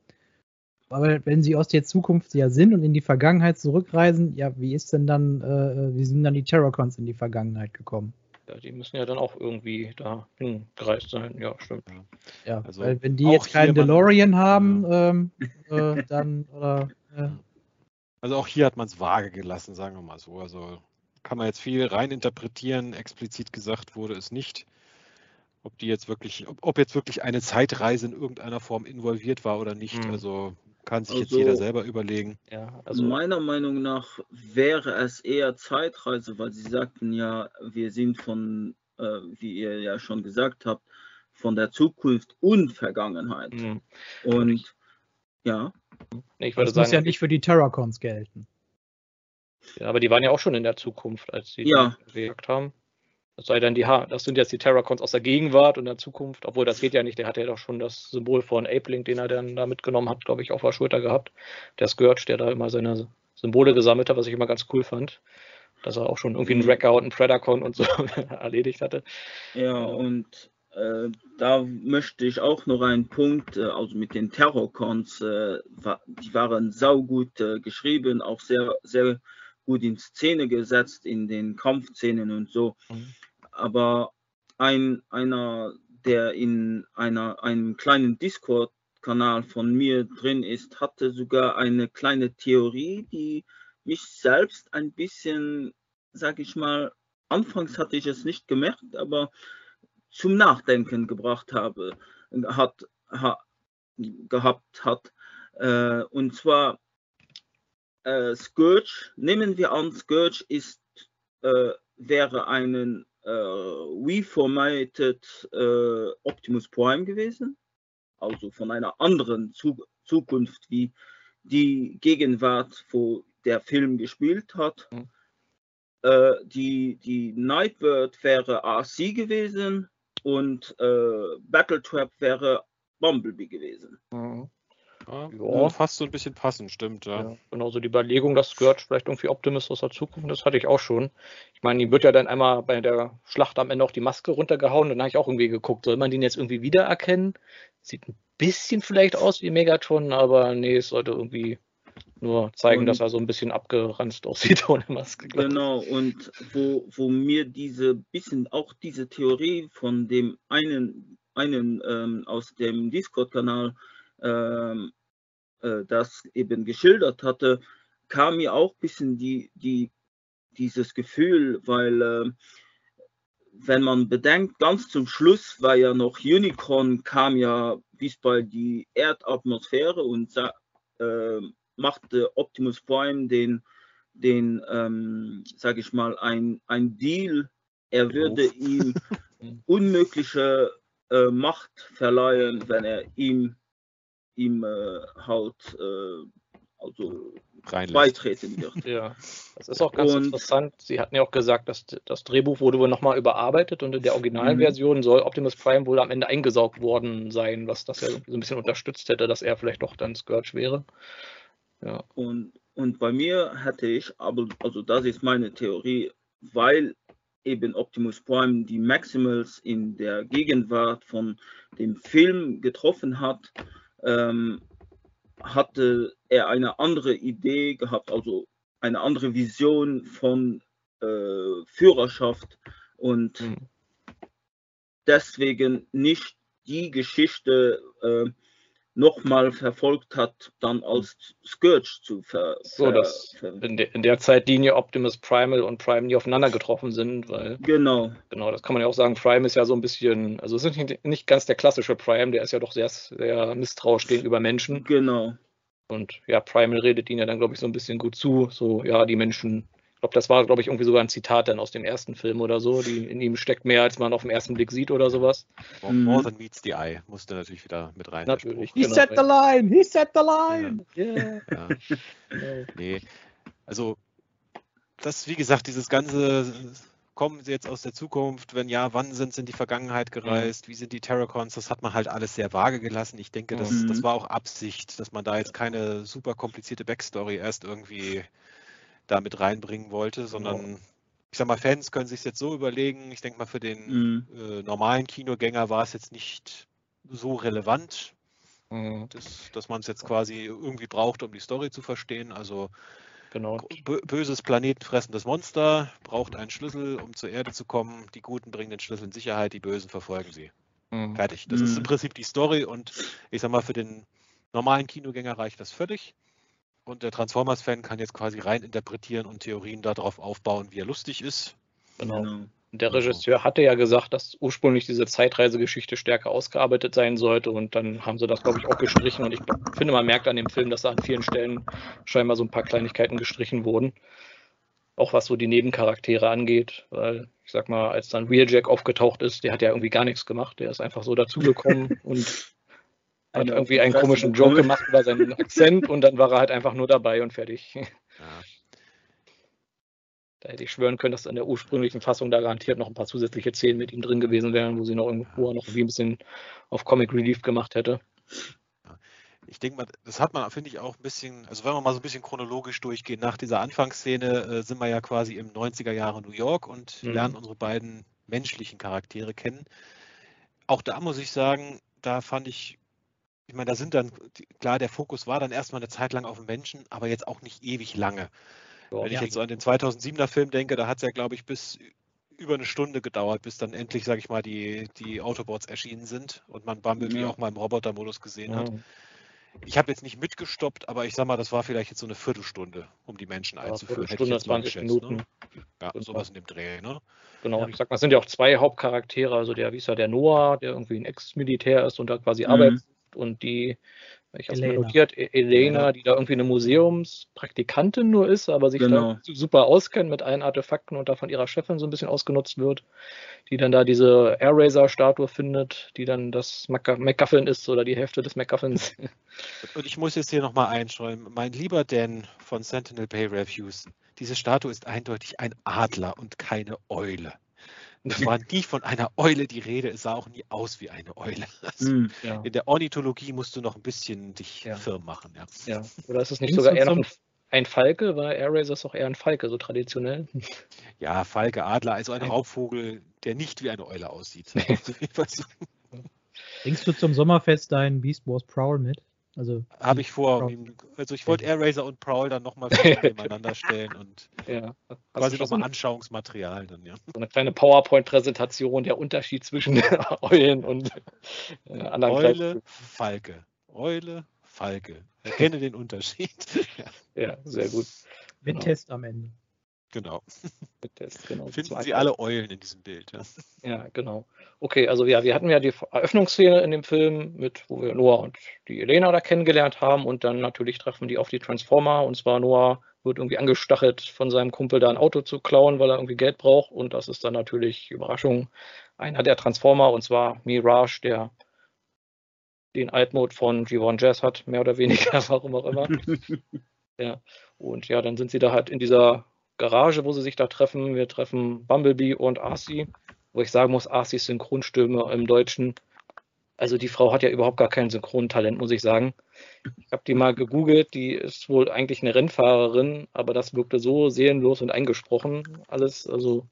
Aber wenn sie aus der Zukunft ja sind und in die Vergangenheit zurückreisen, ja, wie ist denn dann, äh, wie sind dann die Terrorcons in die Vergangenheit gekommen? ja, die müssen ja dann auch irgendwie da hingereist sein. Ja, stimmt. Ja, Also weil wenn die jetzt keinen DeLorean haben, ähm, äh, dann oder äh, Also auch hier hat man es vage gelassen, sagen wir mal so. Also kann man jetzt viel reininterpretieren. Explizit gesagt wurde es nicht. Ob die jetzt wirklich, ob, ob jetzt wirklich eine Zeitreise in irgendeiner Form involviert war oder nicht. Hm. Also kann sich jetzt Also- jeder selber überlegen. Ja, also Meiner Meinung nach wäre es eher Zeitreise, weil Sie sagten ja, wir sind von, äh, wie ihr ja schon gesagt habt, von der Zukunft und Vergangenheit. hm, Und ja, nee, ich würde das muss sagen, ja nicht für die Terrorcons gelten. ja, aber die waren ja auch schon in der Zukunft, als sie Ja. die gejagt haben. Das sei denn, die ha das sind jetzt die Terracons aus der Gegenwart und der Zukunft, obwohl das geht ja nicht, der hat ja doch schon das Symbol von Apeling, den er dann da mitgenommen hat, glaube ich, auf der Schulter gehabt. Der Scourge, der da immer seine Symbole gesammelt hat, was ich immer ganz cool fand. Dass er auch schon irgendwie einen Wrecker und einen Predacon und so erledigt hatte. ja, und äh, da möchte ich auch noch einen Punkt, äh, also mit den Terrorcons, äh, wa die waren saugut äh, geschrieben, auch sehr, sehr gut in Szene gesetzt, in den Kampfszenen und so. Mhm. Aber ein, einer, der in einer, einem kleinen Discord-Kanal von mir drin ist, hatte sogar eine kleine Theorie, die mich selbst ein bisschen, sag ich mal, anfangs hatte ich es nicht gemerkt, aber zum Nachdenken gebracht habe, hat, ha, gehabt hat. Äh, und zwar äh, Scourge, nehmen wir an, Scourge ist, äh, wäre einen reformatted äh, Optimus Prime gewesen, also von einer anderen Zu Zukunft wie die Gegenwart, wo der Film gespielt hat. Mhm. Äh, die, die Nightbird wäre RC gewesen und äh, Battletrap wäre Bumblebee gewesen. Mhm. Ja, Ja. Fast so ein bisschen passend, stimmt. Ja. Ja, genauso die Überlegung, dass Scourge vielleicht irgendwie Optimus aus der Zukunft, das hatte ich auch schon. Ich meine, ihm wird ja dann einmal bei der Schlacht am Ende auch die Maske runtergehauen, dann habe ich auch irgendwie geguckt, soll man den jetzt irgendwie wiedererkennen? Sieht ein bisschen vielleicht aus wie Megatron, aber nee, es sollte irgendwie nur zeigen, Und- dass er so ein bisschen abgeranzt aussieht ohne Maske. Genau, und wo, wo mir diese bisschen auch diese Theorie von dem einen, einen ähm, aus dem Discord-Kanal ähm, äh, das eben geschildert hatte, kam mir auch ein bisschen die, die, dieses Gefühl, weil äh, wenn man bedenkt, ganz zum Schluss war ja noch Unicron, kam ja bis bei die Erdatmosphäre und äh, machte Optimus Prime den, den ähm, sage ich mal, ein, ein Deal. Er würde ihm unmögliche äh, Macht verleihen, wenn er ihm, ihm äh, halt äh, also Reinlässt. beitreten wird. Ja, das ist auch ganz Und- interessant. Sie hatten ja auch gesagt, dass das Drehbuch wurde wohl nochmal überarbeitet und in der originalen Mhm. Version soll Optimus Prime wohl am Ende eingesaugt worden sein, was das ja so ein bisschen unterstützt hätte, dass er vielleicht doch dann Scourge wäre. Ja, Und, und bei mir hätte ich, aber also das ist meine Theorie, weil eben Optimus Prime die Maximals in der Gegenwart von dem Film getroffen hat, ähm, hatte er eine andere Idee gehabt, also eine andere Vision von äh, Führerschaft und Hm. deswegen nicht die Geschichte äh, nochmal verfolgt hat, dann als Scourge zu ver, so, dass in, de in der Zeitlinie Optimus Primal und Prime nie aufeinander getroffen sind, weil, Genau, genau, das kann man ja auch sagen, Prime ist ja so ein bisschen, also es ist nicht, nicht ganz der klassische Prime, der ist ja doch sehr, sehr misstrauisch gegenüber Menschen. genau. Und ja, Primal redet ihn ja dann, glaube ich, so ein bisschen gut zu. So, ja, die Menschen Ich glaube, das war, glaube ich, irgendwie sogar ein Zitat dann aus dem ersten Film oder so. Die, in ihm steckt mehr, als man auf den ersten Blick sieht oder sowas. More, more than meets the eye musste natürlich wieder mit rein. Natürlich. He Genau, set ja. the line, he set the line. Yeah. Ja. Nee, also das, wie gesagt, dieses ganze, kommen sie jetzt aus der Zukunft? Wenn ja, wann sind sie in die Vergangenheit gereist? Wie sind die Terracons? Das hat man halt alles sehr vage gelassen. Ich denke, das, Mhm. das war auch Absicht, dass man da jetzt keine super komplizierte Backstory erst irgendwie da mit reinbringen wollte, sondern ich sag mal, Fans können sich jetzt so überlegen. Ich denke mal, für den Mhm. äh, normalen Kinogänger war es jetzt nicht so relevant, Mhm, dass, dass man es jetzt quasi irgendwie braucht, um die Story zu verstehen. Also Genau. Bö- böses planetenfressendes Monster braucht einen Schlüssel, um zur Erde zu kommen. Die Guten bringen den Schlüssel in Sicherheit, die Bösen verfolgen sie. Mhm. Fertig. Das ist Mhm. im Prinzip die Story und ich sag mal, für den normalen Kinogänger reicht das völlig. Und der Transformers-Fan kann jetzt quasi rein interpretieren und Theorien darauf aufbauen, wie er lustig ist. Genau. Genau. Und Der Regisseur hatte ja gesagt, dass ursprünglich diese Zeitreisegeschichte stärker ausgearbeitet sein sollte und dann haben sie das, glaube ich, auch gestrichen und ich finde, man merkt an dem Film, dass da an vielen Stellen scheinbar so ein paar Kleinigkeiten gestrichen wurden. Auch was so die Nebencharaktere angeht, weil ich sag mal, als dann Wheeljack aufgetaucht ist, der hat ja irgendwie gar nichts gemacht, der ist einfach so dazugekommen und hat Eine irgendwie einen komischen. Joke gemacht über seinen Akzent und dann war er halt einfach nur dabei und fertig. Ja. Da hätte ich schwören können, dass in der ursprünglichen Fassung da garantiert noch ein paar zusätzliche Szenen mit ihm drin gewesen wären, wo sie noch irgendwo noch ein bisschen auf Comic Relief gemacht hätte. Ich denke mal, das hat man, finde ich, auch ein bisschen, also wenn wir mal so ein bisschen chronologisch durchgehen, nach dieser Anfangsszene äh, sind wir ja quasi im 90er Jahre New York und Mhm. lernen unsere beiden menschlichen Charaktere kennen. Auch da muss ich sagen, da fand ich, ich meine, da sind dann, klar, der Fokus war dann erstmal eine Zeit lang auf dem Menschen, aber jetzt auch nicht ewig lange. Ja, Wenn ich Ja. jetzt so an den 2007er Film denke, da hat es ja, glaube ich, bis über eine Stunde gedauert, bis dann endlich, sage ich mal, die, die Autobots erschienen sind und man Bumblebee Ja. auch mal im Robotermodus gesehen hat. ja, Ich habe jetzt nicht mitgestoppt, aber ich sag mal, das war vielleicht jetzt so eine Viertelstunde, um die Menschen ja, einzuführen. hätte ich Viertelstunde, jetzt mal 20 geschätzt, Minuten. Ne? Ja, Genau. sowas in dem Dreh, ne? Genau, Ja. ich sag mal, es sind ja auch zwei Hauptcharaktere, also der, wie ist er, der Noah, der irgendwie ein Ex-Militär ist und da quasi Mhm. arbeitet und die, ich habe mal Elena. notiert, E- Elena, die da irgendwie eine Museumspraktikantin nur ist, aber sich Genau. da su- super auskennt mit allen Artefakten und da von ihrer Chefin so ein bisschen ausgenutzt wird, die dann da diese Air-Razor-Statue findet, die dann das Mac- MacGuffin ist oder die Hälfte des MacGuffins. Und ich muss jetzt hier nochmal einschreiben, mein lieber Dan von Sentinel Bay Reviews, diese Statue ist eindeutig ein Adler und keine Eule. Es war nie von einer Eule die Rede, es sah auch nie aus wie eine Eule. Also Mhm. Ja. in der Ornithologie musst du noch ein bisschen dich Ja. firm machen. Ja. ja. Oder ist es nicht sogar eher noch ein, ein Falke, weil Air Razor ist doch eher ein Falke, so traditionell. ja, Falke, Adler, also ein. Raubvogel, der nicht wie eine Eule aussieht. Bringst du zum Sommerfest deinen Beast Wars Prowl mit? Also Habe ich vor. Also ich wollte Air Racer und Prowl dann nochmal nebeneinander stellen und Ja. Quasi nochmal Anschauungsmaterial dann, ja. so eine kleine PowerPoint-Präsentation, der Unterschied zwischen Eulen und äh, anderen Eule, Kleidstücken. Falke. Eule, Falke. Erkenne den Unterschied. ja, Ja, sehr gut. mit Genau. Test am Ende. Genau. Test, genau. Finden Zwei- Sie alle Eulen in diesem Bild. Ja. Ja, genau. Okay, also ja, wir hatten ja die Eröffnungsszene in dem Film, mit, wo wir Noah und die Elena da kennengelernt haben und dann natürlich treffen die auf die Transformer und zwar Noah wird irgendwie angestachelt von seinem Kumpel da ein Auto zu klauen, weil er irgendwie Geld braucht und das ist dann natürlich Überraschung einer der Transformer und zwar Mirage, der den Altmode von G1 Jazz hat, mehr oder weniger, warum auch immer. Ja, und ja, dann sind sie da halt in dieser Garage, wo sie sich da treffen. Wir treffen Bumblebee und Arcee, wo ich sagen muss, Arcees Synchronstimme im Deutschen. Also die Frau hat ja überhaupt gar kein Synchrontalent, muss ich sagen. Ich habe die mal gegoogelt, die ist wohl eigentlich eine Rennfahrerin, aber das wirkte so seelenlos und eingesprochen. Alles, also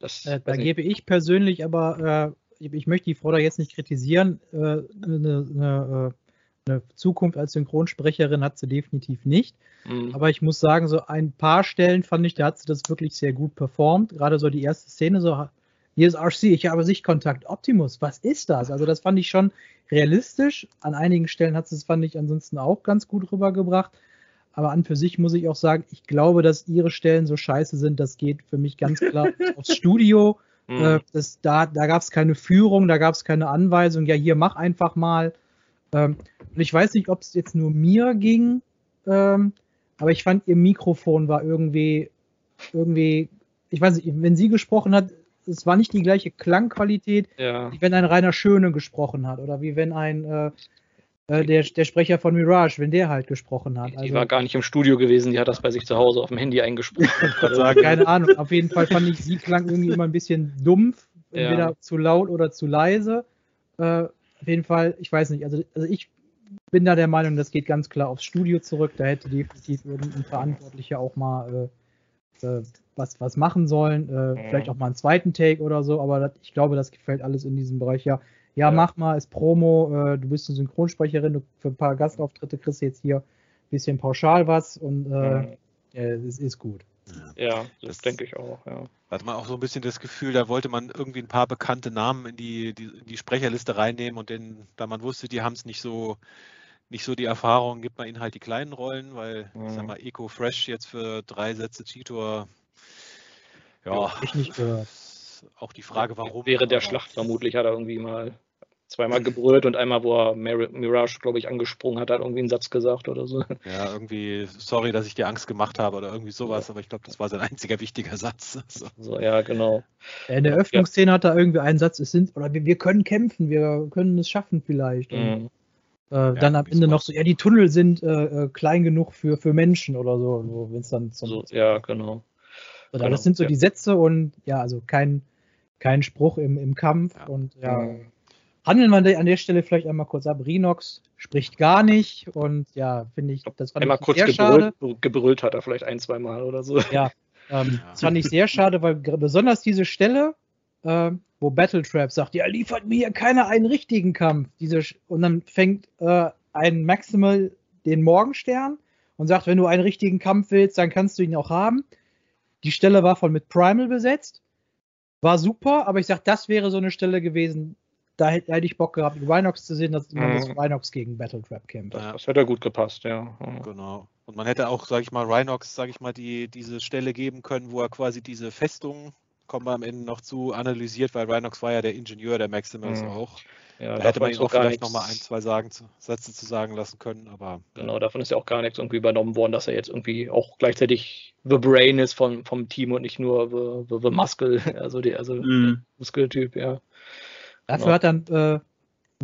das. Äh, da gebe ich persönlich aber, äh, ich, ich möchte die Frau da jetzt nicht kritisieren, äh, eine, eine, äh, eine Zukunft als Synchronsprecherin hat sie definitiv nicht. Mhm. Aber ich muss sagen, so ein paar Stellen fand ich, da hat sie das wirklich sehr gut performt. Gerade so die erste Szene, so, hier ist RC, ich habe Sichtkontakt. Optimus, was ist das? Also das fand ich schon realistisch. An einigen Stellen hat sie es, fand ich, ansonsten auch ganz gut rübergebracht. Aber an für sich muss ich auch sagen, ich glaube, dass ihre Stellen so scheiße sind. Das geht für mich ganz klar aufs Studio. Mhm. Äh, das, da da gab es keine Führung, da gab es keine Anweisung. Ja, hier mach einfach mal. Ähm, und ich weiß nicht, ob es jetzt nur mir ging, ähm, aber ich fand, ihr Mikrofon war irgendwie irgendwie, ich weiß nicht, wenn sie gesprochen hat, es war nicht die gleiche Klangqualität, Ja. wie wenn ein Rainer Schöne gesprochen hat oder wie wenn ein äh, äh, der, der Sprecher von Mirage, wenn der halt gesprochen hat. Die Also, war gar nicht im Studio gewesen, die hat das bei sich zu Hause auf dem Handy eingesprochen. Keine Ahnung. Auf jeden Fall fand ich, sie klang irgendwie immer ein bisschen dumpf, Ja. entweder zu laut oder zu leise. Äh, auf jeden Fall, ich weiß nicht, also, also ich bin da der Meinung, das geht ganz klar aufs Studio zurück. Da hätte definitiv irgendein Verantwortlicher auch mal äh, äh, was, was machen sollen. Äh, Mhm. Vielleicht auch mal einen zweiten Take oder so, aber das, ich glaube, das fällt alles in diesem Bereich. Ja, ja, Ja. mach mal, ist Promo, äh, du bist eine Synchronsprecherin, du, für ein paar Gastauftritte kriegst du jetzt hier ein bisschen pauschal was und äh, Mhm. es ist gut. Ja, das, Das- denke ich auch, ja. Da hat man auch so ein bisschen das Gefühl, da wollte man irgendwie ein paar bekannte Namen in die, die, in die Sprecherliste reinnehmen und den, da man wusste, die haben es nicht so, nicht so die Erfahrung, gibt man ihnen halt die kleinen Rollen, weil, ich sag Mhm. mal, Eco Fresh jetzt für drei Sätze Cheetor, ja, Hab ich nicht gehört. ist auch die Frage, warum. Während der Schlacht vermutlich hat er irgendwie mal zweimal gebrüllt und einmal, wo er Mir- Mirage, glaube ich, angesprungen hat, hat irgendwie einen Satz gesagt oder so. Ja, irgendwie, sorry, dass ich dir Angst gemacht habe oder irgendwie sowas, aber ich glaube, das war sein einziger wichtiger Satz. So. So, ja, genau. Ja, In der Ja. Öffnungsszene hat er irgendwie einen Satz, es sind, oder wir, wir können kämpfen, wir können es schaffen vielleicht. Und, Mhm. äh, dann am Ende noch sowas. so, ja, die Tunnel sind äh, äh, klein genug für, für Menschen oder so, so wenn es dann zum, So, ja, genau. oder genau, das sind so ja. die Sätze und ja, also kein, kein Spruch im, im Kampf Ja. und ja. Mhm. Handeln wir an der- an der Stelle vielleicht einmal kurz ab. Rinox spricht gar nicht und ja, finde ich, das fand Einmal ich kurz sehr schade. gebrüllt, gebrüllt hat er vielleicht ein, zwei Mal oder so. Ja, ähm, Ja. das fand ich sehr schade, weil besonders diese Stelle, äh, wo Battletrap sagt, ja, liefert mir keiner einen richtigen Kampf. Diese, und dann fängt äh, ein Maximal den Morgenstern und sagt, wenn du einen richtigen Kampf willst, dann kannst du ihn auch haben. Die Stelle war von mit Primal besetzt. War super, aber ich sag, das wäre so eine Stelle gewesen, da hätte, hätte ich Bock gehabt, Rhinox zu sehen, dass man Mhm. das Rhinox gegen Battletrap kämpft. Ja. Das hätte gut gepasst, ja. Mhm. Genau. Und man hätte auch, sage ich mal, Rhinox, sage ich mal, die, diese Stelle geben können, wo er quasi diese Festung, kommen wir am Ende noch zu, analysiert, weil Rhinox war ja der Ingenieur der Maximus Mhm. auch. Ja, Da hätte man ihn auch vielleicht nochmal ein, zwei sagen, Sätze zu sagen lassen können, aber Genau, davon ist ja auch gar nichts irgendwie übernommen worden, dass er jetzt irgendwie auch gleichzeitig The Brain ist von, vom Team und nicht nur The, the, the Muscle, also der also Mhm. Muskeltyp, ja. Dafür Genau. hat dann äh,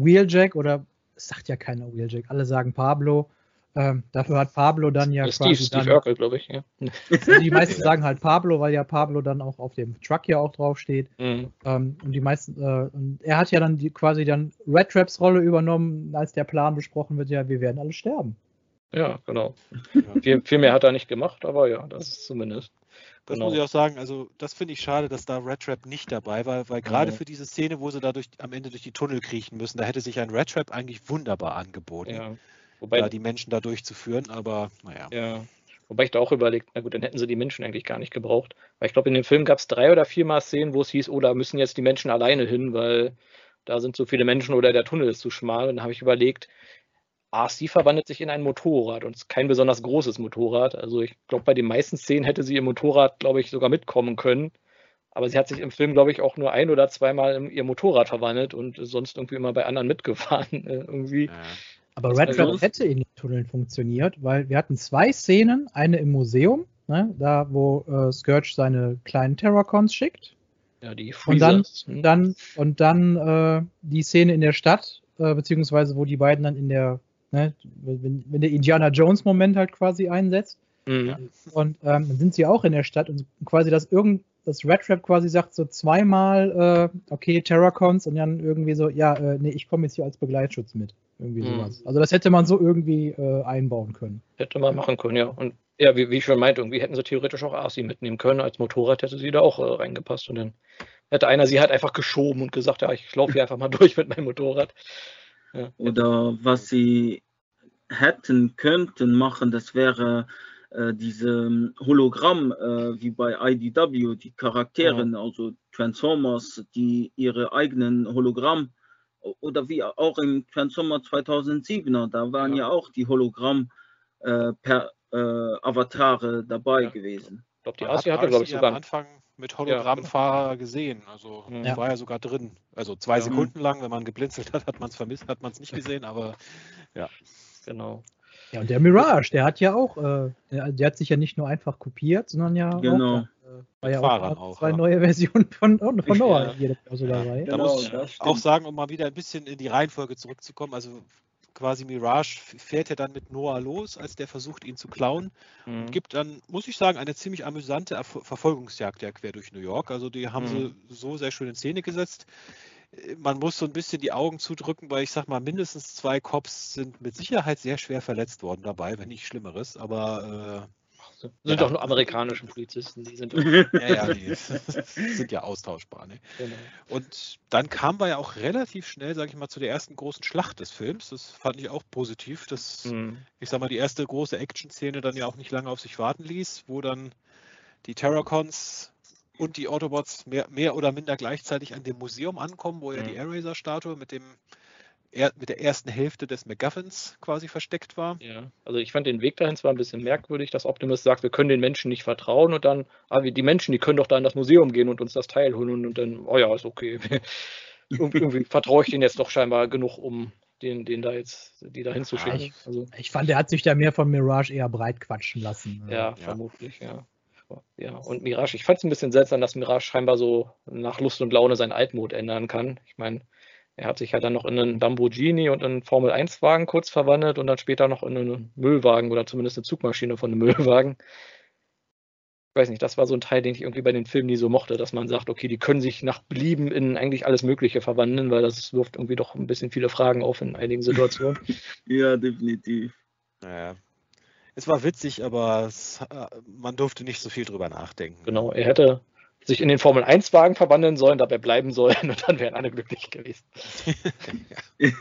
Wheeljack oder es sagt ja keiner Wheeljack, alle sagen Pablo. Ähm, dafür hat Pablo dann ja Steve, quasi Steve dann, Urkel, glaube ich, ja. also die meisten sagen halt Pablo, weil ja Pablo dann auch auf dem Truck ja auch draufsteht. Mhm. Ähm, und die meisten, äh, und er hat ja dann die, quasi dann Red Traps Rolle übernommen, als der Plan besprochen wird, ja, wir werden alle sterben. Ja, genau. ja. Viel, viel mehr hat er nicht gemacht, aber ja, das ist zumindest. Das Genau. muss ich auch sagen, also das finde ich schade, dass da Red Trap nicht dabei war, weil gerade Mhm. für diese Szene, wo sie da durch, am Ende durch die Tunnel kriechen müssen, da hätte sich ein Red Trap eigentlich wunderbar angeboten, Ja. Wobei, da die Menschen da durchzuführen, aber naja. ja. Wobei ich da auch überlegt, na gut, dann hätten sie die Menschen eigentlich gar nicht gebraucht. Weil ich glaube, in dem Film gab es drei oder vier Mal Szenen, wo es hieß, oh, da müssen jetzt die Menschen alleine hin, weil da sind so viele Menschen oder der Tunnel ist zu schmal. Und dann habe ich überlegt, RC verwandelt sich in ein Motorrad und ist kein besonders großes Motorrad. Also ich glaube, bei den meisten Szenen hätte sie ihr Motorrad, glaube ich, sogar mitkommen können. Aber sie hat sich im Film, glaube ich, auch nur ein oder zweimal in ihr Motorrad verwandelt und ist sonst irgendwie immer bei anderen mitgefahren. Äh, irgendwie. Ja. Aber Red sonst- hätte in den Tunneln funktioniert, weil wir hatten zwei Szenen, eine im Museum, ne, da wo äh, Scourge seine kleinen Terrorcons schickt. Ja, die Und dann, Freezers. hm. dann, und dann äh, die Szene in der Stadt, äh, beziehungsweise wo die beiden dann in der, ne, wenn, wenn der Indiana Jones-Moment halt quasi einsetzt. Mhm. Und ähm, dann sind sie auch in der Stadt und quasi das irgend das Red Trap quasi sagt so zweimal, äh, okay, Terracons und dann irgendwie so, ja, äh, nee, ich komme jetzt hier als Begleitschutz mit. Irgendwie Mhm. sowas. Also das hätte man so irgendwie äh, einbauen können. Hätte man machen können, ja. Und ja, wie, wie ich schon meinte, irgendwie hätten sie theoretisch auch Arsi mitnehmen können. Als Motorrad hätte sie da auch äh, reingepasst. Und dann hätte einer sie halt einfach geschoben und gesagt, ja, ich laufe hier einfach mal durch mit meinem Motorrad. Ja. Oder was sie hätten, könnten machen, das wäre äh, diese Hologramm, äh, wie bei IDW, die Charakteren, also Transformers, die ihre eigenen Hologramm, oder wie auch im Transformer 2007er, da waren ja, Ja. auch die Hologramm äh, per äh, Avatare dabei Ja. gewesen. Ich glaube, die hat hatte, glaube ich, sogar. am Anfang mit Hologrammfahrer gesehen. Also Ja. war ja sogar drin. Also zwei Ja. Sekunden lang, wenn man geblinzelt hat, hat man es vermisst, hat man es nicht gesehen, aber Genau. Ja, und der Mirage, der hat ja auch, äh, der, der, hat sich ja nicht nur einfach kopiert, sondern ja genau. auch, äh, war ja auch, auch, zwei ja. neue Versionen von, von, von Noah hier also dabei. Da genau, muss ich auch sagen, um mal wieder ein bisschen in die Reihenfolge zurückzukommen, also quasi Mirage fährt ja dann mit Noah los, als der versucht, ihn zu klauen. Mhm. Und gibt dann, muss ich sagen, eine ziemlich amüsante Erf Verfolgungsjagd ja quer durch New York. Also die haben mhm. sie so sehr schön in Szene gesetzt. Man muss so ein bisschen die Augen zudrücken, weil ich sag mal, mindestens zwei Cops sind mit Sicherheit sehr schwer verletzt worden dabei, wenn nicht Schlimmeres. Aber äh, sind ja. doch nur amerikanische Polizisten, die sind. ja, ja, die sind ja austauschbar. Ne? Genau. Und dann kamen wir ja auch relativ schnell, sage ich mal, zu der ersten großen Schlacht des Films. Das fand ich auch positiv, dass, mhm. ich sag mal, die erste große Action-Szene dann ja auch nicht lange auf sich warten ließ, wo dann die Terracons und die Autobots mehr, mehr oder minder gleichzeitig an dem Museum ankommen, wo ja mhm. die Air-Razor-Statue mit dem er, mit der ersten Hälfte des MacGuffins quasi versteckt war. Ja, also ich fand den Weg dahin zwar ein bisschen merkwürdig, dass Optimus sagt, wir können den Menschen nicht vertrauen und dann, ah, die Menschen, die können doch da in das Museum gehen und uns das Teil holen und dann, oh ja, ist okay. irgendwie vertraue ich den jetzt doch scheinbar genug, um den, den da jetzt, die da hinzuschicken. Ja, ich, also, ich fand, der hat sich da mehr von Mirage eher breit quatschen lassen. Ja, ja. vermutlich, ja. Ja, und Mirage, ich fand es ein bisschen seltsam, dass Mirage scheinbar so nach Lust und Laune seinen Altmod ändern kann. Ich meine, er hat sich ja dann noch in einen Lamborghini und einen Formel-1-Wagen kurz verwandelt und dann später noch in einen Müllwagen oder zumindest eine Zugmaschine von einem Müllwagen. Ich weiß nicht, das war so ein Teil, den ich irgendwie bei den Filmen nie so mochte, dass man sagt, okay, die können sich nach Belieben in eigentlich alles Mögliche verwandeln, weil das wirft irgendwie doch ein bisschen viele Fragen auf in einigen Situationen. ja, definitiv. Naja. Es war witzig, aber es, äh, man durfte nicht so viel drüber nachdenken. Genau, er hätte sich in den Formel-1-Wagen verwandeln sollen, dabei bleiben sollen und dann wären alle glücklich gewesen.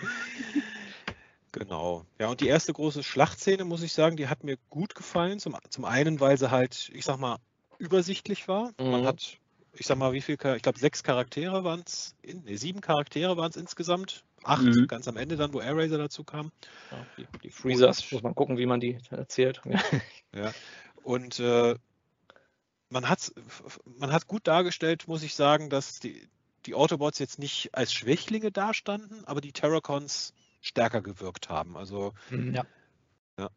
Genau. Ja, und die erste große Schlachtszene, muss ich sagen, die hat mir gut gefallen. Zum, zum einen, weil sie halt, ich sag mal, übersichtlich war. Mhm. Man hat, ich sag mal, wie viel, ich glaube, sechs Charaktere waren es, nee, sieben Charaktere waren es insgesamt. Acht, mhm. ganz am Ende dann, wo Air dazu kam. Ja, die, die, Freezers, muss man gucken, wie man die erzählt. ja, und äh, man hat man hat gut dargestellt, muss ich sagen, dass die, die Autobots jetzt nicht als Schwächlinge dastanden, aber die Terracons stärker gewirkt haben. Also mhm. ja. ja.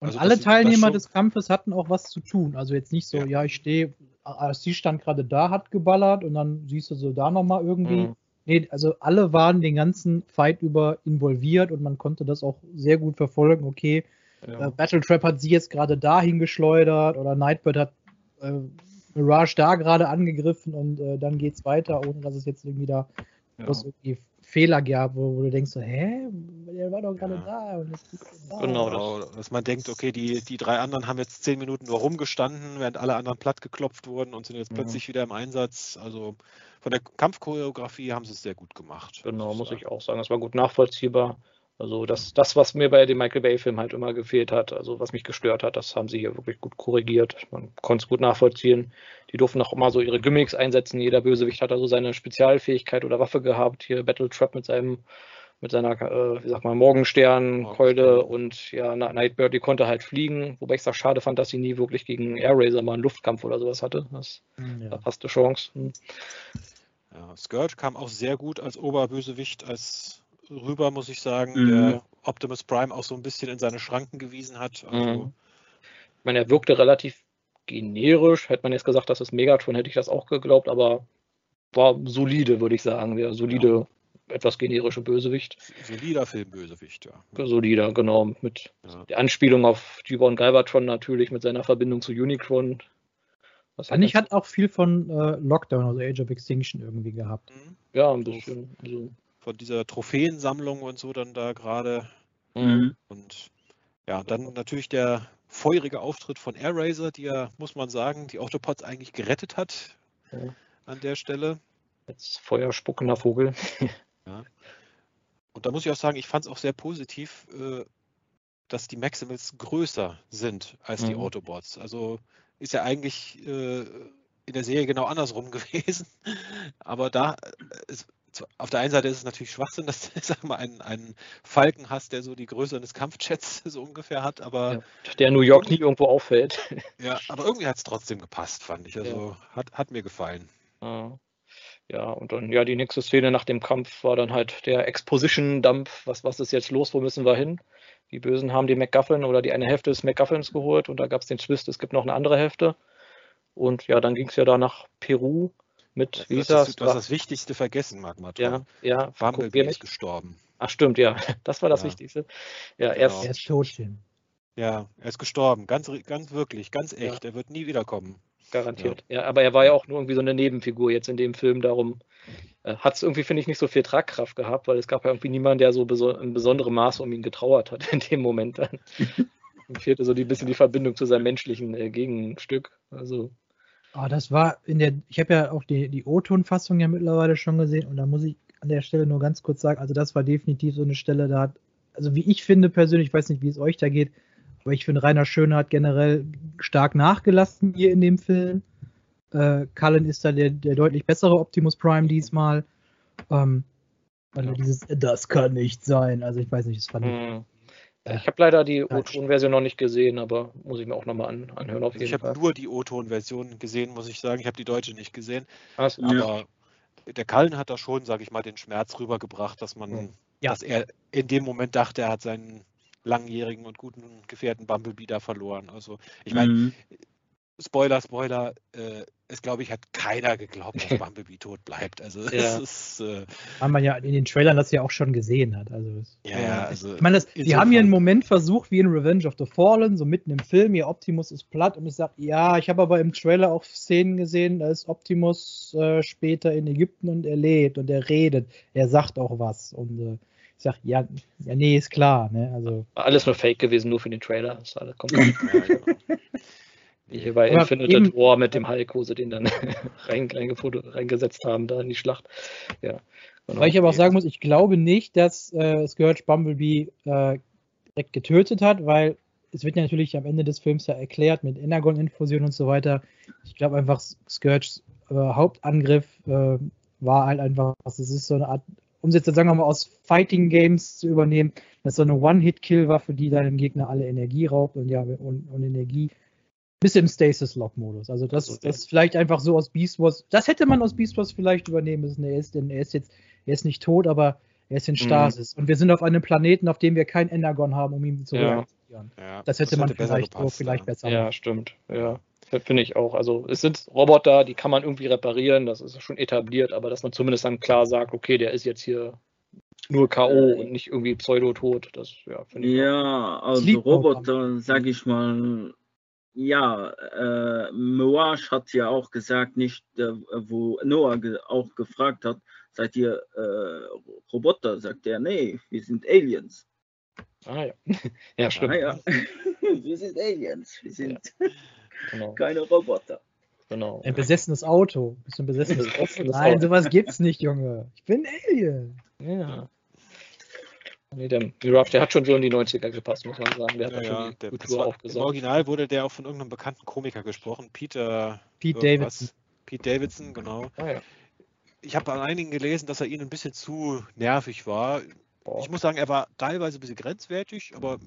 Und also alle Teilnehmer des Kampfes hatten auch was zu tun. Also jetzt nicht so, ja, ja ich stehe, sie stand gerade da, hat geballert und dann siehst du so da nochmal irgendwie. Mhm. Nee, also alle waren den ganzen Fight über involviert und man konnte das auch sehr gut verfolgen. Okay, ja. äh, Battletrap hat sie jetzt gerade dahin geschleudert oder Nightbird hat äh, Mirage da gerade angegriffen und äh, dann es weiter, ohne dass es jetzt irgendwie da ja. irgendwie Fehler gab, wo, wo, du denkst so, hä, der war doch gerade ja. da. Und da. Genau, dass, dass man denkt, okay, die, die drei anderen haben jetzt zehn Minuten nur rumgestanden, während alle anderen platt geklopft wurden und sind jetzt mhm. plötzlich wieder im Einsatz. Also von der Kampfchoreografie haben sie es sehr gut gemacht. Genau, muss ich auch sagen. Das war gut nachvollziehbar. Also das, das, was mir bei den Michael Bay-Filmen halt immer gefehlt hat, also was mich gestört hat, das haben sie hier wirklich gut korrigiert. Man konnte es gut nachvollziehen. Die durften auch immer so ihre Gimmicks einsetzen. Jeder Bösewicht hat also seine Spezialfähigkeit oder Waffe gehabt. Hier Battle Trap mit seinem, mit seiner, äh, wie sag mal, Morgenstern-Keule und ja, Nightbird, die konnte halt fliegen. Wobei ich es auch schade fand, dass sie nie wirklich gegen Air Razor mal einen Luftkampf oder sowas hatte. Das hm, ja. verpasste Chance. Hm. Ja, Skirt kam auch sehr gut als Oberbösewicht, als rüber, muss ich sagen, mhm. der Optimus Prime auch so ein bisschen in seine Schranken gewiesen hat. Also, mhm. Ich meine, er wirkte relativ generisch. Hätte man jetzt gesagt, das ist Megatron, hätte ich das auch geglaubt, aber war solide, würde ich sagen. Der solide, ja. etwas generische Bösewicht. Solider Filmbösewicht, ja. Solider, genau. Mit ja. der Anspielung auf Gibbon Galvatron natürlich, mit seiner Verbindung zu Unicron. Was Fand ich hat auch viel von äh, Lockdown, also Age of Extinction irgendwie gehabt. Mhm. Ja, ein bisschen. Also, von dieser Trophäensammlung und so dann da gerade. Mhm. Und ja, dann natürlich der feurige Auftritt von Air Razor, die ja, muss man sagen, die Autopods eigentlich gerettet hat ja. an der Stelle. Jetzt feuerspuckender Vogel. ja. Und da muss ich auch sagen, ich fand es auch sehr positiv, äh, dass die Maximals größer sind als mhm. die Autobots. Also ist ja eigentlich äh, in der Serie genau andersrum gewesen. Aber da, äh, auf der einen Seite ist es natürlich Schwachsinn, dass du sag mal, einen, einen Falken hast, der so die Größe eines Kampfjets so ungefähr hat, aber. Ja, der New York nie irgendwo auffällt. Ja, aber irgendwie hat es trotzdem gepasst, fand ich. Also ja. hat, hat mir gefallen. Ja, und dann, ja, die nächste Szene nach dem Kampf war dann halt der Exposition-Dump. Was, was ist jetzt los? Wo müssen wir hin? Die Bösen haben die MacGuffin oder die eine Hälfte des MacGuffins geholt und da gab es den Twist, es gibt noch eine andere Hälfte. Und ja, dann ging es ja da nach Peru mit, wie hieß das? Du hast das Wichtigste vergessen, Magma. Ja, ja. Bumblebee ist gestorben. Ach stimmt, ja. Das war das ja. Wichtigste. Ja, genau. er ist tot. Ja, er ist gestorben. Ganz, ganz wirklich, ganz echt. Ja. Er wird nie wiederkommen. Garantiert. Ja. ja. aber er war ja auch nur irgendwie so eine Nebenfigur jetzt in dem Film. Darum äh, hat es irgendwie, finde ich, nicht so viel Tragkraft gehabt, weil es gab ja irgendwie niemanden, der so beso in besonderem Maße um ihn getrauert hat in dem Moment dann. Ihm fehlte so ein bisschen die Verbindung zu seinem menschlichen äh, Gegenstück. Also. Oh, das war in der, ich habe ja auch die, die O-Ton-Fassung ja mittlerweile schon gesehen und da muss ich an der Stelle nur ganz kurz sagen, also das war definitiv so eine Stelle, da hat, also wie ich finde persönlich, ich weiß nicht, wie es euch da geht, aber ich finde, Rainer Schöne hat generell stark nachgelassen hier in dem Film. Äh, Cullen ist da der, der deutlich bessere Optimus Prime diesmal. Ähm, weil ja. dieses, das kann nicht sein. Also ich weiß nicht, das fand mhm. ich. Ich habe leider die O-Ton-Version noch nicht gesehen, aber muss ich mir auch nochmal an, anhören auf jeden ich Fall. Ich habe nur die O-Ton-Version gesehen, muss ich sagen. Ich habe die deutsche nicht gesehen. Also, aber ja. der Kallen hat da schon, sage ich mal, den Schmerz rübergebracht, dass man, ja. dass er in dem Moment dachte, er hat seinen langjährigen und guten Gefährten Bumblebee da verloren. Also ich meine, mhm. Spoiler, Spoiler, äh, es glaube ich, hat keiner geglaubt, dass Bumblebee tot bleibt. Also ja. ist. Äh, Haben wir ja in den Trailern das ja auch schon gesehen hat. Also, ja, ja, also ich meine, die haben hier einen Moment versucht, wie in Revenge of the Fallen, so mitten im Film, ihr Optimus ist platt und ich sage, ja, ich habe aber im Trailer auch Szenen gesehen, da ist Optimus äh, später in Ägypten und er lebt und er redet, er sagt auch was und äh, ich sag, ja, ja, nee, ist klar. Ne? Also, alles nur Fake gewesen, nur für den Trailer. Das alles kommt Wie hier bei Infinite War mit dem Hulk, wo sie den dann rein, reingesetzt haben, da in die Schlacht. Ja, genau. Weil ich aber auch sagen muss, ich glaube nicht, dass äh, Scourge Bumblebee äh, direkt getötet hat, weil es wird ja natürlich am Ende des Films ja erklärt mit Energon-Infusion und so weiter. Ich glaube einfach, Scourges äh, Hauptangriff äh, war halt einfach, es ist so eine Art um es jetzt, sagen wir mal, aus Fighting Games zu übernehmen, das ist so eine One-Hit-Kill-Waffe, die deinem Gegner alle Energie raubt und ja, und, und Energie bis im Stasis-Lock-Modus. Also das, okay. das vielleicht einfach so aus Beast Wars, das hätte man aus Beast Wars vielleicht übernehmen müssen. Er ist, denn, er ist jetzt, er ist nicht tot, aber er ist in mhm. Stasis. Mhm. Und wir sind auf einem Planeten, auf dem wir kein Energon haben, um ihn zu ja. Ja, das hätte das man hätte vielleicht, gepasst, vielleicht ja. besser Ja, stimmt. Ja. Finde ich auch. Also es sind Roboter, die kann man irgendwie reparieren, das ist schon etabliert, aber dass man zumindest dann klar sagt, okay, der ist jetzt hier nur K.O. und nicht irgendwie Pseudotot, das ja, finde ich. Ja, auch. also Roboter, sag ich mal, ja, äh, Moash hat ja auch gesagt, nicht, äh, wo Noah ge auch gefragt hat, seid ihr äh, Roboter? Sagt er, nee, wir sind Aliens. Ah ja. ja, stimmt. Ah, ja. wir sind Aliens, wir sind. Ja. Genau. Keine Roboter. Genau. Ein besessenes Auto. Bist du ein besessenes Auto? Nein, sowas gibt's nicht, Junge. Ich bin Alien. Ja. Nee, der Mirage, der hat schon so in die 90er gepasst, muss man sagen. Der hat ja, schon die der, Kultur aufgesaugt. Im Original wurde der auch von irgendeinem bekannten Komiker gesprochen, Peter. Pete Davidson. Pete Davidson, genau. Ah, ja. Ich habe an einigen gelesen, dass er ihnen ein bisschen zu nervig war. Boah. Ich muss sagen, er war teilweise ein bisschen grenzwertig, aber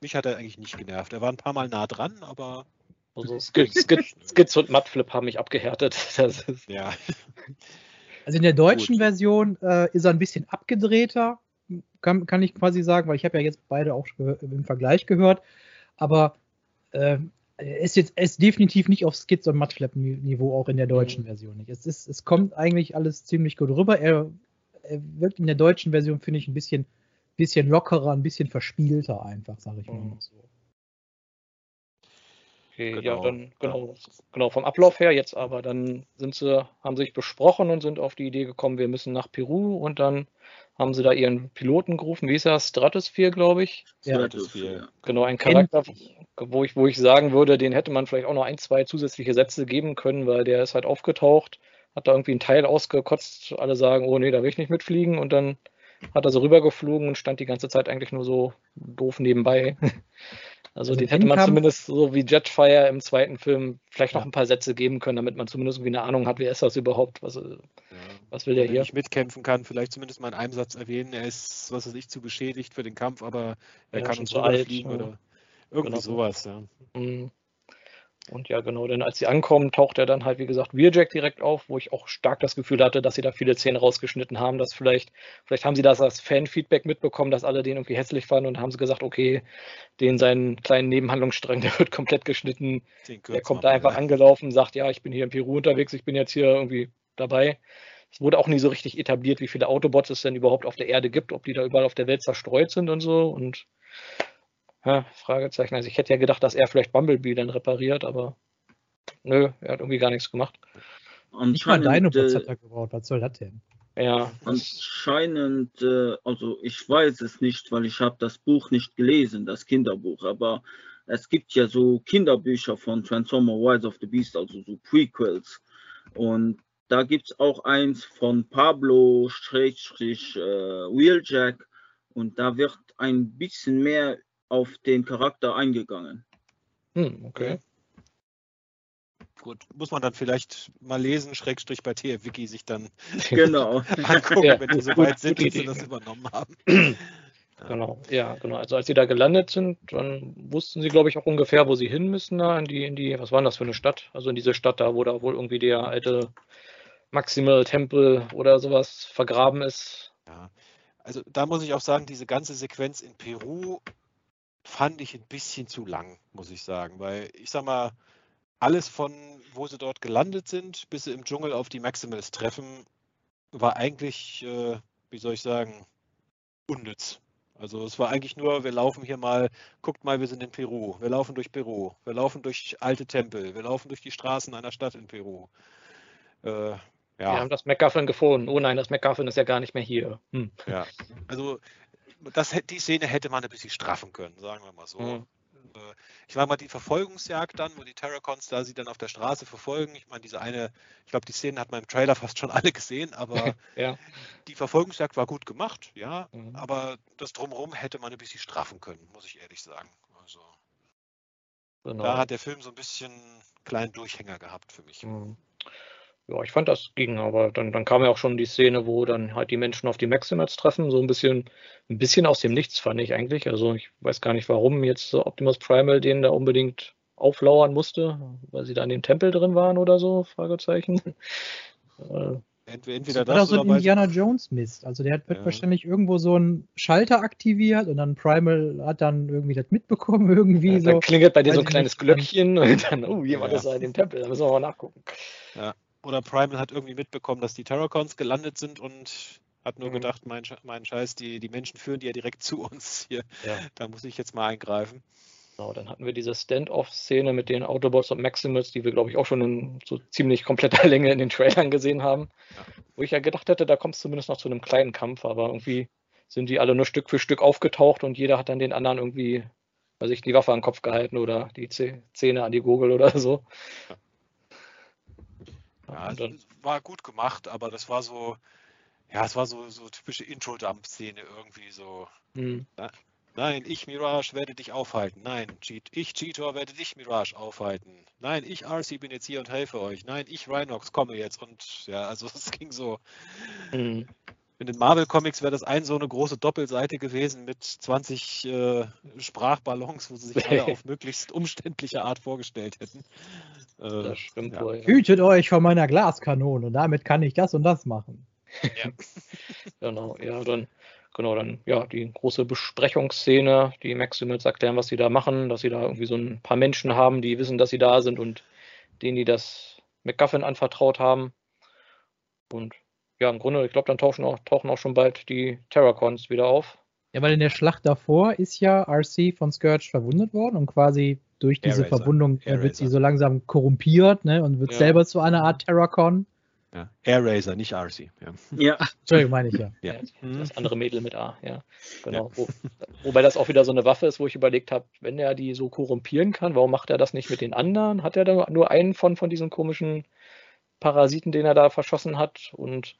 mich hat er eigentlich nicht genervt. Er war ein paar Mal nah dran, aber also Skits und Mudflip haben mich abgehärtet. ja. Also in der deutschen Gut. Version äh, ist er ein bisschen abgedrehter, kann, kann ich quasi sagen, weil ich habe ja jetzt beide auch im Vergleich gehört. Aber äh, er ist jetzt ist definitiv nicht auf Skits und Mudflap-Niveau, auch in der deutschen mhm. Version nicht. Es, ist, es kommt eigentlich alles ziemlich gut rüber. Er, er wirkt in der deutschen Version, finde ich, ein bisschen, bisschen lockerer, ein bisschen verspielter einfach, sage ich mhm. mal so. Okay, genau. ja, dann genau, genau vom Ablauf her jetzt aber dann sind sie, haben sich besprochen und sind auf die Idee gekommen, wir müssen nach Peru und dann haben sie da ihren Piloten gerufen, wie ist er, Stratosphere, glaube ich. Stratosphere. Genau, ein Charakter, wo ich, wo ich sagen würde, den hätte man vielleicht auch noch ein, zwei zusätzliche Sätze geben können, weil der ist halt aufgetaucht, hat da irgendwie einen Teil ausgekotzt, alle sagen, oh nee, da will ich nicht mitfliegen und dann hat er so rübergeflogen und stand die ganze Zeit eigentlich nur so doof nebenbei. Also, also den hätte man zumindest so wie Jetfire im zweiten Film vielleicht noch ein paar Sätze geben können, damit man zumindest irgendwie eine Ahnung hat, wer ist das überhaupt, was, ja. was will der Wenn hier? Wenn ich mitkämpfen kann, vielleicht zumindest mal in einem Satz erwähnen, er ist, was weiß ich, zu beschädigt für den Kampf, aber er ja, kann uns fliegen ja. oder irgendwie genau. sowas, ja. Mhm. Und ja, genau, denn als sie ankommen, taucht er dann halt, wie gesagt, Wheeljack direkt auf, wo ich auch stark das Gefühl hatte, dass sie da viele Szenen rausgeschnitten haben, dass vielleicht, vielleicht haben sie das als Fanfeedback mitbekommen, dass alle den irgendwie hässlich fanden und haben sie gesagt, okay, den seinen kleinen Nebenhandlungsstrang, der wird komplett geschnitten. Der kommt da einfach angelaufen, sagt, ja, ich bin hier in Peru unterwegs, ich bin jetzt hier irgendwie dabei. Es wurde auch nie so richtig etabliert, wie viele Autobots es denn überhaupt auf der Erde gibt, ob die da überall auf der Welt zerstreut sind und so. Und ja, Fragezeichen. Also ich hätte ja gedacht, dass er vielleicht Bumblebee dann repariert, aber nö, er hat irgendwie gar nichts gemacht. Nicht mal deine Bots äh, hat er gebaut. Was soll das denn? Ja. Anscheinend, äh, also ich weiß es nicht, weil ich habe das Buch nicht gelesen, das Kinderbuch, aber es gibt ja so Kinderbücher von Transformer Rise of the Beast, also so Prequels. Und da gibt es auch eins von Pablo Schrägstrich äh, Wheeljack und da wird ein bisschen mehr auf den Charakter eingegangen. Hm, okay. Gut, muss man dann vielleicht mal lesen, Schrägstrich bei TF-Wiki sich dann genau. angucken, ja, wenn die so weit sind, dass sie das übernommen haben. Genau, ja, genau. Also als sie da gelandet sind, dann wussten sie, glaube ich, auch ungefähr, wo sie hin müssen, da in die, in die, was war das für eine Stadt? Also in diese Stadt da, wo da wohl irgendwie der alte Maximal Tempel oder sowas vergraben ist. Ja, also da muss ich auch sagen, diese ganze Sequenz in Peru fand ich ein bisschen zu lang, muss ich sagen. Weil ich sag mal, alles von wo sie dort gelandet sind, bis sie im Dschungel auf die Maximals treffen, war eigentlich, äh, wie soll ich sagen, unnütz. Also es war eigentlich nur, wir laufen hier mal, guckt mal, wir sind in Peru, wir laufen durch Peru, wir laufen durch alte Tempel, wir laufen durch die Straßen einer Stadt in Peru. Äh, ja. Wir haben das McGuffin gefunden. Oh nein, das McGuffin ist ja gar nicht mehr hier. Hm. Ja, also das, die Szene hätte man ein bisschen straffen können, sagen wir mal so. Mhm. Ich meine mal die Verfolgungsjagd dann, wo die Terracons da sie dann auf der Straße verfolgen. Ich meine, diese eine, ich glaube, die Szene hat man im Trailer fast schon alle gesehen, aber ja. die Verfolgungsjagd war gut gemacht, ja, mhm. aber das drumherum hätte man ein bisschen straffen können, muss ich ehrlich sagen. Also genau. da hat der Film so ein bisschen kleinen Durchhänger gehabt für mich. Mhm ja, ich fand das ging, aber dann, dann kam ja auch schon die Szene, wo dann halt die Menschen auf die Maximals treffen, so ein bisschen, ein bisschen aus dem Nichts fand ich eigentlich. Also ich weiß gar nicht, warum jetzt Optimus Primal den da unbedingt auflauern musste, weil sie da in dem Tempel drin waren oder so, Fragezeichen. Äh, entweder das, das oder so ein Indiana Jones Mist. Also der wird ja. wahrscheinlich irgendwo so einen Schalter aktiviert und dann Primal hat dann irgendwie das mitbekommen irgendwie ja, so. Dann klingelt bei dir so ein kleines Glöckchen und dann, oh, jemand ja. ist da in dem Tempel, da müssen wir mal nachgucken. Ja oder Primal hat irgendwie mitbekommen, dass die Terracons gelandet sind und hat nur mhm. gedacht, mein, mein Scheiß, die, die Menschen führen die ja direkt zu uns hier. Ja. Da muss ich jetzt mal eingreifen. Genau, dann hatten wir diese Stand-off-Szene mit den Autobots und Maximals, die wir, glaube ich, auch schon in so ziemlich kompletter Länge in den Trailern gesehen haben. Ja. Wo ich ja gedacht hätte, da kommt es zumindest noch zu einem kleinen Kampf, aber irgendwie sind die alle nur Stück für Stück aufgetaucht und jeder hat dann den anderen irgendwie, weiß ich, die Waffe an den Kopf gehalten oder die Zähne an die Gurgel oder so. Ja. Ja, also war gut gemacht, aber das war so, ja, es war so, so typische Intro-Dump-Szene irgendwie so. Mhm. Nein, ich Mirage werde dich aufhalten. Nein, Cheat, ich Cheetor werde dich Mirage aufhalten. Nein, ich RC bin jetzt hier und helfe euch. Nein, ich Rhinox komme jetzt und ja, also es ging so. Mhm. In den Marvel Comics wäre das ein so eine große Doppelseite gewesen mit 20 äh, Sprachballons, wo sie sich alle auf möglichst umständliche Art vorgestellt hätten. Äh, das stimmt ja. wohl. Hütet euch vor meiner Glaskanone, damit kann ich das und das machen. Ja. genau, ja, dann, genau, dann, ja, die große Besprechungsszene, die Maximals erklären, was sie da machen, dass sie da irgendwie so ein paar Menschen haben, die wissen, dass sie da sind und denen die das McGuffin anvertraut haben. Und ja, im Grunde, ich glaube, dann tauchen auch, tauchen auch schon bald die Terracons wieder auf. Ja, weil in der Schlacht davor ist ja RC von Scourge verwundet worden und quasi durch diese Air Verwundung Air wird sie so langsam korrumpiert ne, und wird ja. selber zu einer Art Terracon. Ja. Air Razor, nicht RC. Ja, ja. Entschuldigung, meine ich ja. ja. Das andere Mädel mit A, ja. Genau. Wo, wobei das auch wieder so eine Waffe ist, wo ich überlegt habe, wenn er die so korrumpieren kann, warum macht er das nicht mit den anderen? Hat er da nur einen von, von diesen komischen Parasiten, den er da verschossen hat? Und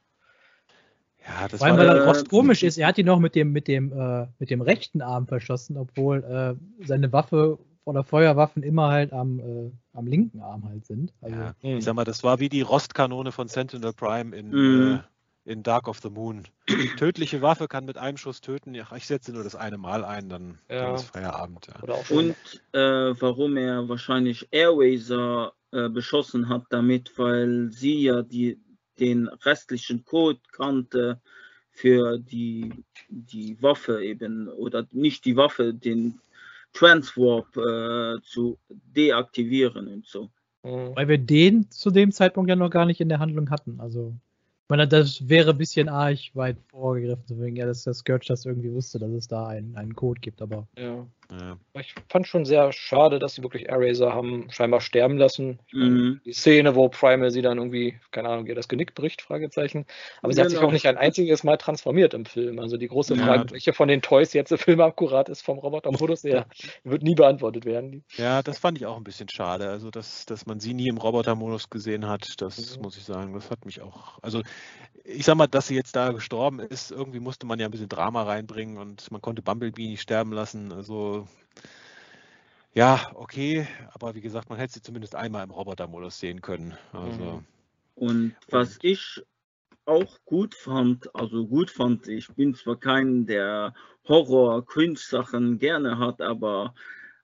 ja, das Vor allem, weil er oft komisch ist, er hat ihn noch mit dem, mit dem, äh, mit dem rechten Arm verschossen, obwohl äh, seine Waffe oder Feuerwaffen immer halt am, äh, am linken Arm halt sind. Also, ja, ich sag mal, das war wie die Rostkanone von Sentinel Prime in, mhm. in Dark of the Moon. Tödliche Waffe kann mit einem Schuss töten. Ja, ich setze nur das eine Mal ein, dann, Ja. dann ist Feierabend. Ja. Und äh, warum er wahrscheinlich Airwazer äh, beschossen hat damit, weil sie ja die, den restlichen Code kannte für die, die Waffe eben, oder nicht die Waffe, den Transwarp äh, zu deaktivieren und so. Mhm. Weil wir den zu dem Zeitpunkt ja noch gar nicht in der Handlung hatten. Also, ich meine, das wäre ein bisschen arg weit vorgegriffen, so wegen, ja, dass der Scourge das irgendwie wusste, dass es da einen, einen Code gibt, aber Ja. Ja. Ich fand schon sehr schade, dass sie wirklich Eraser haben scheinbar sterben lassen. Mhm. Die Szene, wo Primal sie dann irgendwie, keine Ahnung, ihr das Genick bricht, Fragezeichen. Aber sie hat sich Genau. auch nicht ein einziges Mal transformiert im Film. Also die große Ja, Frage, das- welche von den Toys jetzt im Film akkurat ist vom Robotermodus, der wird nie beantwortet werden. ja, das fand ich auch ein bisschen schade. Also, dass, dass man sie nie im Robotermodus gesehen hat, das Mhm. muss ich sagen, das hat mich auch. Also, ich sag mal, dass sie jetzt da gestorben ist, irgendwie musste man ja ein bisschen Drama reinbringen und man konnte Bumblebee nicht sterben lassen. Also, ja, okay, aber wie gesagt, man hätte sie zumindest einmal im Robotermodus sehen können. Also, Mhm. Und was ich auch gut fand, also gut fand, ich bin zwar kein, der Horror-Cringe-Sachen gerne hat, aber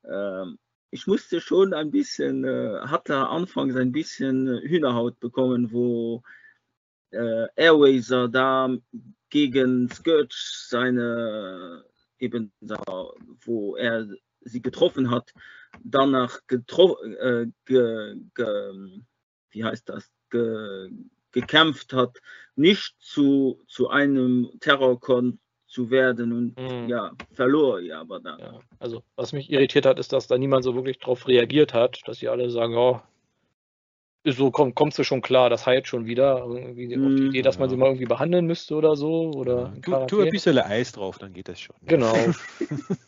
ähm, ich musste schon ein bisschen, äh, hatte anfangs ein bisschen Hühnerhaut bekommen, wo äh, Airwazer da gegen Scourge seine, eben da, wo er sie getroffen hat, danach getroffen, äh, ge, ge, wie heißt das, ge, gekämpft hat, nicht zu, zu einem Terrorkon zu werden und Mhm. ja, verlor ja aber dann. Ja, also was mich irritiert hat, ist, dass da niemand so wirklich drauf reagiert hat, dass sie alle sagen, ja, ist so komm, kommst du schon klar, das heilt schon wieder. Irgendwie auf die Mhm. Idee, dass man Ja. sie mal irgendwie behandeln müsste oder so. Oder ja, tu, ein bisschen Eis drauf, dann geht das schon. Genau.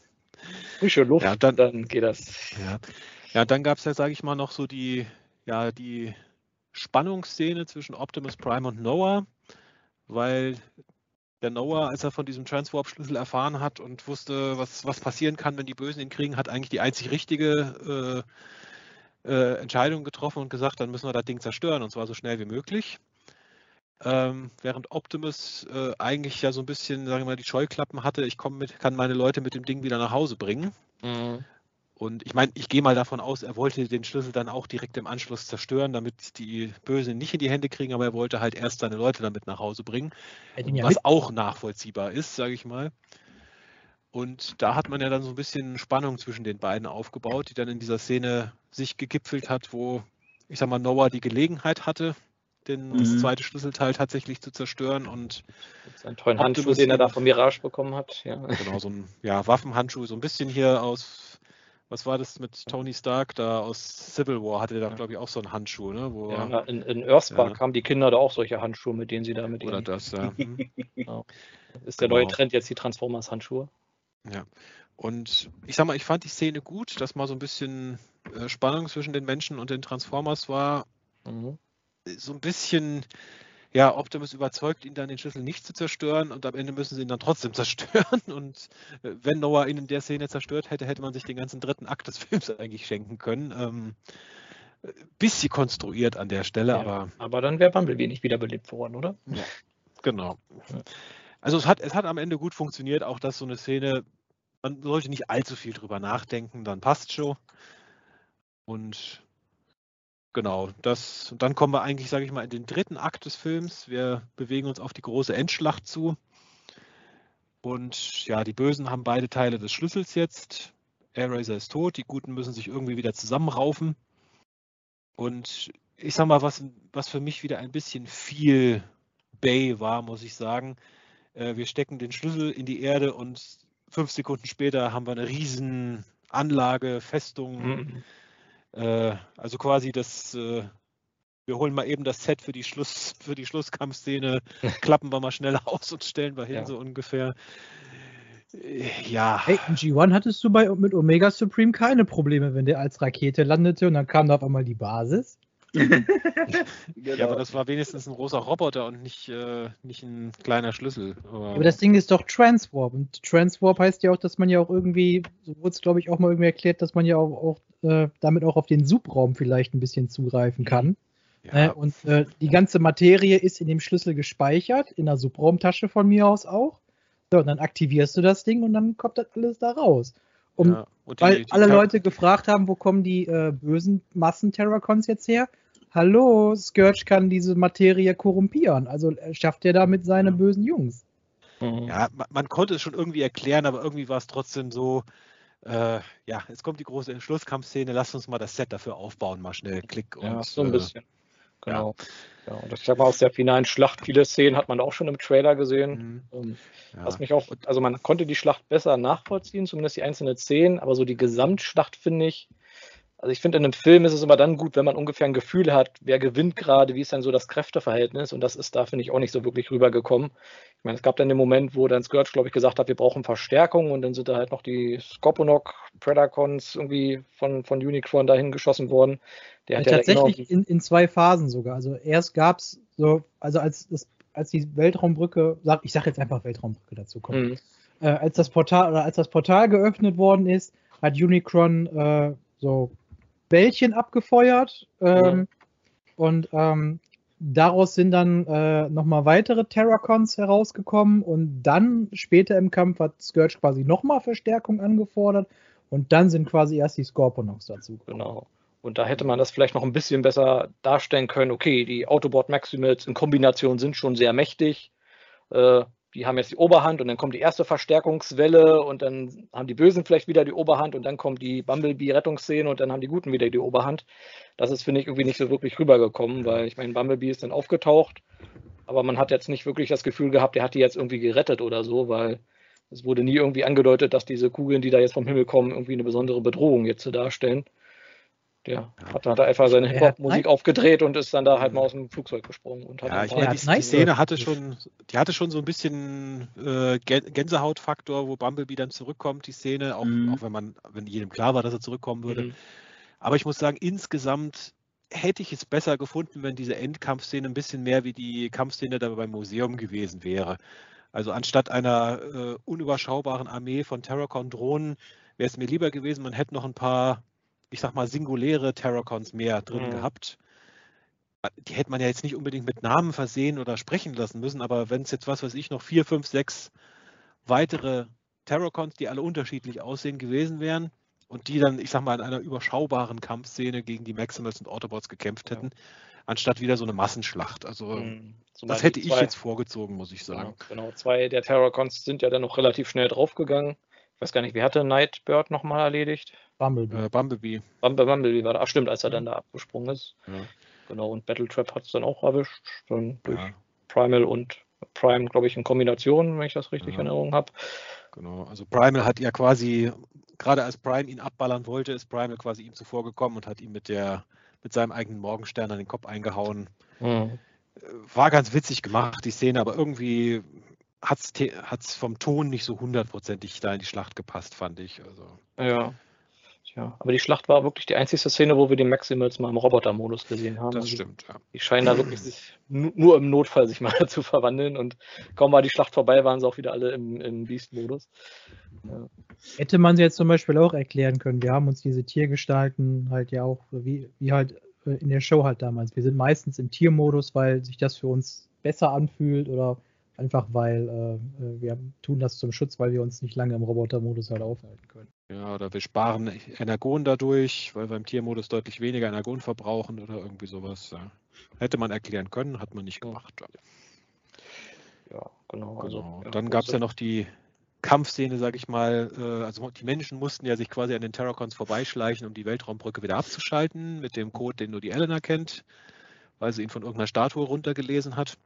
Frische Luft, Ja, dann- dann geht das. Ja, ja dann gab es ja, sage ich mal, noch so die, ja, die Spannungsszene zwischen Optimus Prime und Noah, weil der Noah, als er von diesem Transwarp-Schlüssel erfahren hat und wusste, was, was passieren kann, wenn die Bösen ihn kriegen, hat eigentlich die einzig richtige äh, äh, Entscheidung getroffen und gesagt, dann müssen wir das Ding zerstören und zwar so schnell wie möglich. Ähm, während Optimus äh, eigentlich ja so ein bisschen, sagen wir mal, die Scheuklappen hatte, ich komme mit, kann meine Leute mit dem Ding wieder nach Hause bringen. Mhm. Und ich meine, ich gehe mal davon aus, er wollte den Schlüssel dann auch direkt im Anschluss zerstören, damit die Bösen nicht in die Hände kriegen, aber er wollte halt erst seine Leute damit nach Hause bringen, ja was mit, auch nachvollziehbar ist, sage ich mal. Und da hat man ja dann so ein bisschen Spannung zwischen den beiden aufgebaut, die dann in dieser Szene sich gegipfelt hat, wo, ich sag mal, Noah die Gelegenheit hatte, den, das Mhm. zweite Schlüsselteil tatsächlich zu zerstören und seinen tollen Handschuh, den er da von Mirage bekommen hat. Ja. genau so ein ja, Waffenhandschuh, so ein bisschen hier aus, was war das mit Tony Stark da aus Civil War, hatte der da, Ja. glaube ich, auch so einen Handschuh, ne? Wo Ja, er- in, in Earthspark Ja. haben die Kinder da auch solche Handschuhe, mit denen sie da mit oder ihnen. das, ja. hm. Ist der neue genau. Trend jetzt die Transformers-Handschuhe? Und ich sag mal, ich fand die Szene gut, dass mal so ein bisschen äh, Spannung zwischen den Menschen und den Transformers war. Mhm. So ein bisschen, ja, Optimus überzeugt ihn dann, den Schlüssel nicht zu zerstören und am Ende müssen sie ihn dann trotzdem zerstören. Und äh, wenn Noah ihn in der Szene zerstört hätte, hätte man sich den ganzen dritten Akt des Films eigentlich schenken können. Ähm, äh, bisschen konstruiert an der Stelle, Ja. aber Aber dann wäre Bumblebee nicht wiederbelebt worden, oder? Genau. Ja. Also es hat, es hat am Ende gut funktioniert, auch dass so eine Szene, man sollte nicht allzu viel drüber nachdenken, dann passt schon. Und genau, das, und dann kommen wir eigentlich, sage ich mal, in den dritten Akt des Films. Wir bewegen uns auf die große Endschlacht zu. Und ja, die Bösen haben beide Teile des Schlüssels jetzt. Airraiser ist tot, die Guten müssen sich irgendwie wieder zusammenraufen. Und ich sag mal, was, was für mich wieder ein bisschen viel Bay war, muss ich sagen. Äh, wir stecken den Schlüssel in die Erde und fünf Sekunden später haben wir eine riesen Anlage, Festung. Mhm. Äh, also quasi das, äh, wir holen mal eben das Set für die Schluss, für die Schlusskampfszene, klappen wir mal schnell aus und stellen wir hin, Ja. so ungefähr. Äh, Ja. Hey, in G1 hattest du bei, mit Omega Supreme keine Probleme, wenn der als Rakete landete und dann kam da auf einmal die Basis. Ja, aber das war wenigstens ein großer Roboter und nicht, äh, nicht ein kleiner Schlüssel. Aber, Aber das Ding ist doch Transwarp. Und Transwarp heißt ja auch, dass man ja auch irgendwie, so wurde es glaube ich auch mal irgendwie erklärt, dass man ja auch, auch äh, damit auch auf den Subraum vielleicht ein bisschen zugreifen kann. Ja. Und äh, die ganze Materie ist in dem Schlüssel gespeichert, in der Subraumtasche von mir aus auch. So, und dann aktivierst du das Ding und dann kommt das alles da raus. Um, ja, die, weil die alle Leute gefragt haben, wo kommen die äh, bösen Massen-Terracons jetzt her? Hallo, Scourge kann diese Materie korrumpieren. Also schafft er damit seine ja. bösen Jungs. Mhm. Ja, man, man, konnte es schon irgendwie erklären, aber irgendwie war es trotzdem so, äh, ja, jetzt kommt die große Entschlusskampfszene, lass uns mal das Set dafür aufbauen, mal schnell, Klick. Ja, und, so ein äh, bisschen. Genau. Ja. ja. und ich sag mal, aus der finalen Schlacht, viele Szenen hat man auch schon im Trailer gesehen. Mhm. Ähm, ja. Was mich auch, also man konnte die Schlacht besser nachvollziehen, zumindest die einzelnen Szenen, aber so die Gesamtschlacht finde ich, also ich finde, in einem Film ist es immer dann gut, wenn man ungefähr ein Gefühl hat, wer gewinnt gerade, wie ist dann so das Kräfteverhältnis und das ist da, finde ich, auch nicht so wirklich rübergekommen. Ich meine, es gab dann den Moment, wo dann Scourge, glaube ich, gesagt hat, wir brauchen Verstärkung und dann sind da halt noch die Scorponok Predacons irgendwie von, von Unicron dahin geschossen worden. Der ja, tatsächlich in, in zwei Phasen sogar. Also erst gab es so, also als, als die Weltraumbrücke, ich sage jetzt einfach Weltraumbrücke dazu kommt, mhm. äh, als das Portal oder als das Portal geöffnet worden ist, hat Unicron äh, so Bällchen abgefeuert. Ähm, ja. Und ähm, daraus sind dann äh, nochmal weitere Terracons herausgekommen und dann später im Kampf hat Scourge quasi nochmal Verstärkung angefordert und dann sind quasi erst die Scorponox dazu. Genau. Und da hätte man das vielleicht noch ein bisschen besser darstellen können. Okay, die Autobot Maximals in Kombination sind schon sehr mächtig. Äh, die haben jetzt die Oberhand und dann kommt die erste Verstärkungswelle und dann haben die Bösen vielleicht wieder die Oberhand und dann kommt die Bumblebee-Rettungsszene und dann haben die Guten wieder die Oberhand. Das ist, finde ich, irgendwie nicht so wirklich rübergekommen, weil ich meine, Bumblebee ist dann aufgetaucht, aber man hat jetzt nicht wirklich das Gefühl gehabt, der hat die jetzt irgendwie gerettet oder so, weil es wurde nie irgendwie angedeutet, dass diese Kugeln, die da jetzt vom Himmel kommen, irgendwie eine besondere Bedrohung jetzt darstellen. Der hat, hat einfach seine Hip-Hop-Musik aufgedreht und ist dann da halt mal aus dem Flugzeug gesprungen. Und hat ja, ich meine, die, die, Szene hatte schon, die hatte schon so ein bisschen äh, Gänsehautfaktor, wo Bumblebee dann zurückkommt, die Szene, auch, mhm. auch wenn man, wenn jedem klar war, dass er zurückkommen würde. Mhm. Aber ich muss sagen, insgesamt hätte ich es besser gefunden, wenn diese Endkampfszene ein bisschen mehr wie die Kampfszene da beim Museum gewesen wäre. Also anstatt einer äh, unüberschaubaren Armee von Terracon-Drohnen wäre es mir lieber gewesen, man hätte noch ein paar ich sag mal, singuläre Terracons mehr drin mhm. gehabt. Die hätte man ja jetzt nicht unbedingt mit Namen versehen oder sprechen lassen müssen, aber wenn es jetzt, was weiß ich, noch vier, fünf, sechs weitere Terracons, die alle unterschiedlich aussehen, gewesen wären und die dann, ich sag mal, in einer überschaubaren Kampfszene gegen die Maximals und Autobots gekämpft hätten, ja. anstatt wieder so eine Massenschlacht. Also mhm. das hätte ich jetzt vorgezogen, muss ich sagen. Genau, genau, zwei der Terracons sind ja dann noch relativ schnell draufgegangen. Ich weiß gar nicht, wer hatte Nightbird nochmal erledigt? Bumblebee. Äh, Bumblebee. Bumblebee war da. Ach stimmt, als er dann da abgesprungen ist. Ja. Genau, und Battletrap hat es dann auch erwischt. Dann durch ja. Primal und Prime, glaube ich, in Kombination, wenn ich das richtig ja. in Erinnerung habe. Genau, also Primal hat ja quasi, gerade als Prime ihn abballern wollte, ist Primal quasi ihm zuvor gekommen und hat ihn mit der mit seinem eigenen Morgenstern an den Kopf eingehauen. Mhm. War ganz witzig gemacht, die Szene, aber irgendwie hat es vom Ton nicht so hundertprozentig da in die Schlacht gepasst, fand ich. Also. Ja. Ja, aber die Schlacht war wirklich die einzige Szene, wo wir die Maximals mal im Roboter-Modus gesehen haben. Das also, stimmt, ja. Die scheinen da wirklich sich nur im Notfall sich mal zu verwandeln und kaum war die Schlacht vorbei, waren sie auch wieder alle im, im Beast-Modus. Ja. Hätte man sie jetzt zum Beispiel auch erklären können. Wir haben uns diese Tiergestalten halt ja auch, wie, wie halt äh, in der Show halt damals. Wir sind meistens im Tiermodus, weil sich das für uns besser anfühlt oder Einfach weil äh, äh, wir tun das zum Schutz, weil wir uns nicht lange im Robotermodus halt aufhalten können. Ja, oder wir sparen Energon dadurch, weil wir im Tiermodus deutlich weniger Energon verbrauchen oder irgendwie sowas. Ja. Hätte man erklären können, hat man nicht gemacht. Ja, genau. Also, genau. Ja, Dann gab es ja noch die Kampfszene, sage ich mal. Äh, also die Menschen mussten ja sich quasi an den Terracons vorbeischleichen, um die Weltraumbrücke wieder abzuschalten, mit dem Code, den nur die Elena kennt, weil sie ihn von irgendeiner Statue runtergelesen hat.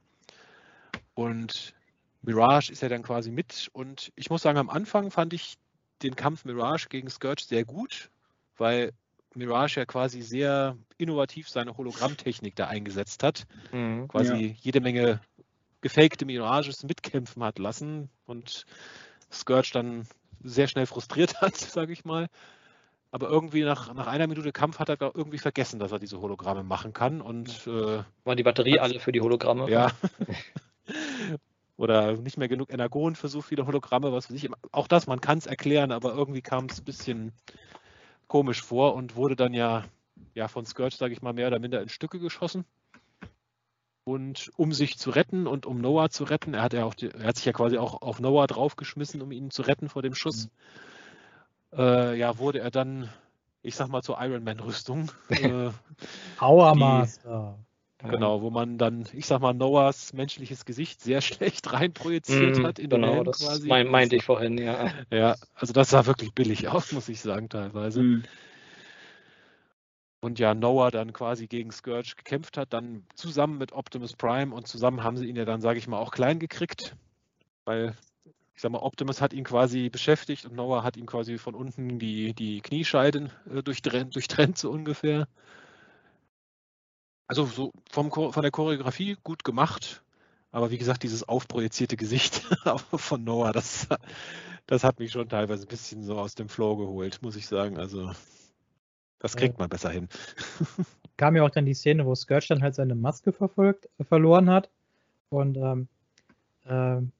Und Mirage ist ja dann quasi mit. Und ich muss sagen, am Anfang fand ich den Kampf Mirage gegen Scourge sehr gut, weil Mirage ja quasi sehr innovativ seine Hologrammtechnik da eingesetzt hat. Mhm, quasi ja. jede Menge gefakte Mirages mitkämpfen hat lassen und Scourge dann sehr schnell frustriert hat, sage ich mal. Aber irgendwie nach, nach einer Minute Kampf hat er irgendwie vergessen, dass er diese Hologramme machen kann. Und, äh, War die Batterie alle für die Hologramme? Ja. Oder nicht mehr genug Energon für so viele Hologramme, was weiß ich. Auch das, man kann es erklären, aber irgendwie kam es ein bisschen komisch vor und wurde dann ja, ja von Scourge, sage ich mal, mehr oder minder in Stücke geschossen. Und um sich zu retten und um Noah zu retten, er hat ja auch, die, er hat sich ja quasi auch auf Noah draufgeschmissen, um ihn zu retten vor dem Schuss. Mhm. Äh, ja, wurde er dann, ich sag mal, zur Iron Man Rüstung. Äh, Power Master. Genau, wo man dann, ich sag mal, Noahs menschliches Gesicht sehr schlecht reinprojiziert Mm, hat in genau, den Helm das quasi. mein, meinte ich vorhin, ja. Ja, also das sah wirklich billig aus, muss ich sagen, teilweise. Mhm. Und ja, Noah dann quasi gegen Scourge gekämpft hat, dann zusammen mit Optimus Prime und zusammen haben sie ihn ja dann, sage ich mal, auch klein gekriegt, weil ich sag mal, Optimus hat ihn quasi beschäftigt und Noah hat ihm quasi von unten die, die Kniescheiden äh, durchtrennt, durchtrennt, so ungefähr. Also so vom, von der Choreografie gut gemacht, aber wie gesagt, dieses aufprojizierte Gesicht von Noah, das, das hat mich schon teilweise ein bisschen so aus dem Flow geholt, muss ich sagen. Also das kriegt man besser hin. kam ja auch dann die Szene, wo Scourge dann halt seine Maske verfolgt, äh, verloren hat. Und ähm, ähm,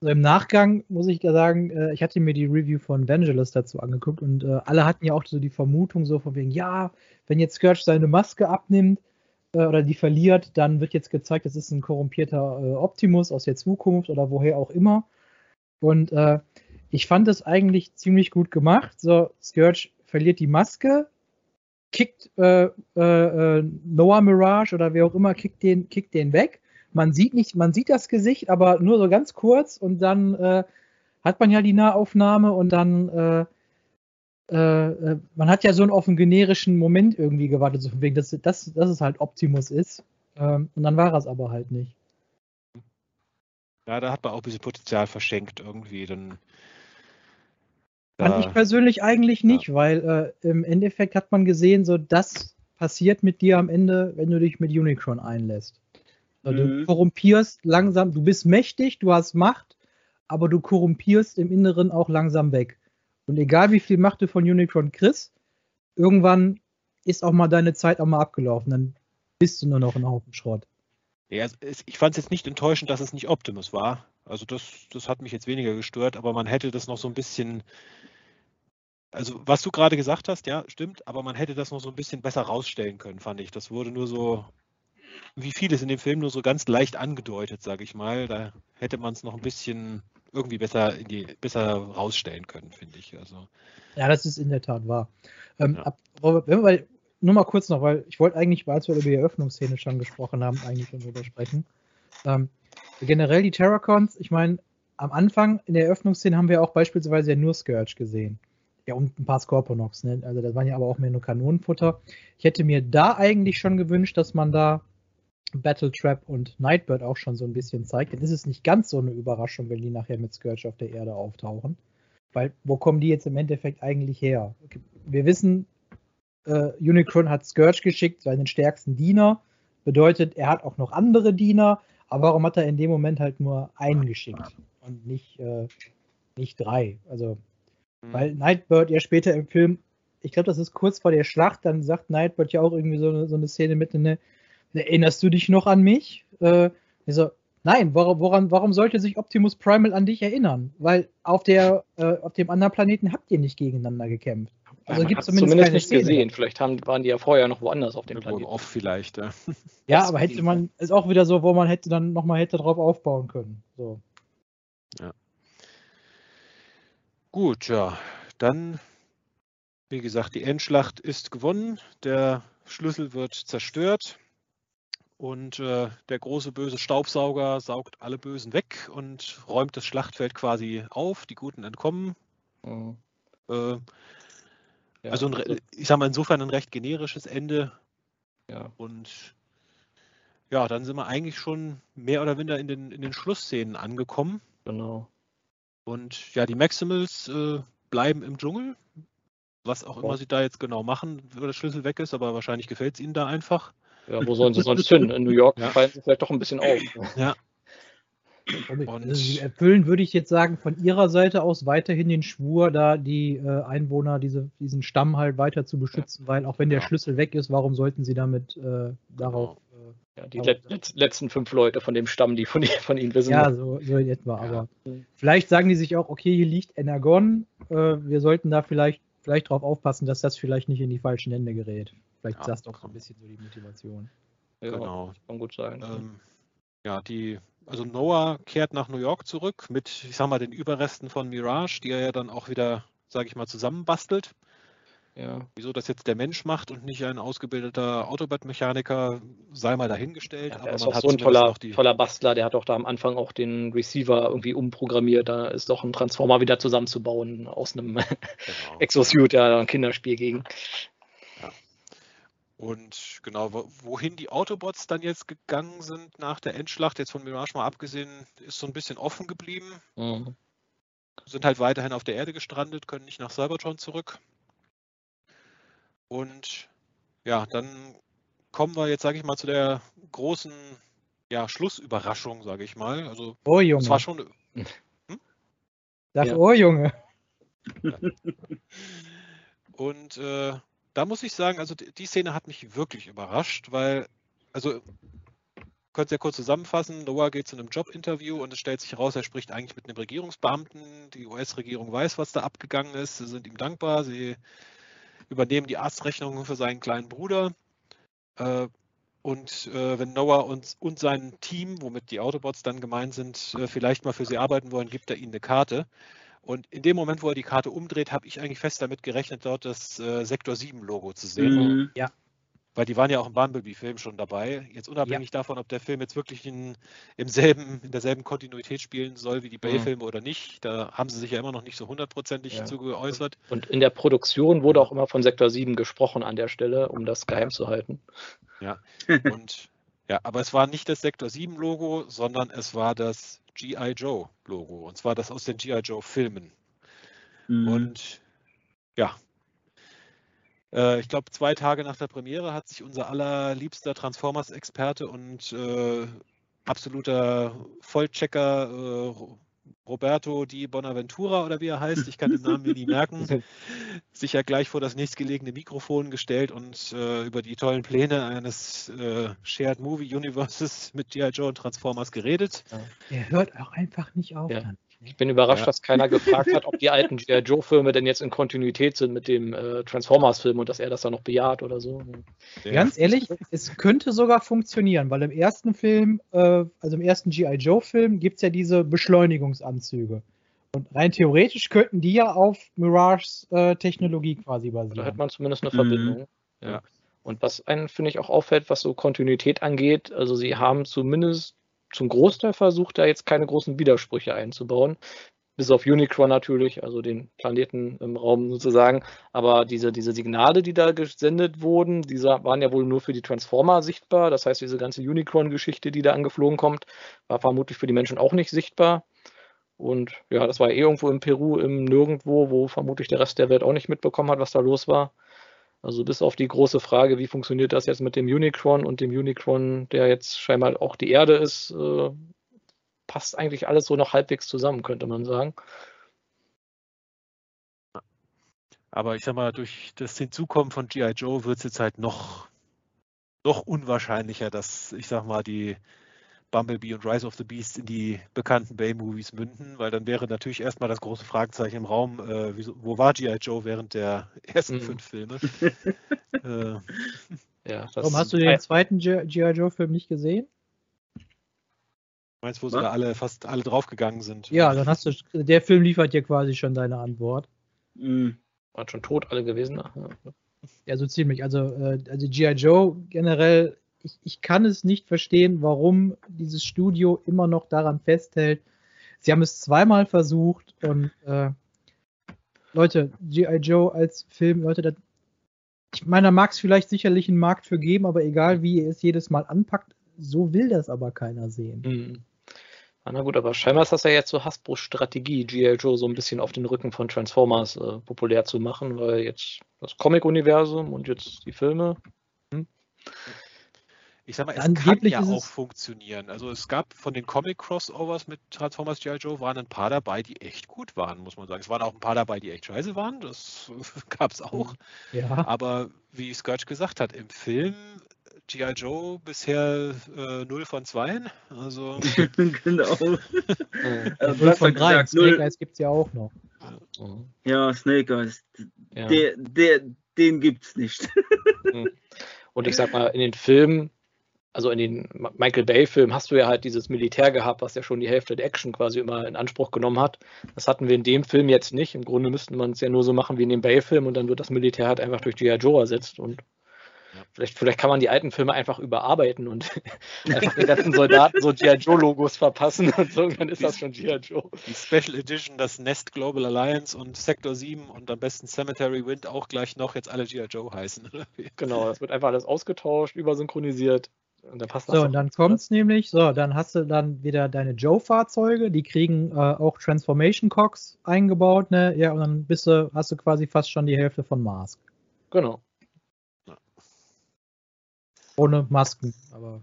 so im Nachgang muss ich sagen, äh, ich hatte mir die Review von Vangelis dazu angeguckt und äh, alle hatten ja auch so die Vermutung so von wegen, ja, wenn jetzt Scourge seine Maske abnimmt äh, oder die verliert, dann wird jetzt gezeigt, das ist ein korrumpierter äh, Optimus aus der Zukunft oder woher auch immer. Und äh, ich fand es eigentlich ziemlich gut gemacht. So, Scourge verliert die Maske, kickt äh, äh, äh, Noah Mirage oder wer auch immer, kickt den, kickt den weg. Man sieht nicht, man sieht das Gesicht, aber nur so ganz kurz und dann äh, hat man ja die Nahaufnahme und dann äh, äh, man hat ja so einen auf einen generischen Moment irgendwie gewartet, so von wegen, dass, dass, dass es halt Optimus ist. Ähm, und dann war es aber halt nicht. Ja, da hat man auch ein bisschen Potenzial verschenkt irgendwie. Dann, Fand ich persönlich eigentlich nicht, weil äh, im Endeffekt hat man gesehen, so das passiert mit dir am Ende, wenn du dich mit Unicron einlässt. So, Du Mhm. korrumpierst langsam, du bist mächtig, du hast Macht, aber du korrumpierst im Inneren auch langsam weg. Und egal wie viel Macht du von Unicron kriegst, irgendwann ist auch mal deine Zeit auch mal abgelaufen. Dann bist du nur noch ein Haufen Schrott. Ja, ich fand es jetzt nicht enttäuschend, dass es nicht Optimus war. Also das, das hat mich jetzt weniger gestört, aber man hätte das noch so ein bisschen. Also was du gerade gesagt hast, ja, stimmt, aber man hätte das noch so ein bisschen besser rausstellen können, fand ich. Das wurde nur so, wie vieles in dem Film, nur so ganz leicht angedeutet, sage ich mal. Da hätte man es noch ein bisschen irgendwie besser in die, besser rausstellen können, finde ich. Also Ja, das ist in der Tat wahr. Ähm, Ja. ab, Robert, wenn wir, weil, nur mal kurz noch, weil ich wollte eigentlich, als wir über die Eröffnungsszene schon gesprochen haben, eigentlich schon drüber sprechen. Ähm, generell die Terracons, ich meine, am Anfang in der Eröffnungsszene haben wir auch beispielsweise ja nur Scourge gesehen. Ja, und ein paar Scorponox, ne? Also das waren ja aber auch mehr nur Kanonenfutter. Ich hätte mir da eigentlich schon gewünscht, dass man da Battletrap und Nightbird auch schon so ein bisschen zeigt. Dann ist es nicht ganz so eine Überraschung, wenn die nachher mit Scourge auf der Erde auftauchen. Weil, wo kommen die jetzt im Endeffekt eigentlich her? Wir wissen, äh, Unicron hat Scourge geschickt, seinen stärksten Diener. Bedeutet, er hat auch noch andere Diener. Aber warum hat er in dem Moment halt nur einen geschickt und nicht, äh, nicht drei? Also, weil Nightbird ja später im Film, ich glaube, das ist kurz vor der Schlacht, dann sagt Nightbird ja auch irgendwie so eine, so eine Szene mit, ne, erinnerst du dich noch an mich? Äh, ich so, nein, woran, woran, warum sollte sich Optimus Primal an dich erinnern? Weil auf, der, äh, auf dem anderen Planeten habt ihr nicht gegeneinander gekämpft. Also man gibt zumindest, zumindest keine nicht Szene. gesehen. Vielleicht haben, waren die ja vorher noch woanders auf dem Planeten. Off vielleicht. Ja. Ja, aber hätte man, ist auch wieder so, wo man hätte dann nochmal hätte drauf aufbauen können. So. Gut, ja, dann, wie gesagt, die Endschlacht ist gewonnen, der Schlüssel wird zerstört und äh, der große böse Staubsauger saugt alle Bösen weg und räumt das Schlachtfeld quasi auf, die Guten entkommen. Mhm. Äh, Ja, also, ein, re- ich sage mal, insofern ein recht generisches Ende ja. und ja, dann sind wir eigentlich schon mehr oder minder in den, in den Schlussszenen angekommen. genau. Und ja, die Maximals äh, bleiben im Dschungel. Was auch immer sie da jetzt genau machen, wenn der Schlüssel weg ist, aber wahrscheinlich gefällt es ihnen da einfach. Ja, wo sollen sie sonst hin? In New York Ja. fallen sie vielleicht doch ein bisschen auf. Und Und- also sie erfüllen, würde ich jetzt sagen, von ihrer Seite aus weiterhin den Schwur, da die äh, Einwohner diese, diesen Stamm halt weiter zu beschützen, weil auch wenn der Ja. Schlüssel weg ist, warum sollten sie damit äh, darauf. Äh, Ja, die let let letzten fünf Leute von dem Stamm, die von, von ihnen wissen. ja, so, so in etwa. Ja. Aber vielleicht sagen die sich auch, okay, hier liegt Energon, äh, wir sollten da vielleicht, vielleicht drauf aufpassen, dass das vielleicht nicht in die falschen Hände gerät. Vielleicht Ja, ist das doch so ein bisschen so die Motivation. Ja, Genau. kann gut sein. Ähm, ja, die, also Noah kehrt nach New York zurück mit, ich sag mal, den Überresten von Mirage, die er ja dann auch wieder, sage ich mal, zusammenbastelt. ja. Wieso das jetzt der Mensch macht und nicht ein ausgebildeter Autobad-Mechaniker, sei mal dahingestellt. Ja, aber ist man auch hat so ein toller, die, toller Bastler, der hat doch da am Anfang auch den Receiver irgendwie umprogrammiert. Da ist doch ein Transformer wieder zusammenzubauen aus einem genau. Exosuit, ja, ein Kinderspiel gegen. Und genau, wo- wohin die Autobots dann jetzt gegangen sind nach der Endschlacht, jetzt von Mirage mal abgesehen, ist so ein bisschen offen geblieben. Mhm. Sind halt weiterhin auf der Erde gestrandet, können nicht nach Cybertron zurück. Und ja, dann kommen wir jetzt, sage ich mal, zu der großen ja, Schlussüberraschung, sage ich mal. Also Oh Junge. war schon Sag, Ja. oh Junge. Und äh, da muss ich sagen, also die, Szene hat mich wirklich überrascht, weil, also, könnt ihr kurz zusammenfassen, Noah geht zu einem Jobinterview und es stellt sich heraus, er spricht eigentlich mit einem Regierungsbeamten. Die US-Regierung weiß, was da abgegangen ist. Sie sind ihm dankbar. Sie übernehmen die Arztrechnungen für seinen kleinen Bruder. Äh, und äh, wenn Noah und, und sein Team, womit die Autobots dann gemeint sind, äh, vielleicht mal für sie arbeiten wollen, gibt er ihnen eine Karte. Und in dem Moment, wo er die Karte umdreht, habe ich eigentlich fest damit gerechnet, dort das äh, Sektor 7-Logo zu sehen. Mhm. Weil die waren ja auch im Bumblebee-Film schon dabei. Jetzt unabhängig davon, ob der Film jetzt wirklich in, im selben, in derselben Kontinuität spielen soll wie die Bay-Filme oder nicht. Da haben sie sich ja immer noch nicht so hundertprozentig Ja. zu geäußert. Und in der Produktion wurde auch immer von Sektor 7 gesprochen an der Stelle, um das geheim zu halten. Und ja, aber es war nicht das Sektor 7-Logo, sondern es war das G.I. Joe-Logo. Und zwar das aus den G.I. Joe-Filmen. Mhm. Und ja, äh, ich glaube, zwei Tage nach der Premiere hat sich unser allerliebster Transformers-Experte und äh, absoluter Vollchecker äh, Roberto Di Bonaventura oder wie er heißt, ich kann den Namen mir nie merken, sich ja gleich vor das nächstgelegene Mikrofon gestellt und äh, über die tollen Pläne eines äh, Shared Movie Universes mit G.I. Joe und Transformers geredet. Er hört auch einfach nicht auf. Ja. dann. Ich bin überrascht, Ja. dass keiner gefragt hat, ob die alten G.I. Joe-Filme denn jetzt in Kontinuität sind mit dem äh, Transformers-Film und dass er das dann noch bejaht oder so. Der- Ganz ehrlich, es könnte sogar funktionieren, weil im ersten Film, äh, also im ersten G.I. Joe-Film, gibt es ja diese Beschleunigungsanzüge. Und rein theoretisch könnten die ja auf Mirages äh, Technologie quasi Da hat basieren. man zumindest eine Mhm. Verbindung. Ja. Und was einen, finde ich, auch auffällt, was so Kontinuität angeht, also sie haben zumindest zum Großteil versucht, da jetzt keine großen Widersprüche einzubauen. Bis auf Unicron natürlich, also den Planeten im Raum sozusagen. Aber diese, diese Signale, die da gesendet wurden, diese waren ja wohl nur für die Transformer sichtbar. Das heißt, diese ganze Unicron-Geschichte, die da angeflogen kommt, war vermutlich für die Menschen auch nicht sichtbar. Und ja, das war eh irgendwo in Peru, im Nirgendwo, wo vermutlich der Rest der Welt auch nicht mitbekommen hat, was da los war. Also bis auf die große Frage, wie funktioniert das jetzt mit dem Unicron und dem Unicron, der jetzt scheinbar auch die Erde ist, äh, passt eigentlich alles so noch halbwegs zusammen, könnte man sagen. Aber ich sag mal, durch das Hinzukommen von G.I. Joe wird es jetzt halt noch, noch unwahrscheinlicher, dass, ich sag mal, die Bumblebee und Rise of the Beast in die bekannten Bay-Movies münden, weil dann wäre natürlich erstmal das große Fragezeichen im Raum, äh, wieso, wo war G.I. Joe während der ersten Mhm. fünf Filme? äh, Ja, das Warum hast du den zweiten G.I. Joe-Film nicht gesehen? meinst du, wo da alle fast alle draufgegangen sind? Ja, dann hast du, der Film liefert dir quasi schon deine Antwort. Mhm. waren schon tot alle gewesen. Ja. Ja, so ziemlich. Also, äh, also G.I. Joe generell, ich, ich kann es nicht verstehen, warum dieses Studio immer noch daran festhält. Sie haben es zweimal versucht und äh, Leute, G.I. Joe als Film, Leute, das, ich meine, da mag es vielleicht sicherlich einen Markt für geben, aber egal wie ihr es jedes Mal anpackt, so will das aber keiner sehen. Mhm. Ja, Na gut, aber scheinbar ist das ja jetzt so Hasbros Strategie, G.I. Joe so ein bisschen auf den Rücken von Transformers äh, populär zu machen, weil jetzt das Comic-Universum und jetzt die Filme. Ich sag mal, es Angeblich kann ja auch funktionieren. Also es gab von den Comic-Crossovers mit Transformers G.I. Joe waren ein paar dabei, die echt gut waren, muss man sagen. Es waren auch ein paar dabei, die echt scheiße waren. Das gab es auch. Ja. Aber wie Scourge gesagt hat, im Film G.I. Joe bisher äh, 0 von 2. Also genau. Äh, Äh, Null besser von drei. gesagt, Snake null- Eyes gibt es ja auch noch. Ja, Snake Eyes. ja. Der, der, den gibt's nicht. Und ich sag mal, in den Filmen also in den Michael Bay-Filmen hast du ja halt dieses Militär gehabt, was ja schon die Hälfte der Action quasi immer in Anspruch genommen hat. Das hatten wir in dem Film jetzt nicht. Im Grunde müssten man es ja nur so machen wie in dem Bay-Film und dann wird das Militär halt einfach durch G.I. Joe ersetzt und Vielleicht, vielleicht kann man die alten Filme einfach überarbeiten und einfach den ganzen Soldaten so G.I. Joe-Logos verpassen und so, dann ist das schon G.I. Joe. Die Special Edition, das Nest Global Alliance und Sector 7 und am besten Cemetery Wind auch gleich noch jetzt alle G.I. Joe heißen. Genau, das wird einfach alles ausgetauscht, übersynchronisiert. Und dann passt so, und dann kommt es nämlich, so, dann hast du dann wieder deine Joe-Fahrzeuge, die kriegen äh, auch Transformation Cox eingebaut, ne? Ja, und dann bist du, hast du quasi fast schon die Hälfte von Mask. Genau. Ohne Masken, aber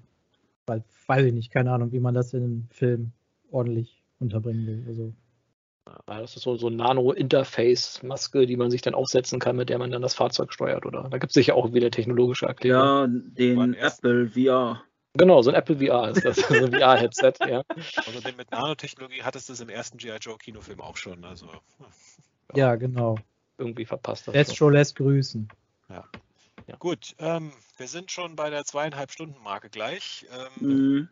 weil, weiß ich nicht, keine Ahnung, wie man das in einem Film ordentlich unterbringen will. Also. Ja, das ist so, so ein Nano-Interface-Maske, die man sich dann aufsetzen kann, mit der man dann das Fahrzeug steuert, oder? Da gibt es sicher auch wieder technologische Erklärung. Ja, den Apple VR. Genau, so ein Apple VR ist das, so ein VR-Headset, ja. Also den mit Nanotechnologie hattest du es im ersten G.I. Joe Kinofilm auch schon, also. Ja, ja genau. Irgendwie verpasst das. Destro lässt grüßen. Ja. Ja. Gut, ähm, wir sind schon bei der zweieinhalb Stunden Marke gleich. Ähm, mhm.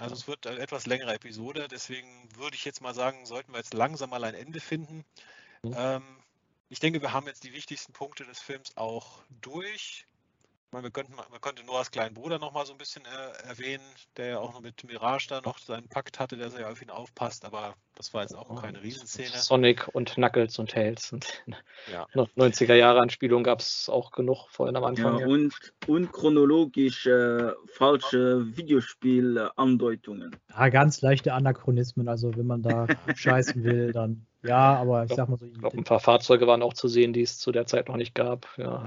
Also es wird eine etwas längere Episode, deswegen würde ich jetzt mal sagen, sollten wir jetzt langsam mal ein Ende finden. Mhm. Ähm, ich denke, wir haben jetzt die wichtigsten Punkte des Films auch durch. Meine, wir, könnten, man könnte Noahs kleinen Bruder noch mal so ein bisschen äh, erwähnen, der ja auch noch mit Mirage da noch seinen Pakt hatte, dass er ja auf ihn aufpasst, aber das war jetzt auch keine Riesenszene. Sonic und Knuckles und Tails und ja. 90er Jahre Anspielung gab es auch genug vorhin am Anfang. Ja, und, und chronologisch äh, falsche Videospielandeutungen. Ja, ganz leichte Anachronismen, also wenn man da scheißen will, dann ja, aber ich, ich sag mal so. Ich glaube, ein paar Fahrzeuge waren auch zu sehen, die es zu der Zeit noch nicht gab. Ja,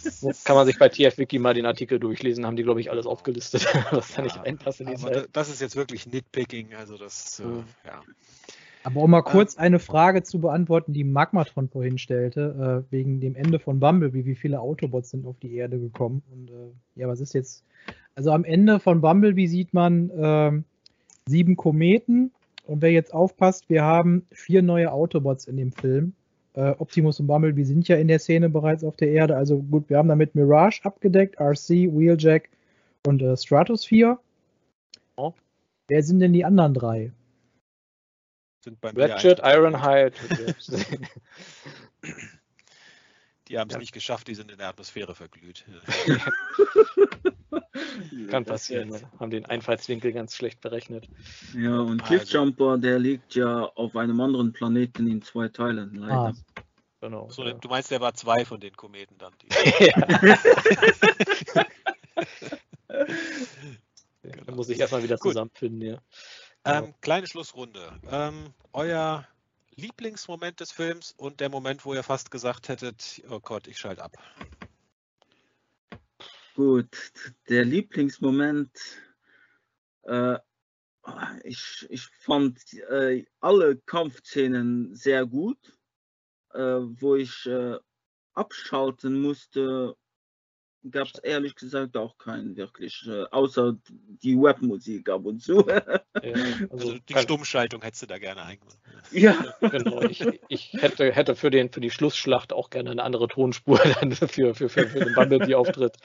so kann man sich bei TF-Wiki mal den Artikel durchlesen, haben die, glaube ich, alles aufgelistet, was da nicht reinpasst in die Zeit. Das ist jetzt wirklich Nitpicking, also das, mhm. äh, ja. Aber um mal kurz ähm, eine Frage zu beantworten, die Magmatron vorhin stellte, äh, wegen dem Ende von Bumblebee, wie viele Autobots sind auf die Erde gekommen? Und äh, ja, was ist jetzt? Also am Ende von Bumblebee sieht man ähm, sieben Kometen und wer jetzt aufpasst, wir haben vier neue Autobots in dem Film. Äh, Optimus und Bumblebee sind ja in der Szene bereits auf der Erde. Also gut, wir haben damit Mirage abgedeckt, RC, Wheeljack und äh, Stratosphere. Oh. Wer sind denn die anderen drei? Sind bei Ratchet, Ironhide. die haben es ja. nicht geschafft, die sind in der Atmosphäre verglüht. Kann passieren. Ne? Haben den Einfallswinkel ganz schlecht berechnet. Ja, und also. Cliffjumper, der liegt ja auf einem anderen Planeten in zwei Teilen, leider. Ah. Genau, so, ja. Du meinst, der war zwei von den Kometen dann? ja. da muss ich erstmal wieder zusammenfinden, ja. Ähm, kleine Schlussrunde. Ähm, euer Lieblingsmoment des Films und der Moment, wo ihr fast gesagt hättet, oh Gott, ich schalte ab. Gut, der Lieblingsmoment. Äh, ich, ich fand äh, alle Kampfszenen sehr gut. Äh, wo ich äh, abschalten musste, gab es ehrlich gesagt auch keinen wirklich, äh, außer die Webmusik ab und zu. ja, also, also, die Stummschaltung hättest du da gerne eingebaut. Ja, genau. Ich, ich, hätte, hätte für, den, für die Schlussschlacht auch gerne eine andere Tonspur dann für, für, für, für den Bumblebee-Auftritt.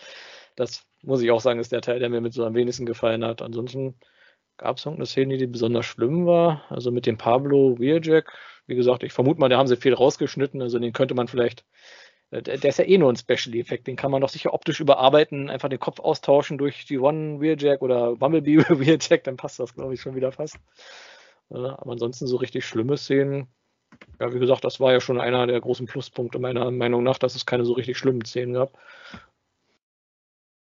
Das muss ich auch sagen, ist der Teil, der mir mit so am wenigsten gefallen hat. Ansonsten gab es eine Szene, die besonders schlimm war. Also mit dem Pablo Wheeljack. Wie gesagt, ich vermute mal, da haben sie viel rausgeschnitten. Also den könnte man vielleicht. Äh, der ist ja eh nur ein Special-Effekt. Den kann man doch sicher optisch überarbeiten, einfach den Kopf austauschen durch die One Wheeljack oder Bumblebee Wheeljack, dann passt das, glaube ich, schon wieder fast. Äh, aber ansonsten so richtig schlimme Szenen. Ja, wie gesagt, das war ja schon einer der großen Pluspunkte meiner Meinung nach, dass es keine so richtig schlimmen Szenen gab.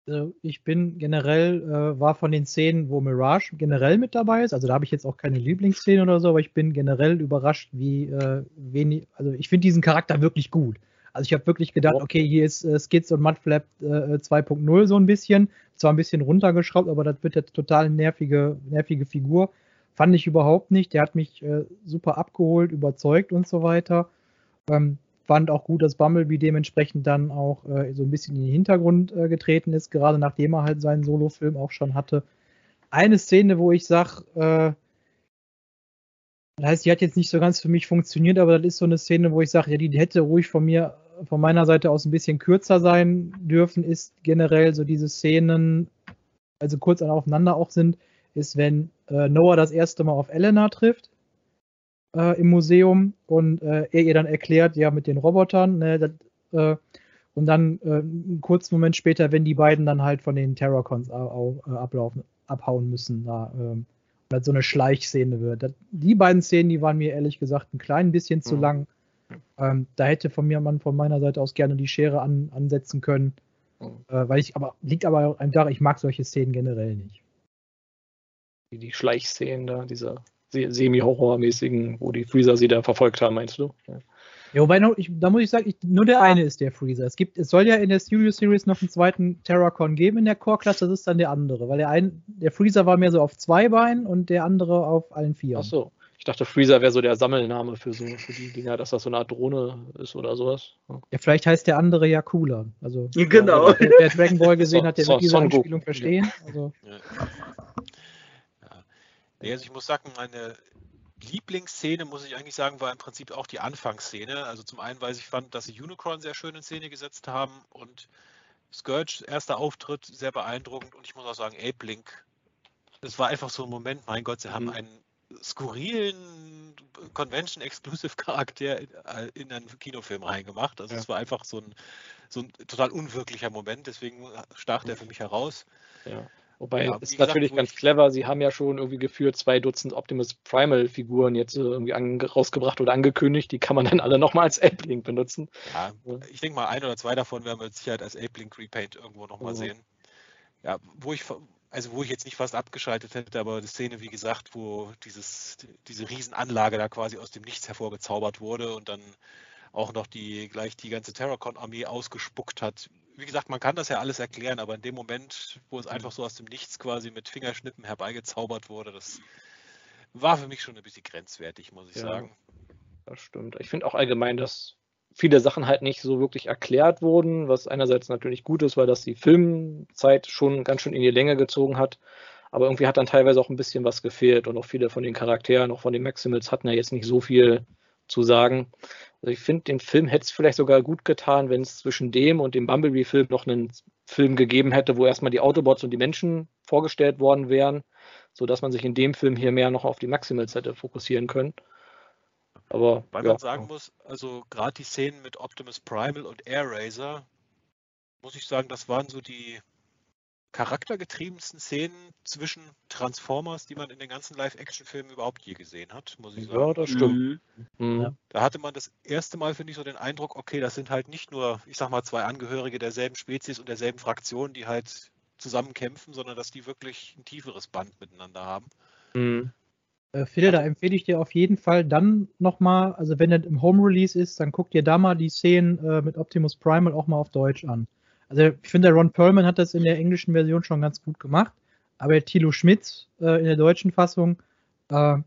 Also ich bin generell, äh, war von den Szenen, wo Mirage generell mit dabei ist, also da habe ich jetzt auch keine Lieblingsszene oder so, aber ich bin generell überrascht, wie äh, wenig, also ich finde diesen Charakter wirklich gut. Also ich habe wirklich gedacht, okay, hier ist äh, Skids und Mudflap äh, 2.0 so ein bisschen, zwar ein bisschen runtergeschraubt, aber das wird jetzt total nervige, nervige Figur. Fand ich überhaupt nicht. Der hat mich äh, super abgeholt, überzeugt und so weiter. Ähm, fand auch gut, dass Bumblebee dementsprechend dann auch äh, so ein bisschen in den Hintergrund äh, getreten ist, gerade nachdem er halt seinen Solo-Film auch schon hatte. Eine Szene, wo ich sage, äh, das heißt, die hat jetzt nicht so ganz für mich funktioniert, aber das ist so eine Szene, wo ich sage, ja, die hätte ruhig von mir, von meiner Seite aus ein bisschen kürzer sein dürfen, ist generell so diese Szenen, also kurz aufeinander auch sind, ist, wenn äh, Noah das erste Mal auf Elena trifft äh, im Museum und äh, er ihr dann erklärt, ja, mit den Robotern, ne, das, äh, und dann äh, einen kurzen Moment später, wenn die beiden dann halt von den Terrorcons ablaufen, abhauen müssen, da ähm, das so eine Schleichszene wird. Das, die beiden Szenen, die waren mir ehrlich gesagt ein klein bisschen zu mhm. lang. Ähm, da hätte von mir man von meiner Seite aus gerne die Schere an, ansetzen können. Mhm. Äh, weil ich, aber liegt aber einfach, ich mag solche Szenen generell nicht. Die, die Schleichszenen da, dieser semi-horrormäßigen, wo die Freezer sie da verfolgt haben, meinst du? Ja. Ja, wobei, noch, ich, da muss ich sagen, ich, nur der eine ist der Freezer. Es, gibt, es soll ja in der Studio Series noch einen zweiten Terracon geben in der Core-Klasse, das ist dann der andere. Weil der, ein, der Freezer war mehr so auf zwei Beinen und der andere auf allen vier. Ach so. Ich dachte, Freezer wäre so der Sammelname für, so, für die Dinger, dass das so eine Art Drohne ist oder sowas. Ja, ja vielleicht heißt der andere ja cooler. Also, genau. Der, der Dragon Ball gesehen hat, der so, wird diese Anspielung verstehen. Also. Ja. Ja. Also ich muss sagen, meine Lieblingsszene, muss ich eigentlich sagen, war im Prinzip auch die Anfangsszene. Also zum einen, weil ich fand, dass sie Unicron sehr schön in Szene gesetzt haben und Scourge erster Auftritt sehr beeindruckend und ich muss auch sagen, Ape Link, das war einfach so ein Moment, mein Gott, sie haben mhm. einen skurrilen Convention-Exclusive-Charakter in einen Kinofilm reingemacht. Also es war einfach so ein, so ein total unwirklicher Moment, deswegen stach der für mich heraus. Ja. Wobei, ja, ist gesagt, natürlich ganz clever, sie haben ja schon irgendwie geführt zwei Dutzend Optimus Primal-Figuren jetzt äh, irgendwie rausgebracht oder angekündigt, die kann man dann alle nochmal als Ape-Link benutzen. Ja, ich denke mal, ein oder zwei davon werden wir mit Sicherheit als Ape-Link Repaint irgendwo nochmal mhm. sehen. Ja, wo ich, also wo ich jetzt nicht fast abgeschaltet hätte, aber die Szene, wie gesagt, wo dieses, diese Riesenanlage da quasi aus dem Nichts hervorgezaubert wurde und dann auch noch die gleich die ganze Terracon-Armee ausgespuckt hat, wie gesagt, man kann das ja alles erklären, aber in dem Moment, wo es einfach so aus dem Nichts quasi mit Fingerschnippen herbeigezaubert wurde, das war für mich schon ein bisschen grenzwertig, muss ich ja, sagen. Das stimmt. Ich finde auch allgemein, dass viele Sachen halt nicht so wirklich erklärt wurden, was einerseits natürlich gut ist, weil das die Filmzeit schon ganz schön in die Länge gezogen hat. Aber irgendwie hat dann teilweise auch ein bisschen was gefehlt und auch viele von den Charakteren, auch von den Maximals, hatten ja jetzt nicht so viel zu sagen. Also ich finde, den Film hätte es vielleicht sogar gut getan, wenn es zwischen dem und dem Bumblebee-Film noch einen Film gegeben hätte, wo erstmal die Autobots und die Menschen vorgestellt worden wären, sodass man sich in dem Film hier mehr noch auf die Maximals hätte fokussieren können. Aber weil ja. man sagen muss, also gerade die Szenen mit Optimus Primal und Air Razor, muss ich sagen, das waren so die charaktergetriebensten Szenen zwischen Transformers, die man in den ganzen Live-Action-Filmen überhaupt je gesehen hat, muss ich sagen. Ja, das stimmt. Mhm. mhm. Da hatte man das erste Mal, finde ich, so den Eindruck, okay, das sind halt nicht nur, ich sag mal, zwei Angehörige derselben Spezies und derselben Fraktion, die halt zusammen kämpfen, sondern dass die wirklich ein tieferes Band miteinander haben. Mhm. Äh, Phil, da empfehle ich dir auf jeden Fall dann nochmal, also wenn das im Home Release ist, dann guck dir da mal die Szenen äh, mit Optimus Primal auch mal auf Deutsch an. Also ich finde, Ron Perlman hat das in der englischen Version schon ganz gut gemacht, aber Thilo Schmitz äh, in der deutschen Fassung, äh,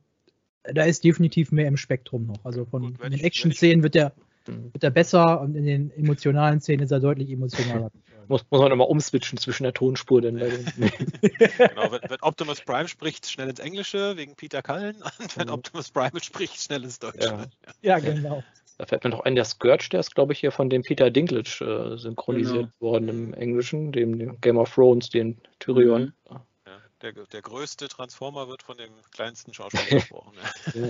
da ist definitiv mehr im Spektrum noch. Also von gut, den Action-Szenen wird der, wird er besser und in den emotionalen Szenen ist er deutlich emotionaler. Muss, muss man immer umswitchen zwischen der Tonspur. Denn genau, wenn, wenn, Optimus Prime spricht, schnell ins Englische wegen Peter Cullen und wenn mhm. Optimus Prime spricht, schnell ins Deutsche. Ja, ja genau. Da fällt mir noch ein, der Scourge, der ist, glaube ich, hier von dem Peter Dinklage äh, synchronisiert genau. worden im Englischen, dem, dem, Game of Thrones, den Tyrion. Mhm. Ja, der, der größte Transformer wird von dem kleinsten Schauspieler gesprochen. ja.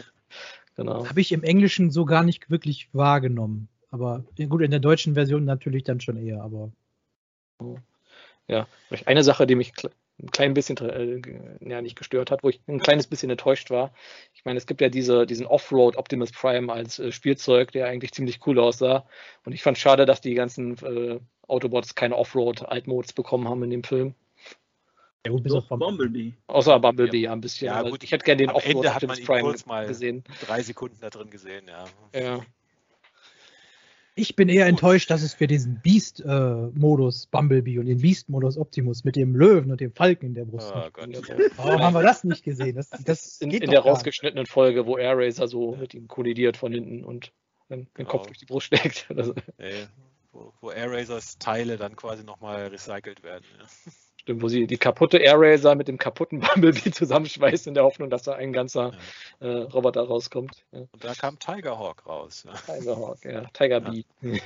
Genau. Habe ich im Englischen so gar nicht wirklich wahrgenommen. Aber gut, in der deutschen Version natürlich dann schon eher, aber. Ja, eine Sache, die mich ein klein bisschen, äh, ja, nicht gestört hat, wo ich ein kleines bisschen enttäuscht war. Ich meine, es gibt ja diese, diesen Offroad Optimus Prime als äh, Spielzeug, der eigentlich ziemlich cool aussah. Und ich fand schade, dass die ganzen äh, Autobots keine Offroad-Altmodes bekommen haben in dem Film. Ja, gut, bis auf Bumblebee. Außer Bumblebee, ja, ein bisschen. Ja, gut, ich hätte gerne den Offroad Optimus Prime kurz mal gesehen. Drei Sekunden da drin gesehen, ja. Ja. Ich bin eher enttäuscht, dass es für diesen Beast-Modus äh, Bumblebee und den Beast-Modus Optimus mit dem Löwen und dem Falken in der Brust. Oh Warum haben wir das nicht gesehen? Das, das in, in der rausgeschnittenen Folge, wo Air Racer so mit ihm kollidiert von hinten und den genau. Kopf durch die Brust steckt. Also. Nee, wo, wo Air Racers Teile dann quasi nochmal recycelt werden. Ja. Stimmt, wo sie die kaputte Air Racer mit dem kaputten Bumblebee zusammenschweißen in der Hoffnung, dass da ein ganzer ja. äh, Roboter rauskommt. Ja. Und da kam Tiger Hawk raus. Tiger Hawk, ja. Tiger Bee.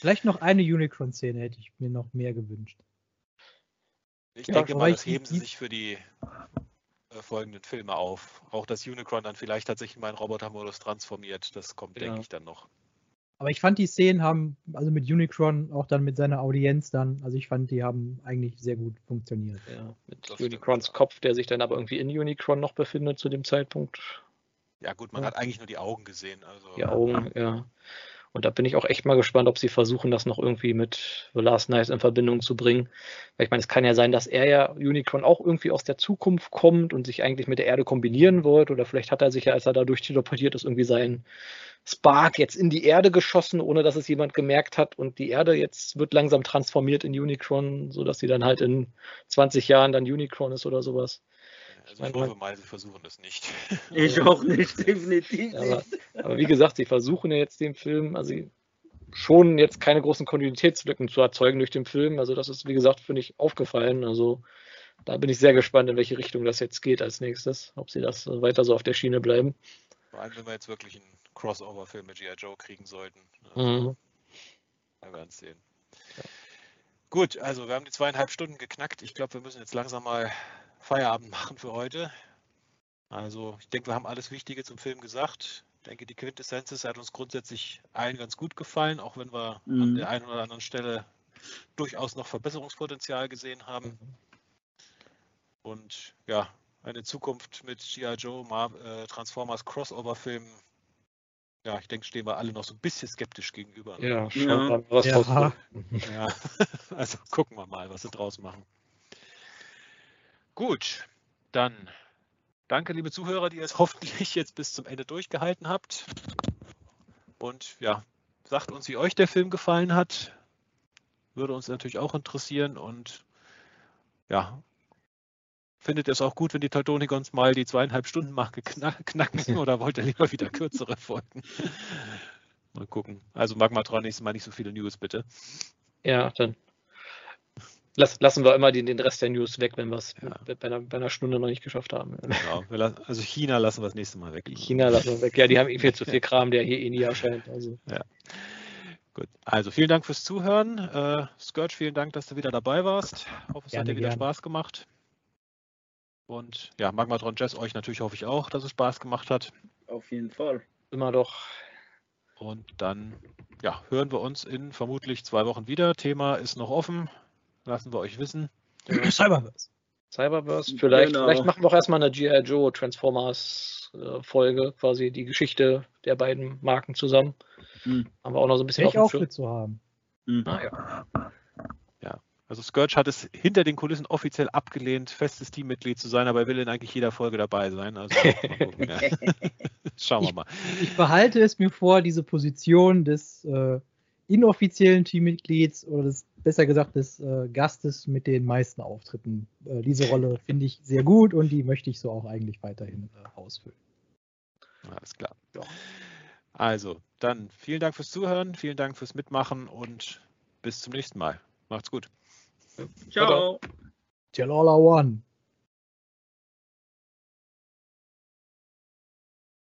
Vielleicht noch eine Unicron-Szene hätte ich mir noch mehr gewünscht. Ich Ja, denke mal, das heben sie sich für die äh, folgenden Filme auf. Auch dass Unicron dann vielleicht tatsächlich in meinen Robotermodus transformiert, das kommt, Ja. denke ich, dann noch. Aber ich fand die Szenen haben, also mit Unicron, auch dann mit seiner Audienz dann, also ich fand, die haben eigentlich sehr gut funktioniert. Ja, mit Unicrons ja. Kopf, der sich dann aber irgendwie in Unicron noch befindet zu dem Zeitpunkt. Ja gut, man Ja. hat eigentlich nur die Augen gesehen. Also Die Augen, ja. Und da bin ich auch echt mal gespannt, ob sie versuchen, das noch irgendwie mit The Last Night in Verbindung zu bringen. Weil ich meine, es kann ja sein, dass er ja Unicron auch irgendwie aus der Zukunft kommt und sich eigentlich mit der Erde kombinieren wollte. Oder vielleicht hat er sich ja, als er dadurch teleportiert ist, irgendwie seinen Spark jetzt in die Erde geschossen, ohne dass es jemand gemerkt hat. Und die Erde jetzt wird langsam transformiert in Unicron, sodass sie dann halt in 20 Jahren dann Unicron ist oder sowas. Also mein, ich hoffe mal, sie versuchen das nicht. Ich auch nicht, definitiv Aber, nicht. aber wie gesagt, sie versuchen ja jetzt den Film, also schon jetzt keine großen Kontinuitätslücken zu erzeugen durch den Film. Also das ist, wie gesagt, finde ich aufgefallen. Also da bin ich sehr gespannt, in welche Richtung das jetzt geht als nächstes. Ob sie das weiter so auf der Schiene bleiben. Vor allem, wenn wir jetzt wirklich einen Crossover-Film mit G.I. Joe kriegen sollten. Mhm. Wir werden es sehen. Gut, also wir haben die zweieinhalb Stunden geknackt. Ich glaube, wir müssen jetzt langsam mal Feierabend machen für heute. Also ich denke, wir haben alles Wichtige zum Film gesagt. Ich denke, die Quintessenz ist, hat uns grundsätzlich allen ganz gut gefallen, auch wenn wir an Mhm. der einen oder anderen Stelle durchaus noch Verbesserungspotenzial gesehen haben. Und ja, eine Zukunft mit G.I. Joe, Mar äh, Transformers Crossover-Filmen, ja, ich denke, stehen wir alle noch so ein bisschen skeptisch gegenüber. Ja, schauen Ja. wir mal, was Ja. Ja, also gucken wir mal, was sie draus machen. Gut, dann danke, liebe Zuhörer, die es hoffentlich jetzt bis zum Ende durchgehalten habt. Und ja, sagt uns, wie euch der Film gefallen hat. Würde uns natürlich auch interessieren. Und ja, findet ihr es auch gut, wenn die Teutonicons mal die zweieinhalb Stunden Marke knack- knacken oder wollt ihr lieber wieder kürzere Folgen? Mal gucken. Also Magmatron nächstes Mal nicht so viele News, bitte. Ja, dann lass, lassen wir immer den, den Rest der News weg, wenn wir es Ja. bei, einer, bei einer Stunde noch nicht geschafft haben. Genau, also China lassen wir das nächste Mal weg. China lassen wir weg. Ja, die haben eh viel zu viel Kram, der hier eh nie erscheint. Also. Gut, also vielen Dank fürs Zuhören. Äh, Scourge, vielen Dank, dass du wieder dabei warst. Hoffe, es hat Gerne, dir wieder gerne. Spaß gemacht. Und ja, Magmatron Jazz, euch natürlich hoffe ich auch, dass es Spaß gemacht hat. Auf jeden Fall. Immer doch. Und dann ja, hören wir uns in vermutlich zwei Wochen wieder. Thema ist noch offen. Lassen wir euch wissen. Cyberverse. Cyberverse. Vielleicht, Genau. vielleicht machen wir auch erstmal eine G.I. Joe Transformers äh, Folge, quasi die Geschichte der beiden Marken zusammen. Hm. Haben wir auch noch so ein bisschen ich auf dem zu haben. Hm. Ah, ja. Also Scourge hat es hinter den Kulissen offiziell abgelehnt, festes Teammitglied zu sein, aber er will in eigentlich jeder Folge dabei sein. Also gucken, ja. schauen wir mal. Ich behalte es mir vor, diese Position des äh, inoffiziellen Teammitglieds oder des, besser gesagt des äh, Gastes mit den meisten Auftritten. Äh, diese Rolle finde ich sehr gut und die möchte ich so auch eigentlich weiterhin äh, ausfüllen. Alles klar. Also, dann vielen Dank fürs Zuhören, vielen Dank fürs Mitmachen und bis zum nächsten Mal. Macht's gut. Ciao. Jalala One.